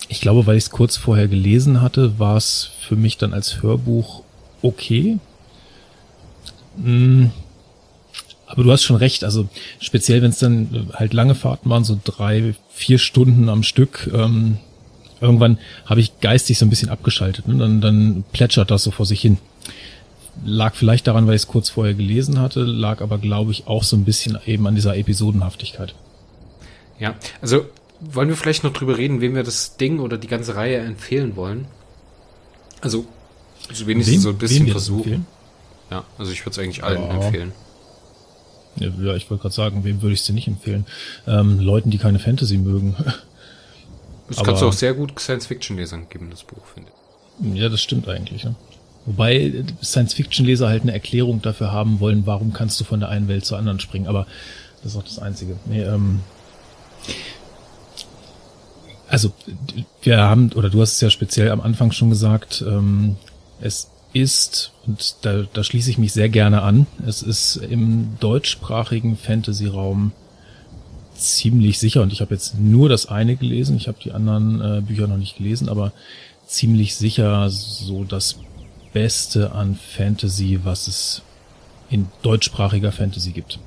ich glaube, weil ich es kurz vorher gelesen hatte, war es für mich dann als Hörbuch okay. Mm, aber du hast schon recht, also speziell wenn es dann halt lange Fahrten waren, so drei, vier Stunden am Stück, ähm, irgendwann habe ich geistig so ein bisschen abgeschaltet. Ne? Dann, dann plätschert das so vor sich hin. Lag vielleicht daran, weil ich es kurz vorher gelesen hatte, lag aber, glaube ich, auch so ein bisschen eben an dieser Episodenhaftigkeit. Ja, also wollen wir vielleicht noch drüber reden, wem wir das Ding oder die ganze Reihe empfehlen wollen? Also, also wenigstens wem, so ein bisschen versuchen. Ja, also ich würde es eigentlich allen ja. empfehlen. Ja, ich wollte gerade sagen, wem würde ich es denn nicht empfehlen? Ähm, Leuten, die keine Fantasy mögen. Das kannst du auch sehr gut Science-Fiction-Lesern geben, das Buch, finde ich. Ja, das stimmt eigentlich. Ja. Wobei Science-Fiction-Leser halt eine Erklärung dafür haben wollen, warum kannst du von der einen Welt zur anderen springen. Aber das ist auch das Einzige. Nee, ähm, also wir haben, oder du hast es ja speziell am Anfang schon gesagt, ähm, es ist, und da, da schließe ich mich sehr gerne an, es ist im deutschsprachigen Fantasy-Raum ziemlich sicher, und ich habe jetzt nur das eine gelesen, ich habe die anderen äh, Bücher noch nicht gelesen, aber ziemlich sicher so das Beste an Fantasy, was es in deutschsprachiger Fantasy gibt.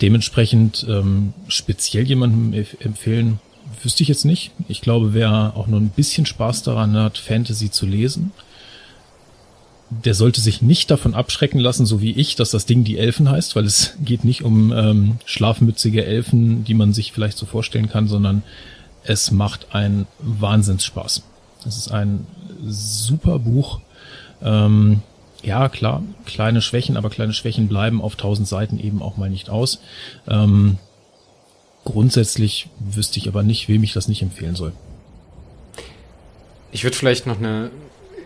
Dementsprechend ähm, speziell jemandem empfehlen, wüsste ich jetzt nicht. Ich glaube, wer auch nur ein bisschen Spaß daran hat, Fantasy zu lesen, der sollte sich nicht davon abschrecken lassen, so wie ich, dass das Ding die Elfen heißt, weil es geht nicht um ähm, schlafmützige Elfen, die man sich vielleicht so vorstellen kann, sondern es macht einen Wahnsinnsspaß. Es ist ein super Buch. Ähm, ja, klar, kleine Schwächen, aber kleine Schwächen bleiben auf tausend Seiten eben auch mal nicht aus. Ähm, grundsätzlich wüsste ich aber nicht, wem ich das nicht empfehlen soll. Ich würde vielleicht noch eine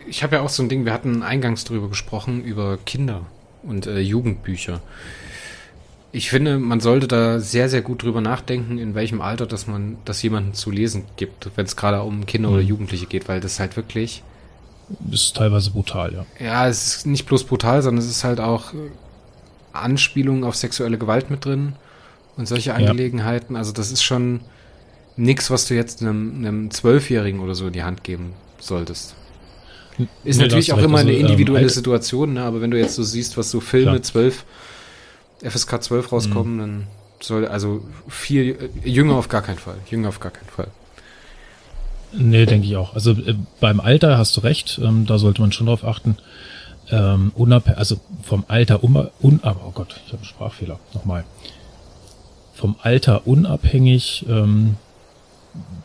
ich habe ja auch so ein Ding, wir hatten eingangs drüber gesprochen, über Kinder und äh, Jugendbücher. Ich finde, man sollte da sehr, sehr gut drüber nachdenken, in welchem Alter dass man das jemandem zu lesen gibt, wenn es gerade um Kinder mhm. oder Jugendliche geht, weil das halt wirklich. Das ist teilweise brutal, ja. Ja, es ist nicht bloß brutal, sondern es ist halt auch Anspielungen auf sexuelle Gewalt mit drin und solche Angelegenheiten. Ja. Also das ist schon nichts, was du jetzt einem, einem Zwölfjährigen oder so in die Hand geben solltest. Ist nee, natürlich auch immer also, eine ähm, individuelle ähm, Situation, ne? aber wenn du jetzt so siehst, was so Filme klar. 12, FSK 12 rauskommen, mhm. dann soll also viel äh, jünger auf gar keinen Fall. Jünger auf gar keinen Fall. Nee, denke ich auch. Also äh, beim Alter hast du recht, ähm, da sollte man schon drauf achten. Ähm, also vom Alter um, un, oh Gott, ich habe einen Sprachfehler. Nochmal. Vom Alter unabhängig ähm,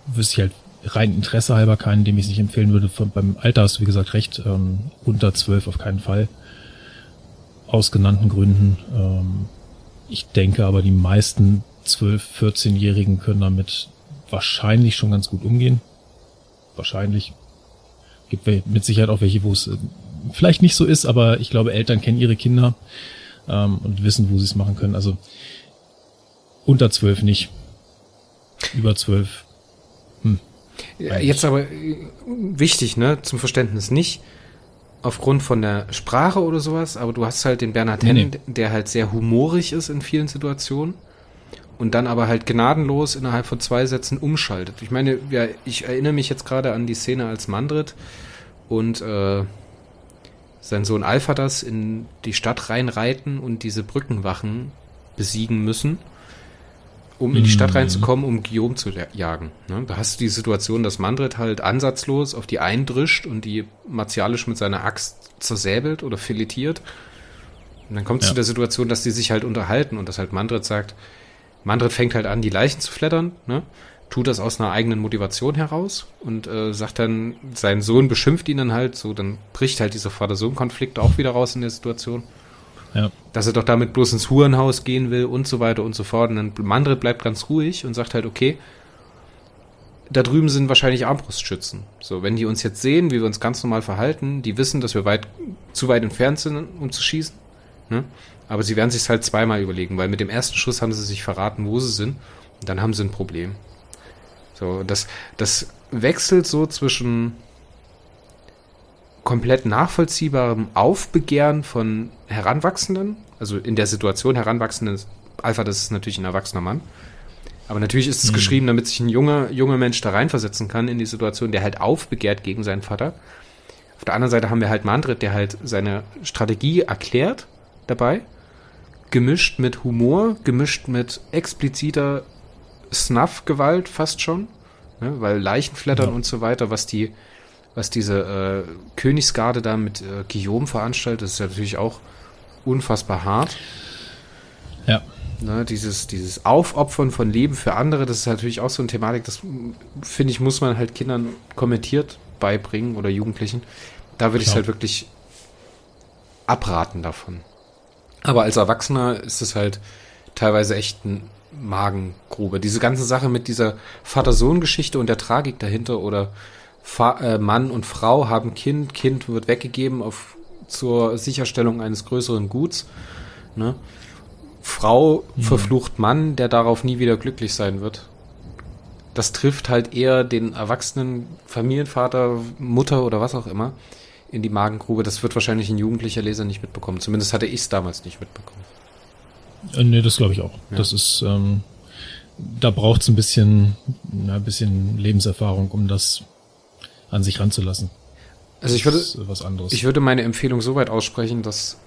wüsste ich halt rein Interesse halber keinen, dem ich es nicht empfehlen würde. Von, beim Alter hast du, wie gesagt, recht. Ähm, unter zwölf auf keinen Fall. Aus genannten Gründen. Ähm, ich denke aber, die meisten 12-, 14-Jährigen können damit wahrscheinlich schon ganz gut umgehen. Wahrscheinlich. Gibt mit Sicherheit auch welche, wo es äh, vielleicht nicht so ist, aber ich glaube, Eltern kennen ihre Kinder ähm, und wissen, wo sie es machen können. Also unter zwölf nicht. Über zwölf. Hm. Jetzt aber äh, wichtig, ne, zum Verständnis nicht aufgrund von der Sprache oder sowas, aber du hast halt den Bernhard nee, Hennen, nee. der halt sehr humorig ist in vielen Situationen und dann aber halt gnadenlos innerhalb von zwei Sätzen umschaltet. Ich meine, ja, ich erinnere mich jetzt gerade an die Szene als Mandrit und äh, sein Sohn Alpha das in die Stadt reinreiten und diese Brückenwachen besiegen müssen um in die Stadt mhm. reinzukommen, um Guillaume zu jagen. Ne? Da hast du die Situation, dass Mandrit halt ansatzlos auf die eindrischt und die martialisch mit seiner Axt zersäbelt oder filetiert. Und dann kommt es ja. zu der Situation, dass die sich halt unterhalten und dass halt Mandrit sagt, Mandrit fängt halt an, die Leichen zu flattern, ne? tut das aus einer eigenen Motivation heraus und äh, sagt dann, sein Sohn beschimpft ihn dann halt, so dann bricht halt dieser Vater-Sohn-Konflikt auch wieder raus in der Situation. Dass er doch damit bloß ins Hurenhaus gehen will und so weiter und so fort. Und dann Mandrit bleibt ganz ruhig und sagt halt, okay, da drüben sind wahrscheinlich Armbrustschützen. So, wenn die uns jetzt sehen, wie wir uns ganz normal verhalten, die wissen, dass wir weit, zu weit entfernt sind, um zu schießen. Ne? Aber sie werden sich halt zweimal überlegen, weil mit dem ersten Schuss haben sie sich verraten, wo sie sind. Und dann haben sie ein Problem. So, das, das wechselt so zwischen komplett nachvollziehbarem Aufbegehren von Heranwachsenden, also in der Situation Heranwachsenden, Alpha, das ist natürlich ein erwachsener Mann. Aber natürlich ist es mhm. geschrieben, damit sich ein junger, junger Mensch da reinversetzen kann in die Situation, der halt aufbegehrt gegen seinen Vater. Auf der anderen Seite haben wir halt Mandrit, der halt seine Strategie erklärt dabei, gemischt mit Humor, gemischt mit expliziter Snuff-Gewalt fast schon, ne, weil Leichenflattern ja. und so weiter, was die was diese äh, Königsgarde da mit äh, Guillaume veranstaltet, ist ja natürlich auch unfassbar hart. Ja. Ne, dieses, dieses Aufopfern von Leben für andere, das ist natürlich auch so eine Thematik, das finde ich, muss man halt Kindern kommentiert beibringen oder Jugendlichen. Da würde ich es halt wirklich abraten davon. Aber als Erwachsener ist es halt teilweise echt ein Magengrube. Diese ganze Sache mit dieser Vater-Sohn-Geschichte und der Tragik dahinter oder Fa äh, Mann und Frau haben Kind, Kind wird weggegeben auf, zur Sicherstellung eines größeren Guts. Ne? Frau mhm. verflucht Mann, der darauf nie wieder glücklich sein wird. Das trifft halt eher den erwachsenen Familienvater, Mutter oder was auch immer in die Magengrube. Das wird wahrscheinlich ein jugendlicher Leser nicht mitbekommen. Zumindest hatte ich es damals nicht mitbekommen. Äh, nee, das glaube ich auch. Ja. Das ist, ähm, da braucht es ein bisschen, na, ein bisschen Lebenserfahrung, um das an sich ranzulassen. Also ich würde, was anderes. ich würde meine Empfehlung so weit aussprechen, dass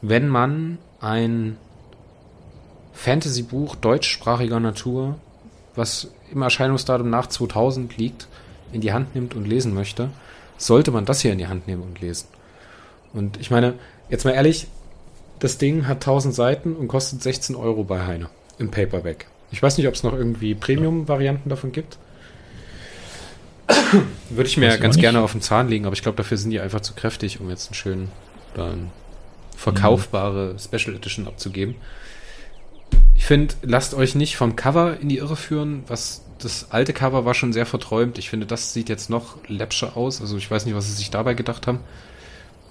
wenn man ein Fantasy-Buch deutschsprachiger Natur, was im Erscheinungsdatum nach 2000 liegt, in die Hand nimmt und lesen möchte, sollte man das hier in die Hand nehmen und lesen. Und ich meine, jetzt mal ehrlich, das Ding hat 1000 Seiten und kostet 16 Euro bei Heine im Paperback. Ich weiß nicht, ob es noch irgendwie Premium-Varianten davon gibt. Würde ich mir ganz gerne auf den Zahn legen, aber ich glaube, dafür sind die einfach zu kräftig, um jetzt einen schönen, oder eine verkaufbare Special Edition abzugeben. Ich finde, lasst euch nicht vom Cover in die Irre führen. Was das alte Cover war schon sehr verträumt. Ich finde, das sieht jetzt noch läppscher aus. Also ich weiß nicht, was sie sich dabei gedacht haben.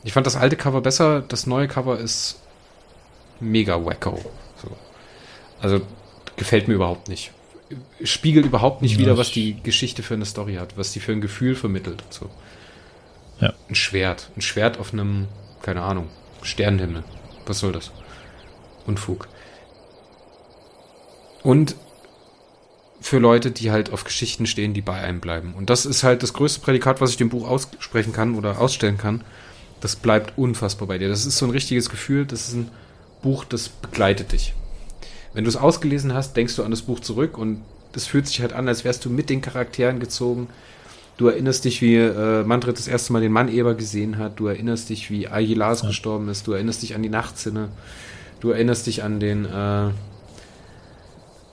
Ich fand das alte Cover besser. Das neue Cover ist mega wacko. So. Also gefällt mir überhaupt nicht spiegelt überhaupt nicht ja, wieder, was die Geschichte für eine Story hat, was die für ein Gefühl vermittelt. So. Ja. Ein Schwert. Ein Schwert auf einem, keine Ahnung, Sternenhimmel. Was soll das? Unfug. Und für Leute, die halt auf Geschichten stehen, die bei einem bleiben. Und das ist halt das größte Prädikat, was ich dem Buch aussprechen kann oder ausstellen kann. Das bleibt unfassbar bei dir. Das ist so ein richtiges Gefühl, das ist ein Buch, das begleitet dich. Wenn du es ausgelesen hast, denkst du an das Buch zurück und das fühlt sich halt an, als wärst du mit den Charakteren gezogen. Du erinnerst dich, wie äh, Manfred das erste Mal den Mann-Eber gesehen hat. Du erinnerst dich, wie Aguilas ja. gestorben ist. Du erinnerst dich an die Nachtsinne. Du erinnerst dich an den äh,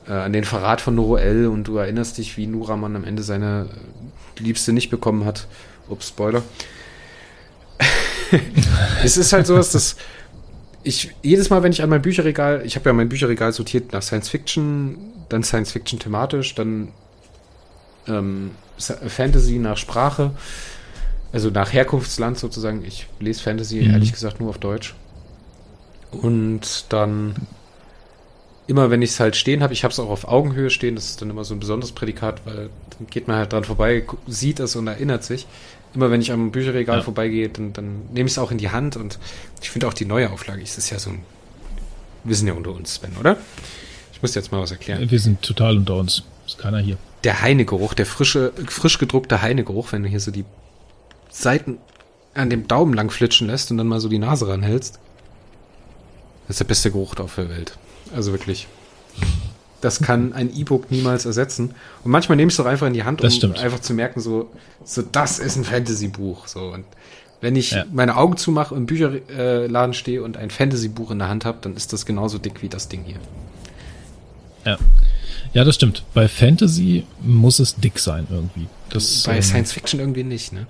äh, an den Verrat von Noroel und du erinnerst dich, wie Nuraman am Ende seine Liebste nicht bekommen hat. Ups, Spoiler. es ist halt sowas, dass ich jedes Mal, wenn ich an mein Bücherregal, ich habe ja mein Bücherregal sortiert nach Science Fiction, dann Science Fiction thematisch, dann ähm, Fantasy nach Sprache, also nach Herkunftsland sozusagen. Ich lese Fantasy mhm. ehrlich gesagt nur auf Deutsch. Und dann immer, wenn ich es halt stehen habe, ich habe es auch auf Augenhöhe stehen, das ist dann immer so ein besonderes Prädikat, weil dann geht man halt dran vorbei, sieht es und erinnert sich immer wenn ich am Bücherregal ja. vorbeigehe, dann, dann nehme ich es auch in die Hand und ich finde auch die neue Auflage, ist das ja so ein, wir sind ja unter uns, Sven, oder? Ich muss dir jetzt mal was erklären. Wir sind total unter uns. Ist keiner hier. Der Heinegeruch, der frische, frisch gedruckte Heinegeruch, wenn du hier so die Seiten an dem Daumen lang flitschen lässt und dann mal so die Nase ranhältst. Das ist der beste Geruch auf der Welt. Also wirklich. Das kann ein E-Book niemals ersetzen. Und manchmal nehme ich es doch einfach in die Hand, um einfach zu merken, so, so, das ist ein Fantasy-Buch. So, und wenn ich ja. meine Augen zumache im Bücherladen stehe und ein Fantasy-Buch in der Hand habe, dann ist das genauso dick wie das Ding hier. Ja. Ja, das stimmt. Bei Fantasy muss es dick sein irgendwie. Das, Bei ähm, Science Fiction irgendwie nicht, ne?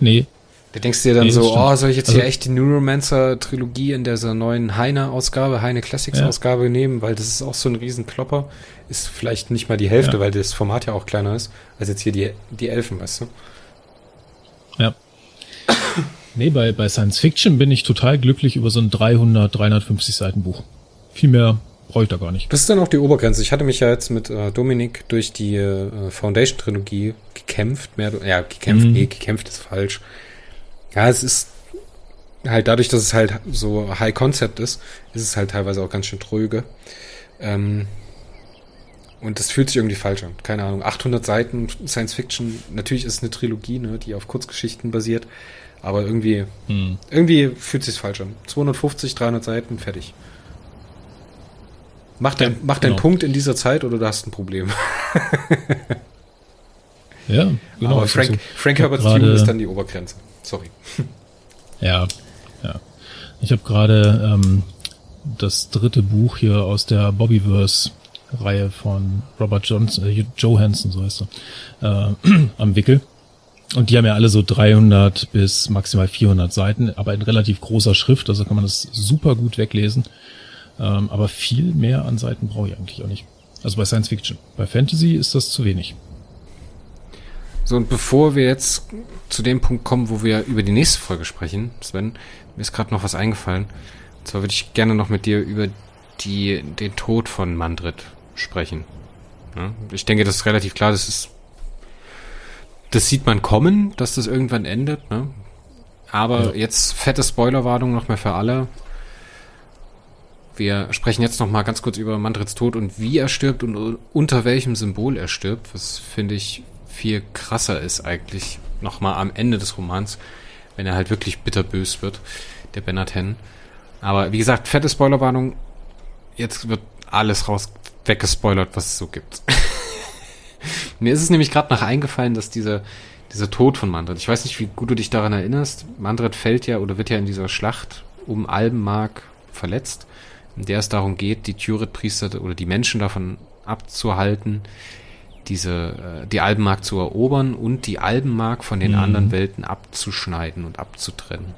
Nee, da denkst du dir dann nee, so, oh, soll ich jetzt also, hier echt die Neuromancer-Trilogie in dieser neuen Heine-Ausgabe, Heine Classics-Ausgabe ja. nehmen, weil das ist auch so ein Riesenklopper. Ist vielleicht nicht mal die Hälfte, ja. weil das Format ja auch kleiner ist, als jetzt hier die, die Elfen, weißt du? Ja. nee, bei, bei Science Fiction bin ich total glücklich über so ein 300, 350 Seiten Buch. Viel mehr brauche ich da gar nicht. Das ist dann auch die Obergrenze. Ich hatte mich ja jetzt mit äh, Dominik durch die äh, Foundation-Trilogie gekämpft. Mehr, ja, gekämpft, mhm. nee, gekämpft ist falsch ja, es ist halt dadurch, dass es halt so High Concept ist, ist es halt teilweise auch ganz schön tröge. Ähm, und das fühlt sich irgendwie falsch an. Keine Ahnung. 800 Seiten Science Fiction. Natürlich ist es eine Trilogie, ne, die auf Kurzgeschichten basiert. Aber irgendwie, hm. irgendwie fühlt sich falsch an. 250, 300 Seiten, fertig. Mach, dein, ja, mach deinen genau. Punkt in dieser Zeit oder du hast ein Problem. ja, genau. Aber Frank, Frank Herbert's Dune ist dann die Obergrenze. Sorry. Ja, ja. Ich habe gerade ähm, das dritte Buch hier aus der Bobbyverse-Reihe von Robert Johnson, äh, Johansson, so heißt er, äh, am Wickel. Und die haben ja alle so 300 bis maximal 400 Seiten, aber in relativ großer Schrift, also kann man das super gut weglesen. Ähm, aber viel mehr an Seiten brauche ich eigentlich auch nicht. Also bei Science Fiction. Bei Fantasy ist das zu wenig. So, und bevor wir jetzt zu dem Punkt kommen, wo wir über die nächste Folge sprechen, Sven, mir ist gerade noch was eingefallen. Und zwar würde ich gerne noch mit dir über die, den Tod von Mandrit sprechen. Ja, ich denke, das ist relativ klar, das ist, das sieht man kommen, dass das irgendwann endet, ne? Aber ja. jetzt fette Spoilerwarnung noch mehr für alle. Wir sprechen jetzt noch mal ganz kurz über Mandrits Tod und wie er stirbt und unter welchem Symbol er stirbt. Was finde ich viel krasser ist eigentlich nochmal am Ende des Romans, wenn er halt wirklich bitterbös wird, der Bernard Henn. Aber wie gesagt, fette Spoilerwarnung. Jetzt wird alles raus weggespoilert, was es so gibt. Mir ist es nämlich gerade nach eingefallen, dass dieser, dieser Tod von Mandred, ich weiß nicht, wie gut du dich daran erinnerst, Mandred fällt ja oder wird ja in dieser Schlacht um Albenmark verletzt, in der es darum geht, die Tyrit-Priester oder die Menschen davon abzuhalten, diese, äh, die Albenmark zu erobern und die Albenmark von den mhm. anderen Welten abzuschneiden und abzutrennen.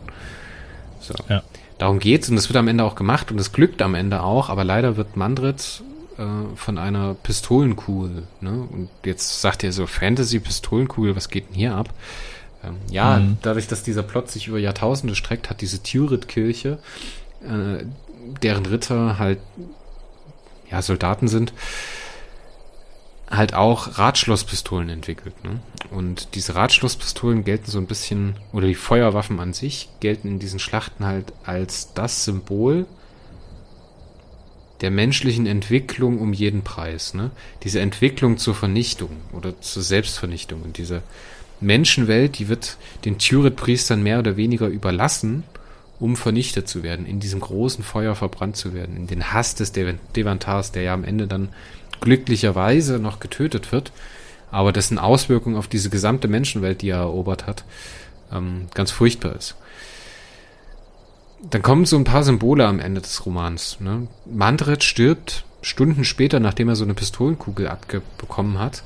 So. Ja. Darum geht's und das wird am Ende auch gemacht und es glückt am Ende auch, aber leider wird Mandrit äh, von einer Pistolenkugel, ne? Und jetzt sagt ihr so Fantasy-Pistolenkugel, was geht denn hier ab? Ähm, ja, mhm. dadurch, dass dieser Plot sich über Jahrtausende streckt, hat diese Tyrit-Kirche, äh, deren Ritter halt ja Soldaten sind, halt auch Radschlosspistolen entwickelt. Ne? Und diese Radschlosspistolen gelten so ein bisschen, oder die Feuerwaffen an sich gelten in diesen Schlachten halt als das Symbol der menschlichen Entwicklung um jeden Preis. Ne? Diese Entwicklung zur Vernichtung oder zur Selbstvernichtung und diese Menschenwelt, die wird den Tyrit-Priestern mehr oder weniger überlassen, um vernichtet zu werden, in diesem großen Feuer verbrannt zu werden, in den Hass des Devantars, der ja am Ende dann glücklicherweise noch getötet wird, aber dessen Auswirkung auf diese gesamte Menschenwelt, die er erobert hat, ähm, ganz furchtbar ist. Dann kommen so ein paar Symbole am Ende des Romans. Ne? Mandred stirbt Stunden später, nachdem er so eine Pistolenkugel abbekommen hat,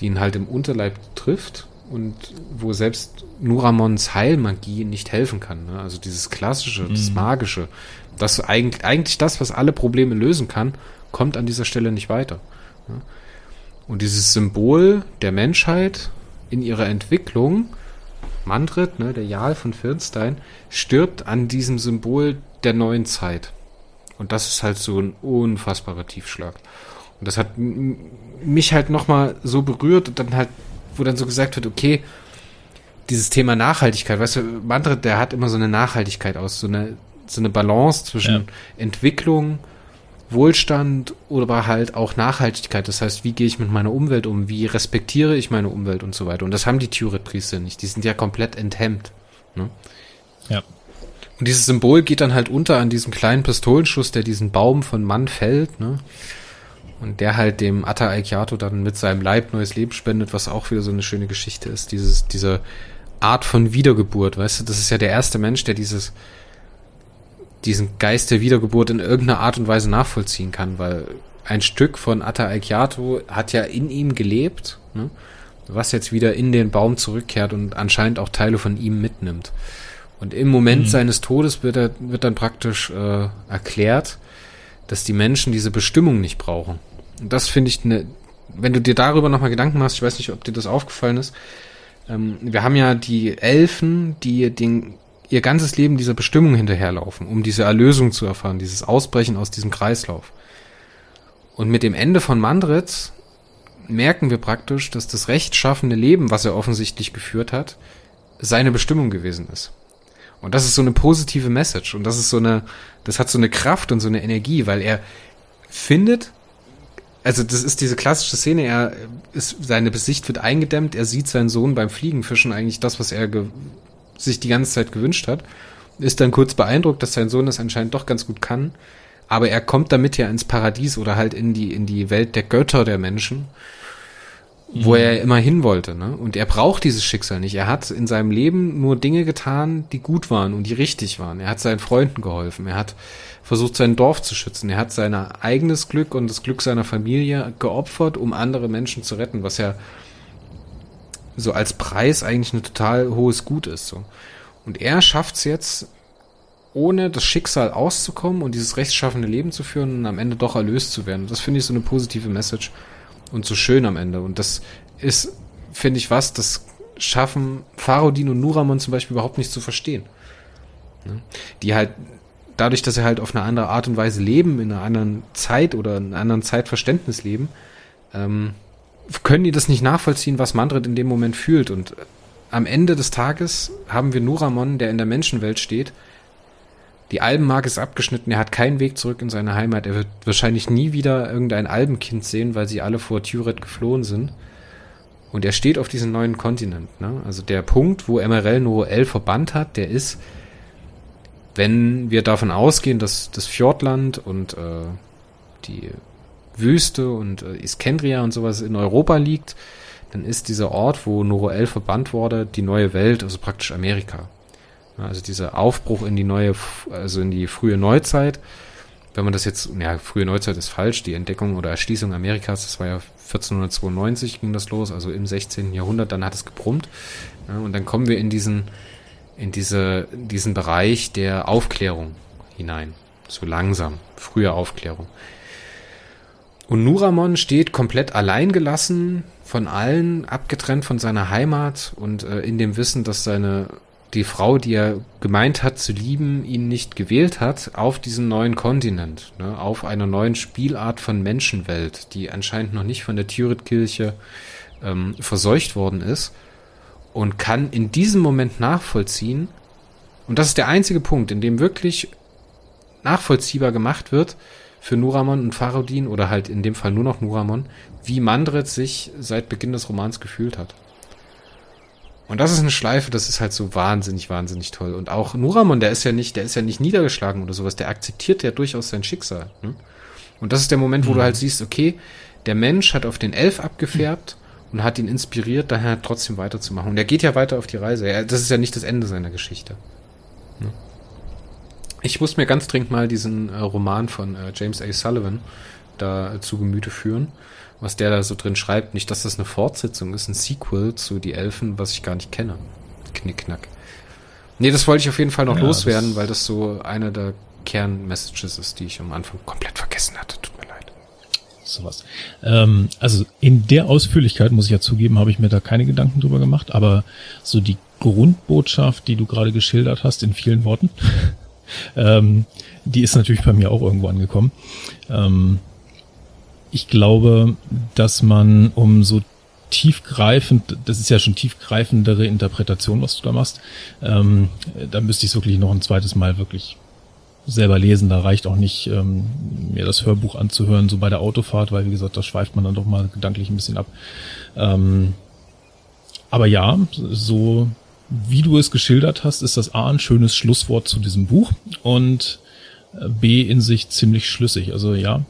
die ihn halt im Unterleib trifft und wo selbst Nuramons Heilmagie nicht helfen kann. Ne? Also dieses klassische, mhm. das magische, das eigentlich, eigentlich das, was alle Probleme lösen kann, kommt an dieser Stelle nicht weiter. Und dieses Symbol der Menschheit in ihrer Entwicklung, Mandrit, ne, der Jarl von Firnstein, stirbt an diesem Symbol der neuen Zeit. Und das ist halt so ein unfassbarer Tiefschlag. Und das hat mich halt nochmal so berührt und dann halt wo dann so gesagt wird, okay, dieses Thema Nachhaltigkeit, weißt du, Mantra, der hat immer so eine Nachhaltigkeit aus, so eine, so eine Balance zwischen ja. Entwicklung, Wohlstand oder halt auch Nachhaltigkeit. Das heißt, wie gehe ich mit meiner Umwelt um? Wie respektiere ich meine Umwelt und so weiter? Und das haben die Tyret-Priester nicht. Die sind ja komplett enthemmt. Ne? Ja. Und dieses Symbol geht dann halt unter an diesem kleinen Pistolenschuss, der diesen Baum von Mann fällt. Ne? Und der halt dem Atta Aikiato dann mit seinem Leib neues Leben spendet, was auch wieder so eine schöne Geschichte ist. Dieses, diese Art von Wiedergeburt, weißt du, das ist ja der erste Mensch, der dieses, diesen Geist der Wiedergeburt in irgendeiner Art und Weise nachvollziehen kann, weil ein Stück von Atta Aikiato hat ja in ihm gelebt, ne? was jetzt wieder in den Baum zurückkehrt und anscheinend auch Teile von ihm mitnimmt. Und im Moment mhm. seines Todes wird, er, wird dann praktisch äh, erklärt, dass die Menschen diese Bestimmung nicht brauchen. Und das finde ich eine, wenn du dir darüber nochmal Gedanken machst, ich weiß nicht, ob dir das aufgefallen ist, ähm, wir haben ja die Elfen, die den, ihr ganzes Leben dieser Bestimmung hinterherlaufen, um diese Erlösung zu erfahren, dieses Ausbrechen aus diesem Kreislauf. Und mit dem Ende von Mandritz merken wir praktisch, dass das rechtschaffende Leben, was er offensichtlich geführt hat, seine Bestimmung gewesen ist. Und das ist so eine positive Message und das ist so eine, das hat so eine Kraft und so eine Energie, weil er findet, also das ist diese klassische Szene, er ist, seine Besicht wird eingedämmt, er sieht seinen Sohn beim Fliegenfischen eigentlich das, was er sich die ganze Zeit gewünscht hat, ist dann kurz beeindruckt, dass sein Sohn das anscheinend doch ganz gut kann, aber er kommt damit ja ins Paradies oder halt in die, in die Welt der Götter der Menschen wo mhm. er immer hin wollte. Ne? Und er braucht dieses Schicksal nicht. Er hat in seinem Leben nur Dinge getan, die gut waren und die richtig waren. Er hat seinen Freunden geholfen. Er hat versucht, sein Dorf zu schützen. Er hat sein eigenes Glück und das Glück seiner Familie geopfert, um andere Menschen zu retten, was ja so als Preis eigentlich ein total hohes Gut ist. So. Und er schafft es jetzt, ohne das Schicksal auszukommen und dieses rechtschaffende Leben zu führen und am Ende doch erlöst zu werden. Das finde ich so eine positive Message und so schön am Ende. Und das ist, finde ich, was, das schaffen Farodin und Nuramon zum Beispiel überhaupt nicht zu verstehen. Ne? Die halt, dadurch, dass sie halt auf eine andere Art und Weise leben, in einer anderen Zeit oder in einem anderen Zeitverständnis leben, ähm, können die das nicht nachvollziehen, was Mandrit in dem Moment fühlt. Und am Ende des Tages haben wir Nuramon, der in der Menschenwelt steht, die Albenmark ist abgeschnitten, er hat keinen Weg zurück in seine Heimat. Er wird wahrscheinlich nie wieder irgendein Albenkind sehen, weil sie alle vor Turet geflohen sind. Und er steht auf diesem neuen Kontinent. Ne? Also der Punkt, wo MRL Noel verbannt hat, der ist, wenn wir davon ausgehen, dass das Fjordland und äh, die Wüste und äh, Iskendria und sowas in Europa liegt, dann ist dieser Ort, wo Noroel verbannt wurde, die neue Welt, also praktisch Amerika. Also dieser Aufbruch in die neue, also in die frühe Neuzeit. Wenn man das jetzt, ja, frühe Neuzeit ist falsch, die Entdeckung oder Erschließung Amerikas, das war ja 1492 ging das los, also im 16. Jahrhundert, dann hat es gebrummt. Ja, und dann kommen wir in diesen, in diese, diesen Bereich der Aufklärung hinein. So langsam, frühe Aufklärung. Und Nuramon steht komplett alleingelassen von allen, abgetrennt von seiner Heimat und äh, in dem Wissen, dass seine die Frau, die er gemeint hat zu lieben, ihn nicht gewählt hat, auf diesen neuen Kontinent, ne, auf einer neuen Spielart von Menschenwelt, die anscheinend noch nicht von der Tyrit-Kirche ähm, verseucht worden ist und kann in diesem Moment nachvollziehen, und das ist der einzige Punkt, in dem wirklich nachvollziehbar gemacht wird, für Nuramon und Farodin oder halt in dem Fall nur noch Nuramon, wie Mandret sich seit Beginn des Romans gefühlt hat. Und das ist eine Schleife, das ist halt so wahnsinnig, wahnsinnig toll. Und auch Nuramon, der ist ja nicht, der ist ja nicht niedergeschlagen oder sowas, der akzeptiert ja durchaus sein Schicksal. Ne? Und das ist der Moment, wo mhm. du halt siehst, okay, der Mensch hat auf den Elf abgefärbt mhm. und hat ihn inspiriert, daher trotzdem weiterzumachen. Und er geht ja weiter auf die Reise. Das ist ja nicht das Ende seiner Geschichte. Ne? Ich muss mir ganz dringend mal diesen äh, Roman von äh, James A. Sullivan da äh, zu Gemüte führen was der da so drin schreibt. Nicht, dass das eine Fortsetzung ist, ein Sequel zu Die Elfen, was ich gar nicht kenne. Knickknack. Nee, das wollte ich auf jeden Fall noch ja, loswerden, das weil das so eine der Kernmessages ist, die ich am Anfang komplett vergessen hatte. Tut mir leid. Sowas. Ähm, also in der Ausführlichkeit, muss ich ja zugeben, habe ich mir da keine Gedanken drüber gemacht, aber so die Grundbotschaft, die du gerade geschildert hast, in vielen Worten, ähm, die ist natürlich bei mir auch irgendwo angekommen. Ähm, ich glaube, dass man um so tiefgreifend, das ist ja schon tiefgreifendere Interpretation, was du da machst, ähm, da müsste ich es wirklich noch ein zweites Mal wirklich selber lesen. Da reicht auch nicht, ähm, mir das Hörbuch anzuhören, so bei der Autofahrt, weil wie gesagt, da schweift man dann doch mal gedanklich ein bisschen ab. Ähm, aber ja, so wie du es geschildert hast, ist das A ein schönes Schlusswort zu diesem Buch und äh, B in sich ziemlich schlüssig. Also ja,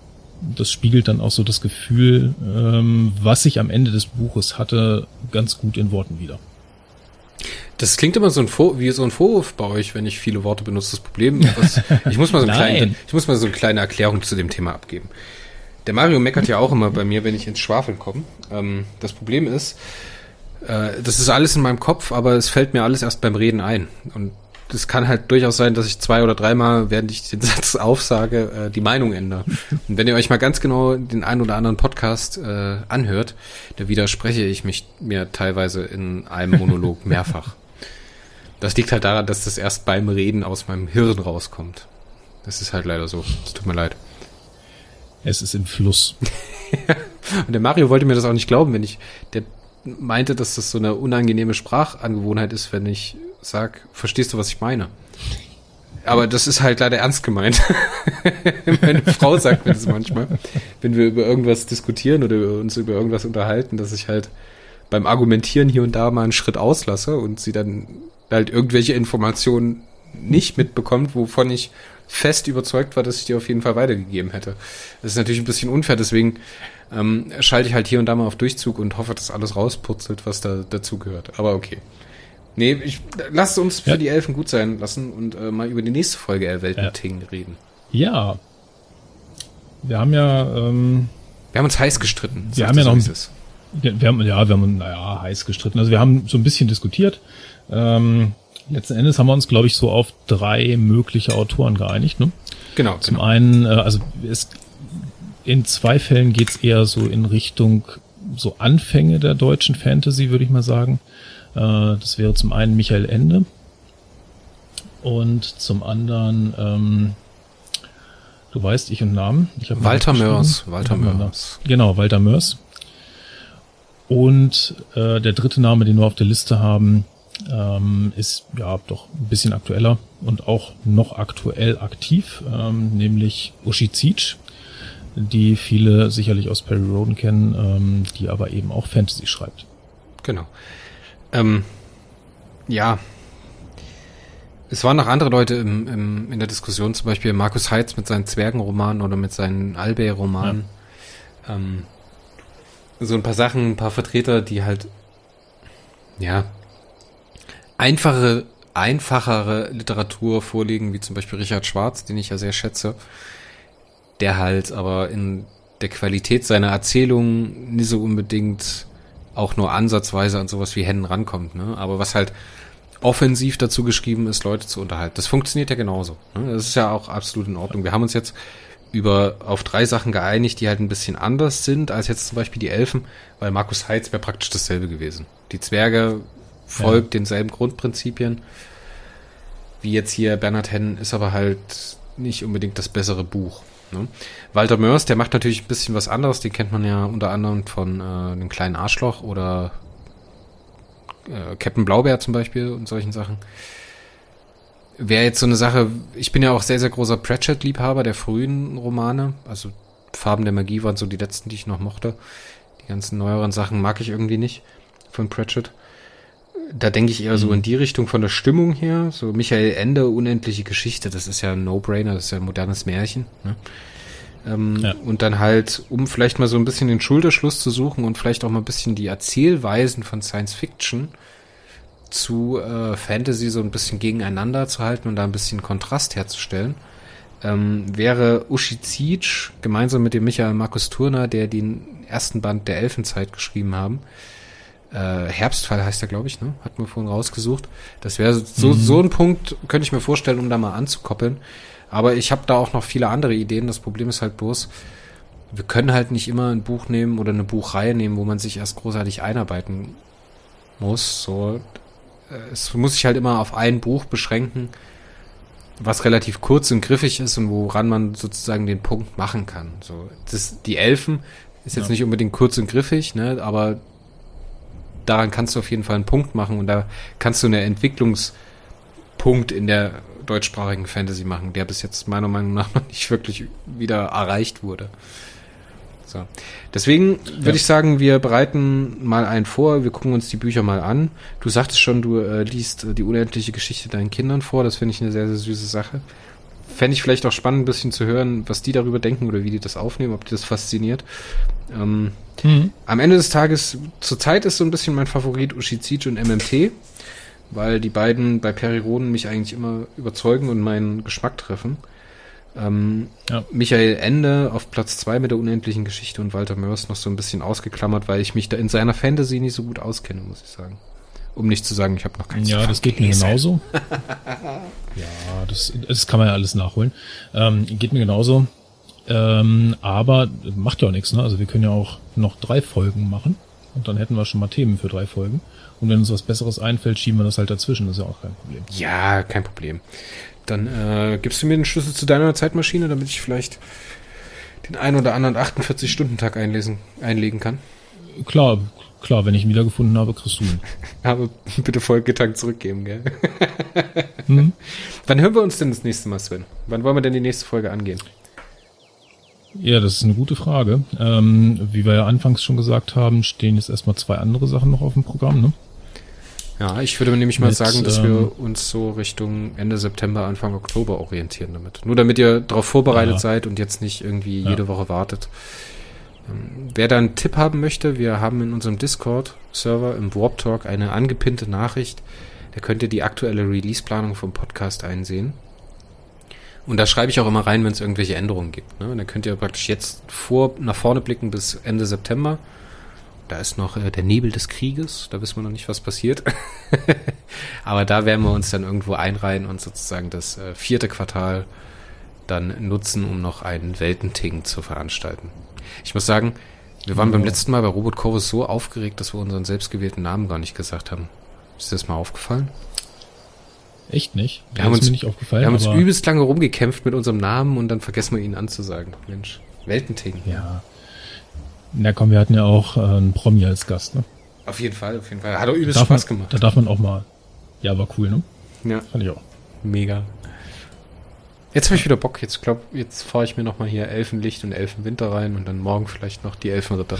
das spiegelt dann auch so das Gefühl, ähm, was ich am Ende des Buches hatte, ganz gut in Worten wieder. Das klingt immer so ein Vor wie so ein Vorwurf bei euch, wenn ich viele Worte benutze. Das Problem, was, ich muss mal so, kleinen, ich muss mal so eine kleine Erklärung zu dem Thema abgeben. Der Mario meckert ja auch immer bei mir, wenn ich ins Schwafeln komme. Ähm, das Problem ist, äh, das ist alles in meinem Kopf, aber es fällt mir alles erst beim Reden ein. Und das kann halt durchaus sein, dass ich zwei oder dreimal, während ich den Satz aufsage, äh, die Meinung ändere. Und wenn ihr euch mal ganz genau den einen oder anderen Podcast äh, anhört, da widerspreche ich mich mir teilweise in einem Monolog mehrfach. Das liegt halt daran, dass das erst beim Reden aus meinem Hirn rauskommt. Das ist halt leider so. Es tut mir leid. Es ist im Fluss. Und der Mario wollte mir das auch nicht glauben, wenn ich, der meinte, dass das so eine unangenehme Sprachangewohnheit ist, wenn ich sag, verstehst du, was ich meine? Aber das ist halt leider ernst gemeint. Meine Frau sagt mir das manchmal, wenn wir über irgendwas diskutieren oder uns über irgendwas unterhalten, dass ich halt beim Argumentieren hier und da mal einen Schritt auslasse und sie dann halt irgendwelche Informationen nicht mitbekommt, wovon ich fest überzeugt war, dass ich die auf jeden Fall weitergegeben hätte. Das ist natürlich ein bisschen unfair, deswegen ähm, schalte ich halt hier und da mal auf Durchzug und hoffe, dass alles rausputzelt, was da dazu gehört. Aber okay. Nee, ich lasst uns für ja. die Elfen gut sein lassen und äh, mal über die nächste Folge Erweltenting ja. reden. Ja. Wir haben ja ähm, Wir haben uns heiß gestritten. Wir haben ja noch wir haben, ja, wir haben, naja, heiß gestritten. Also wir haben so ein bisschen diskutiert. Ähm, letzten Endes haben wir uns, glaube ich, so auf drei mögliche Autoren geeinigt. Ne? Genau. Zum genau. einen, äh, also es, in zwei Fällen geht's eher so in Richtung so Anfänge der deutschen Fantasy, würde ich mal sagen. Äh, das wäre zum einen Michael Ende und zum anderen, ähm, du weißt, ich und Namen. Ich Walter Mörs. Walter Mörs. Genau, Walter Mörs. Und äh, der dritte Name, den wir auf der Liste haben, ähm, ist ja doch ein bisschen aktueller und auch noch aktuell aktiv, ähm, nämlich Uschi Zietsch, die viele sicherlich aus Perry Roden kennen, ähm, die aber eben auch Fantasy schreibt. Genau. Ähm, ja. Es waren noch andere Leute im, im, in der Diskussion, zum Beispiel Markus Heitz mit seinen Zwergenromanen oder mit seinen Albay-Romanen. Ja. Ähm, so ein paar Sachen, ein paar Vertreter, die halt, ja, einfache, einfachere Literatur vorlegen, wie zum Beispiel Richard Schwarz, den ich ja sehr schätze, der halt aber in der Qualität seiner Erzählungen nicht so unbedingt auch nur ansatzweise an sowas wie Hennen rankommt. Ne? Aber was halt offensiv dazu geschrieben ist, Leute zu unterhalten. Das funktioniert ja genauso. Ne? Das ist ja auch absolut in Ordnung. Wir haben uns jetzt über auf drei Sachen geeinigt, die halt ein bisschen anders sind als jetzt zum Beispiel die Elfen, weil Markus Heitz wäre praktisch dasselbe gewesen. Die Zwerge folgt ja. denselben Grundprinzipien. Wie jetzt hier Bernhard Hennen ist aber halt nicht unbedingt das bessere Buch. Ne? Walter Mörs, der macht natürlich ein bisschen was anderes. Den kennt man ja unter anderem von äh, dem kleinen Arschloch oder äh, Captain Blaubeer zum Beispiel und solchen Sachen. wäre jetzt so eine Sache, ich bin ja auch sehr, sehr großer Pratchett-Liebhaber der frühen Romane. Also Farben der Magie waren so die letzten, die ich noch mochte. Die ganzen neueren Sachen mag ich irgendwie nicht von Pratchett. Da denke ich eher mhm. so in die Richtung von der Stimmung her. So Michael Ende, unendliche Geschichte, das ist ja ein No-Brainer, das ist ja ein modernes Märchen. Ne? Ähm, ja. Und dann halt, um vielleicht mal so ein bisschen den Schulterschluss zu suchen und vielleicht auch mal ein bisschen die Erzählweisen von Science Fiction zu äh, Fantasy so ein bisschen gegeneinander zu halten und da ein bisschen Kontrast herzustellen, ähm, wäre Ushizij gemeinsam mit dem Michael Markus Turner, der den ersten Band der Elfenzeit geschrieben haben. Äh, Herbstfall heißt er, glaube ich, ne? Hat man vorhin rausgesucht. Das wäre so, mhm. so ein Punkt, könnte ich mir vorstellen, um da mal anzukoppeln. Aber ich habe da auch noch viele andere Ideen. Das Problem ist halt bloß, wir können halt nicht immer ein Buch nehmen oder eine Buchreihe nehmen, wo man sich erst großartig einarbeiten muss. So, äh, es muss sich halt immer auf ein Buch beschränken, was relativ kurz und griffig ist und woran man sozusagen den Punkt machen kann. So, das, die Elfen ist jetzt ja. nicht unbedingt kurz und griffig, ne, aber daran kannst du auf jeden Fall einen Punkt machen und da kannst du einen Entwicklungspunkt in der deutschsprachigen Fantasy machen, der bis jetzt meiner Meinung nach noch nicht wirklich wieder erreicht wurde. So. Deswegen würde ja. ich sagen, wir bereiten mal einen vor, wir gucken uns die Bücher mal an. Du sagtest schon, du äh, liest äh, die unendliche Geschichte deinen Kindern vor, das finde ich eine sehr, sehr süße Sache. Fände ich vielleicht auch spannend, ein bisschen zu hören, was die darüber denken oder wie die das aufnehmen, ob die das fasziniert. Ähm, mhm. Am Ende des Tages, zurzeit ist so ein bisschen mein Favorit Ushizij und MMT, weil die beiden bei Periroden mich eigentlich immer überzeugen und meinen Geschmack treffen. Ähm, ja. Michael Ende auf Platz zwei mit der unendlichen Geschichte und Walter Mörs noch so ein bisschen ausgeklammert, weil ich mich da in seiner Fantasy nicht so gut auskenne, muss ich sagen. Um nicht zu sagen, ich habe noch keinen Ja, das geht mir genauso. ja, das, das kann man ja alles nachholen. Ähm, geht mir genauso. Ähm, aber macht ja auch nichts, ne? Also wir können ja auch noch drei Folgen machen und dann hätten wir schon mal Themen für drei Folgen. Und wenn uns was Besseres einfällt, schieben wir das halt dazwischen. Das ist ja auch kein Problem. Ja, kein Problem. Dann äh, gibst du mir den Schlüssel zu deiner Zeitmaschine, damit ich vielleicht den ein oder anderen 48-Stunden-Tag einlesen, einlegen kann? Klar, klar, wenn ich ihn wiedergefunden habe, kriegst du ihn. Aber bitte Folgetag zurückgeben, gell? hm? Wann hören wir uns denn das nächste Mal, Sven? Wann wollen wir denn die nächste Folge angehen? Ja, das ist eine gute Frage. Ähm, wie wir ja anfangs schon gesagt haben, stehen jetzt erstmal zwei andere Sachen noch auf dem Programm, ne? Ja, ich würde nämlich mal Mit, sagen, dass ähm, wir uns so Richtung Ende September, Anfang Oktober orientieren damit. Nur damit ihr darauf vorbereitet ja. seid und jetzt nicht irgendwie ja. jede Woche wartet. Ähm, wer da einen Tipp haben möchte, wir haben in unserem Discord-Server im Warp Talk eine angepinnte Nachricht. Da könnt ihr die aktuelle Release-Planung vom Podcast einsehen. Und da schreibe ich auch immer rein, wenn es irgendwelche Änderungen gibt. Ne? Dann könnt ihr praktisch jetzt vor, nach vorne blicken bis Ende September da ist noch äh, der Nebel des Krieges, da wissen wir noch nicht, was passiert. Aber da werden wir uns dann irgendwo einreihen und sozusagen das äh, vierte Quartal dann nutzen, um noch einen Weltenting zu veranstalten. Ich muss sagen, wir waren ja. beim letzten Mal bei Robot Chorus so aufgeregt, dass wir unseren selbstgewählten Namen gar nicht gesagt haben. Ist dir das mal aufgefallen? Echt nicht? Wir haben uns, nicht aufgefallen. Wir haben uns übelst lange rumgekämpft mit unserem Namen und dann vergessen wir ihn anzusagen. Mensch, Weltenting. Ja. Na komm, wir hatten ja auch äh, einen Promi als Gast, ne? Auf jeden Fall, auf jeden Fall. Hat auch übelst darf Spaß man, gemacht. Da darf man auch mal. Ja, war cool, ne? Ja. Fand ich auch. Mega. Jetzt habe ich wieder Bock. Jetzt glaub, jetzt fahre ich mir nochmal hier Elfenlicht und Elfenwinter rein und dann morgen vielleicht noch die Elfenritter.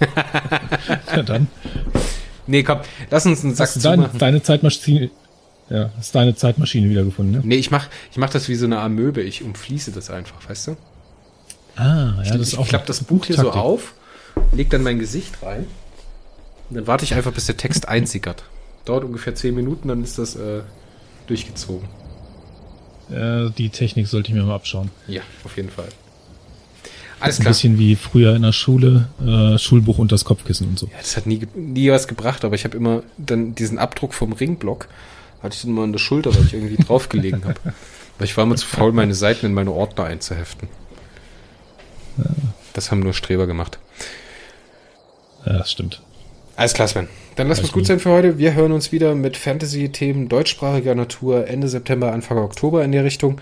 ja, dann. Nee, komm, lass uns einen Sack Hast dein, deine Zeitmaschine, ja, hast deine Zeitmaschine wiedergefunden, ne? Nee, ich mach, ich mach das wie so eine Amöbe. Ich umfließe das einfach, weißt du? Ah, ja, das ist auch. Ich klappe das Buch hier Taktik. so auf, leg dann mein Gesicht rein und dann warte ich einfach, bis der Text einsickert. Dauert ungefähr zehn Minuten, dann ist das äh, durchgezogen. Äh, die Technik sollte ich mir mal abschauen. Ja, auf jeden Fall. Alles klar. Ein bisschen wie früher in der Schule, äh, Schulbuch und das Kopfkissen und so. Ja, das hat nie, nie was gebracht, aber ich habe immer dann diesen Abdruck vom Ringblock, hatte ich dann mal an der Schulter, weil ich irgendwie draufgelegen habe. Weil ich war immer zu faul, meine Seiten in meine Ordner einzuheften. Das haben nur Streber gemacht. Ja, das stimmt. Alles klar, Sven. Dann lass uns gut sein für heute. Wir hören uns wieder mit Fantasy-Themen deutschsprachiger Natur Ende September, Anfang Oktober in der Richtung.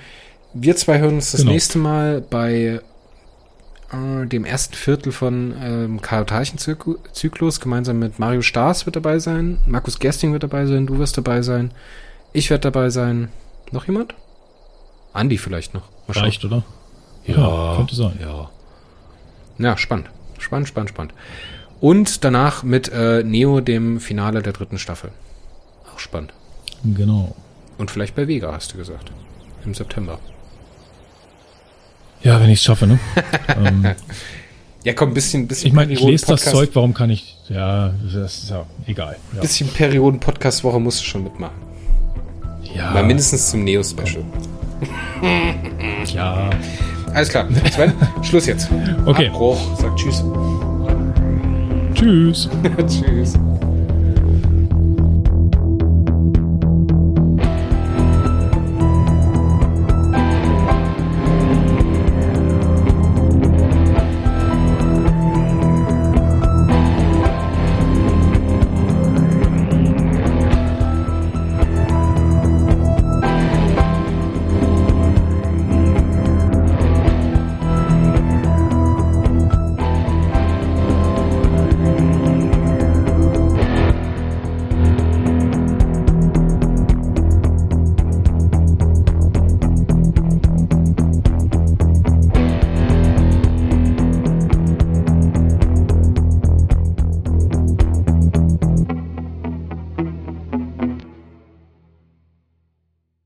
Wir zwei hören uns das genau. nächste Mal bei äh, dem ersten Viertel von ähm, Karl Teichenzyklus gemeinsam mit Mario Stars wird dabei sein, Markus Gersting wird dabei sein, du wirst dabei sein, ich werde dabei sein Noch jemand? Andi vielleicht noch. Reicht, oder? Ja, ja, könnte sein. Ja. Ja, spannend. Spannend, spannend, spannend. Und danach mit äh, Neo, dem Finale der dritten Staffel. Auch spannend. Genau. Und vielleicht bei Vega, hast du gesagt. Im September. Ja, wenn ich es schaffe, ne? ähm, ja, komm, bisschen, bisschen. Ich meine, ich lese das Zeug, warum kann ich. Ja, das ist ja egal. Ja. Bisschen Perioden-Podcast-Woche musst du schon mitmachen. Ja. Mal mindestens zum Neo-Special. ja. Alles klar. Sven, Schluss jetzt. Okay. Abbruch. Sag Tschüss. Tschüss. tschüss.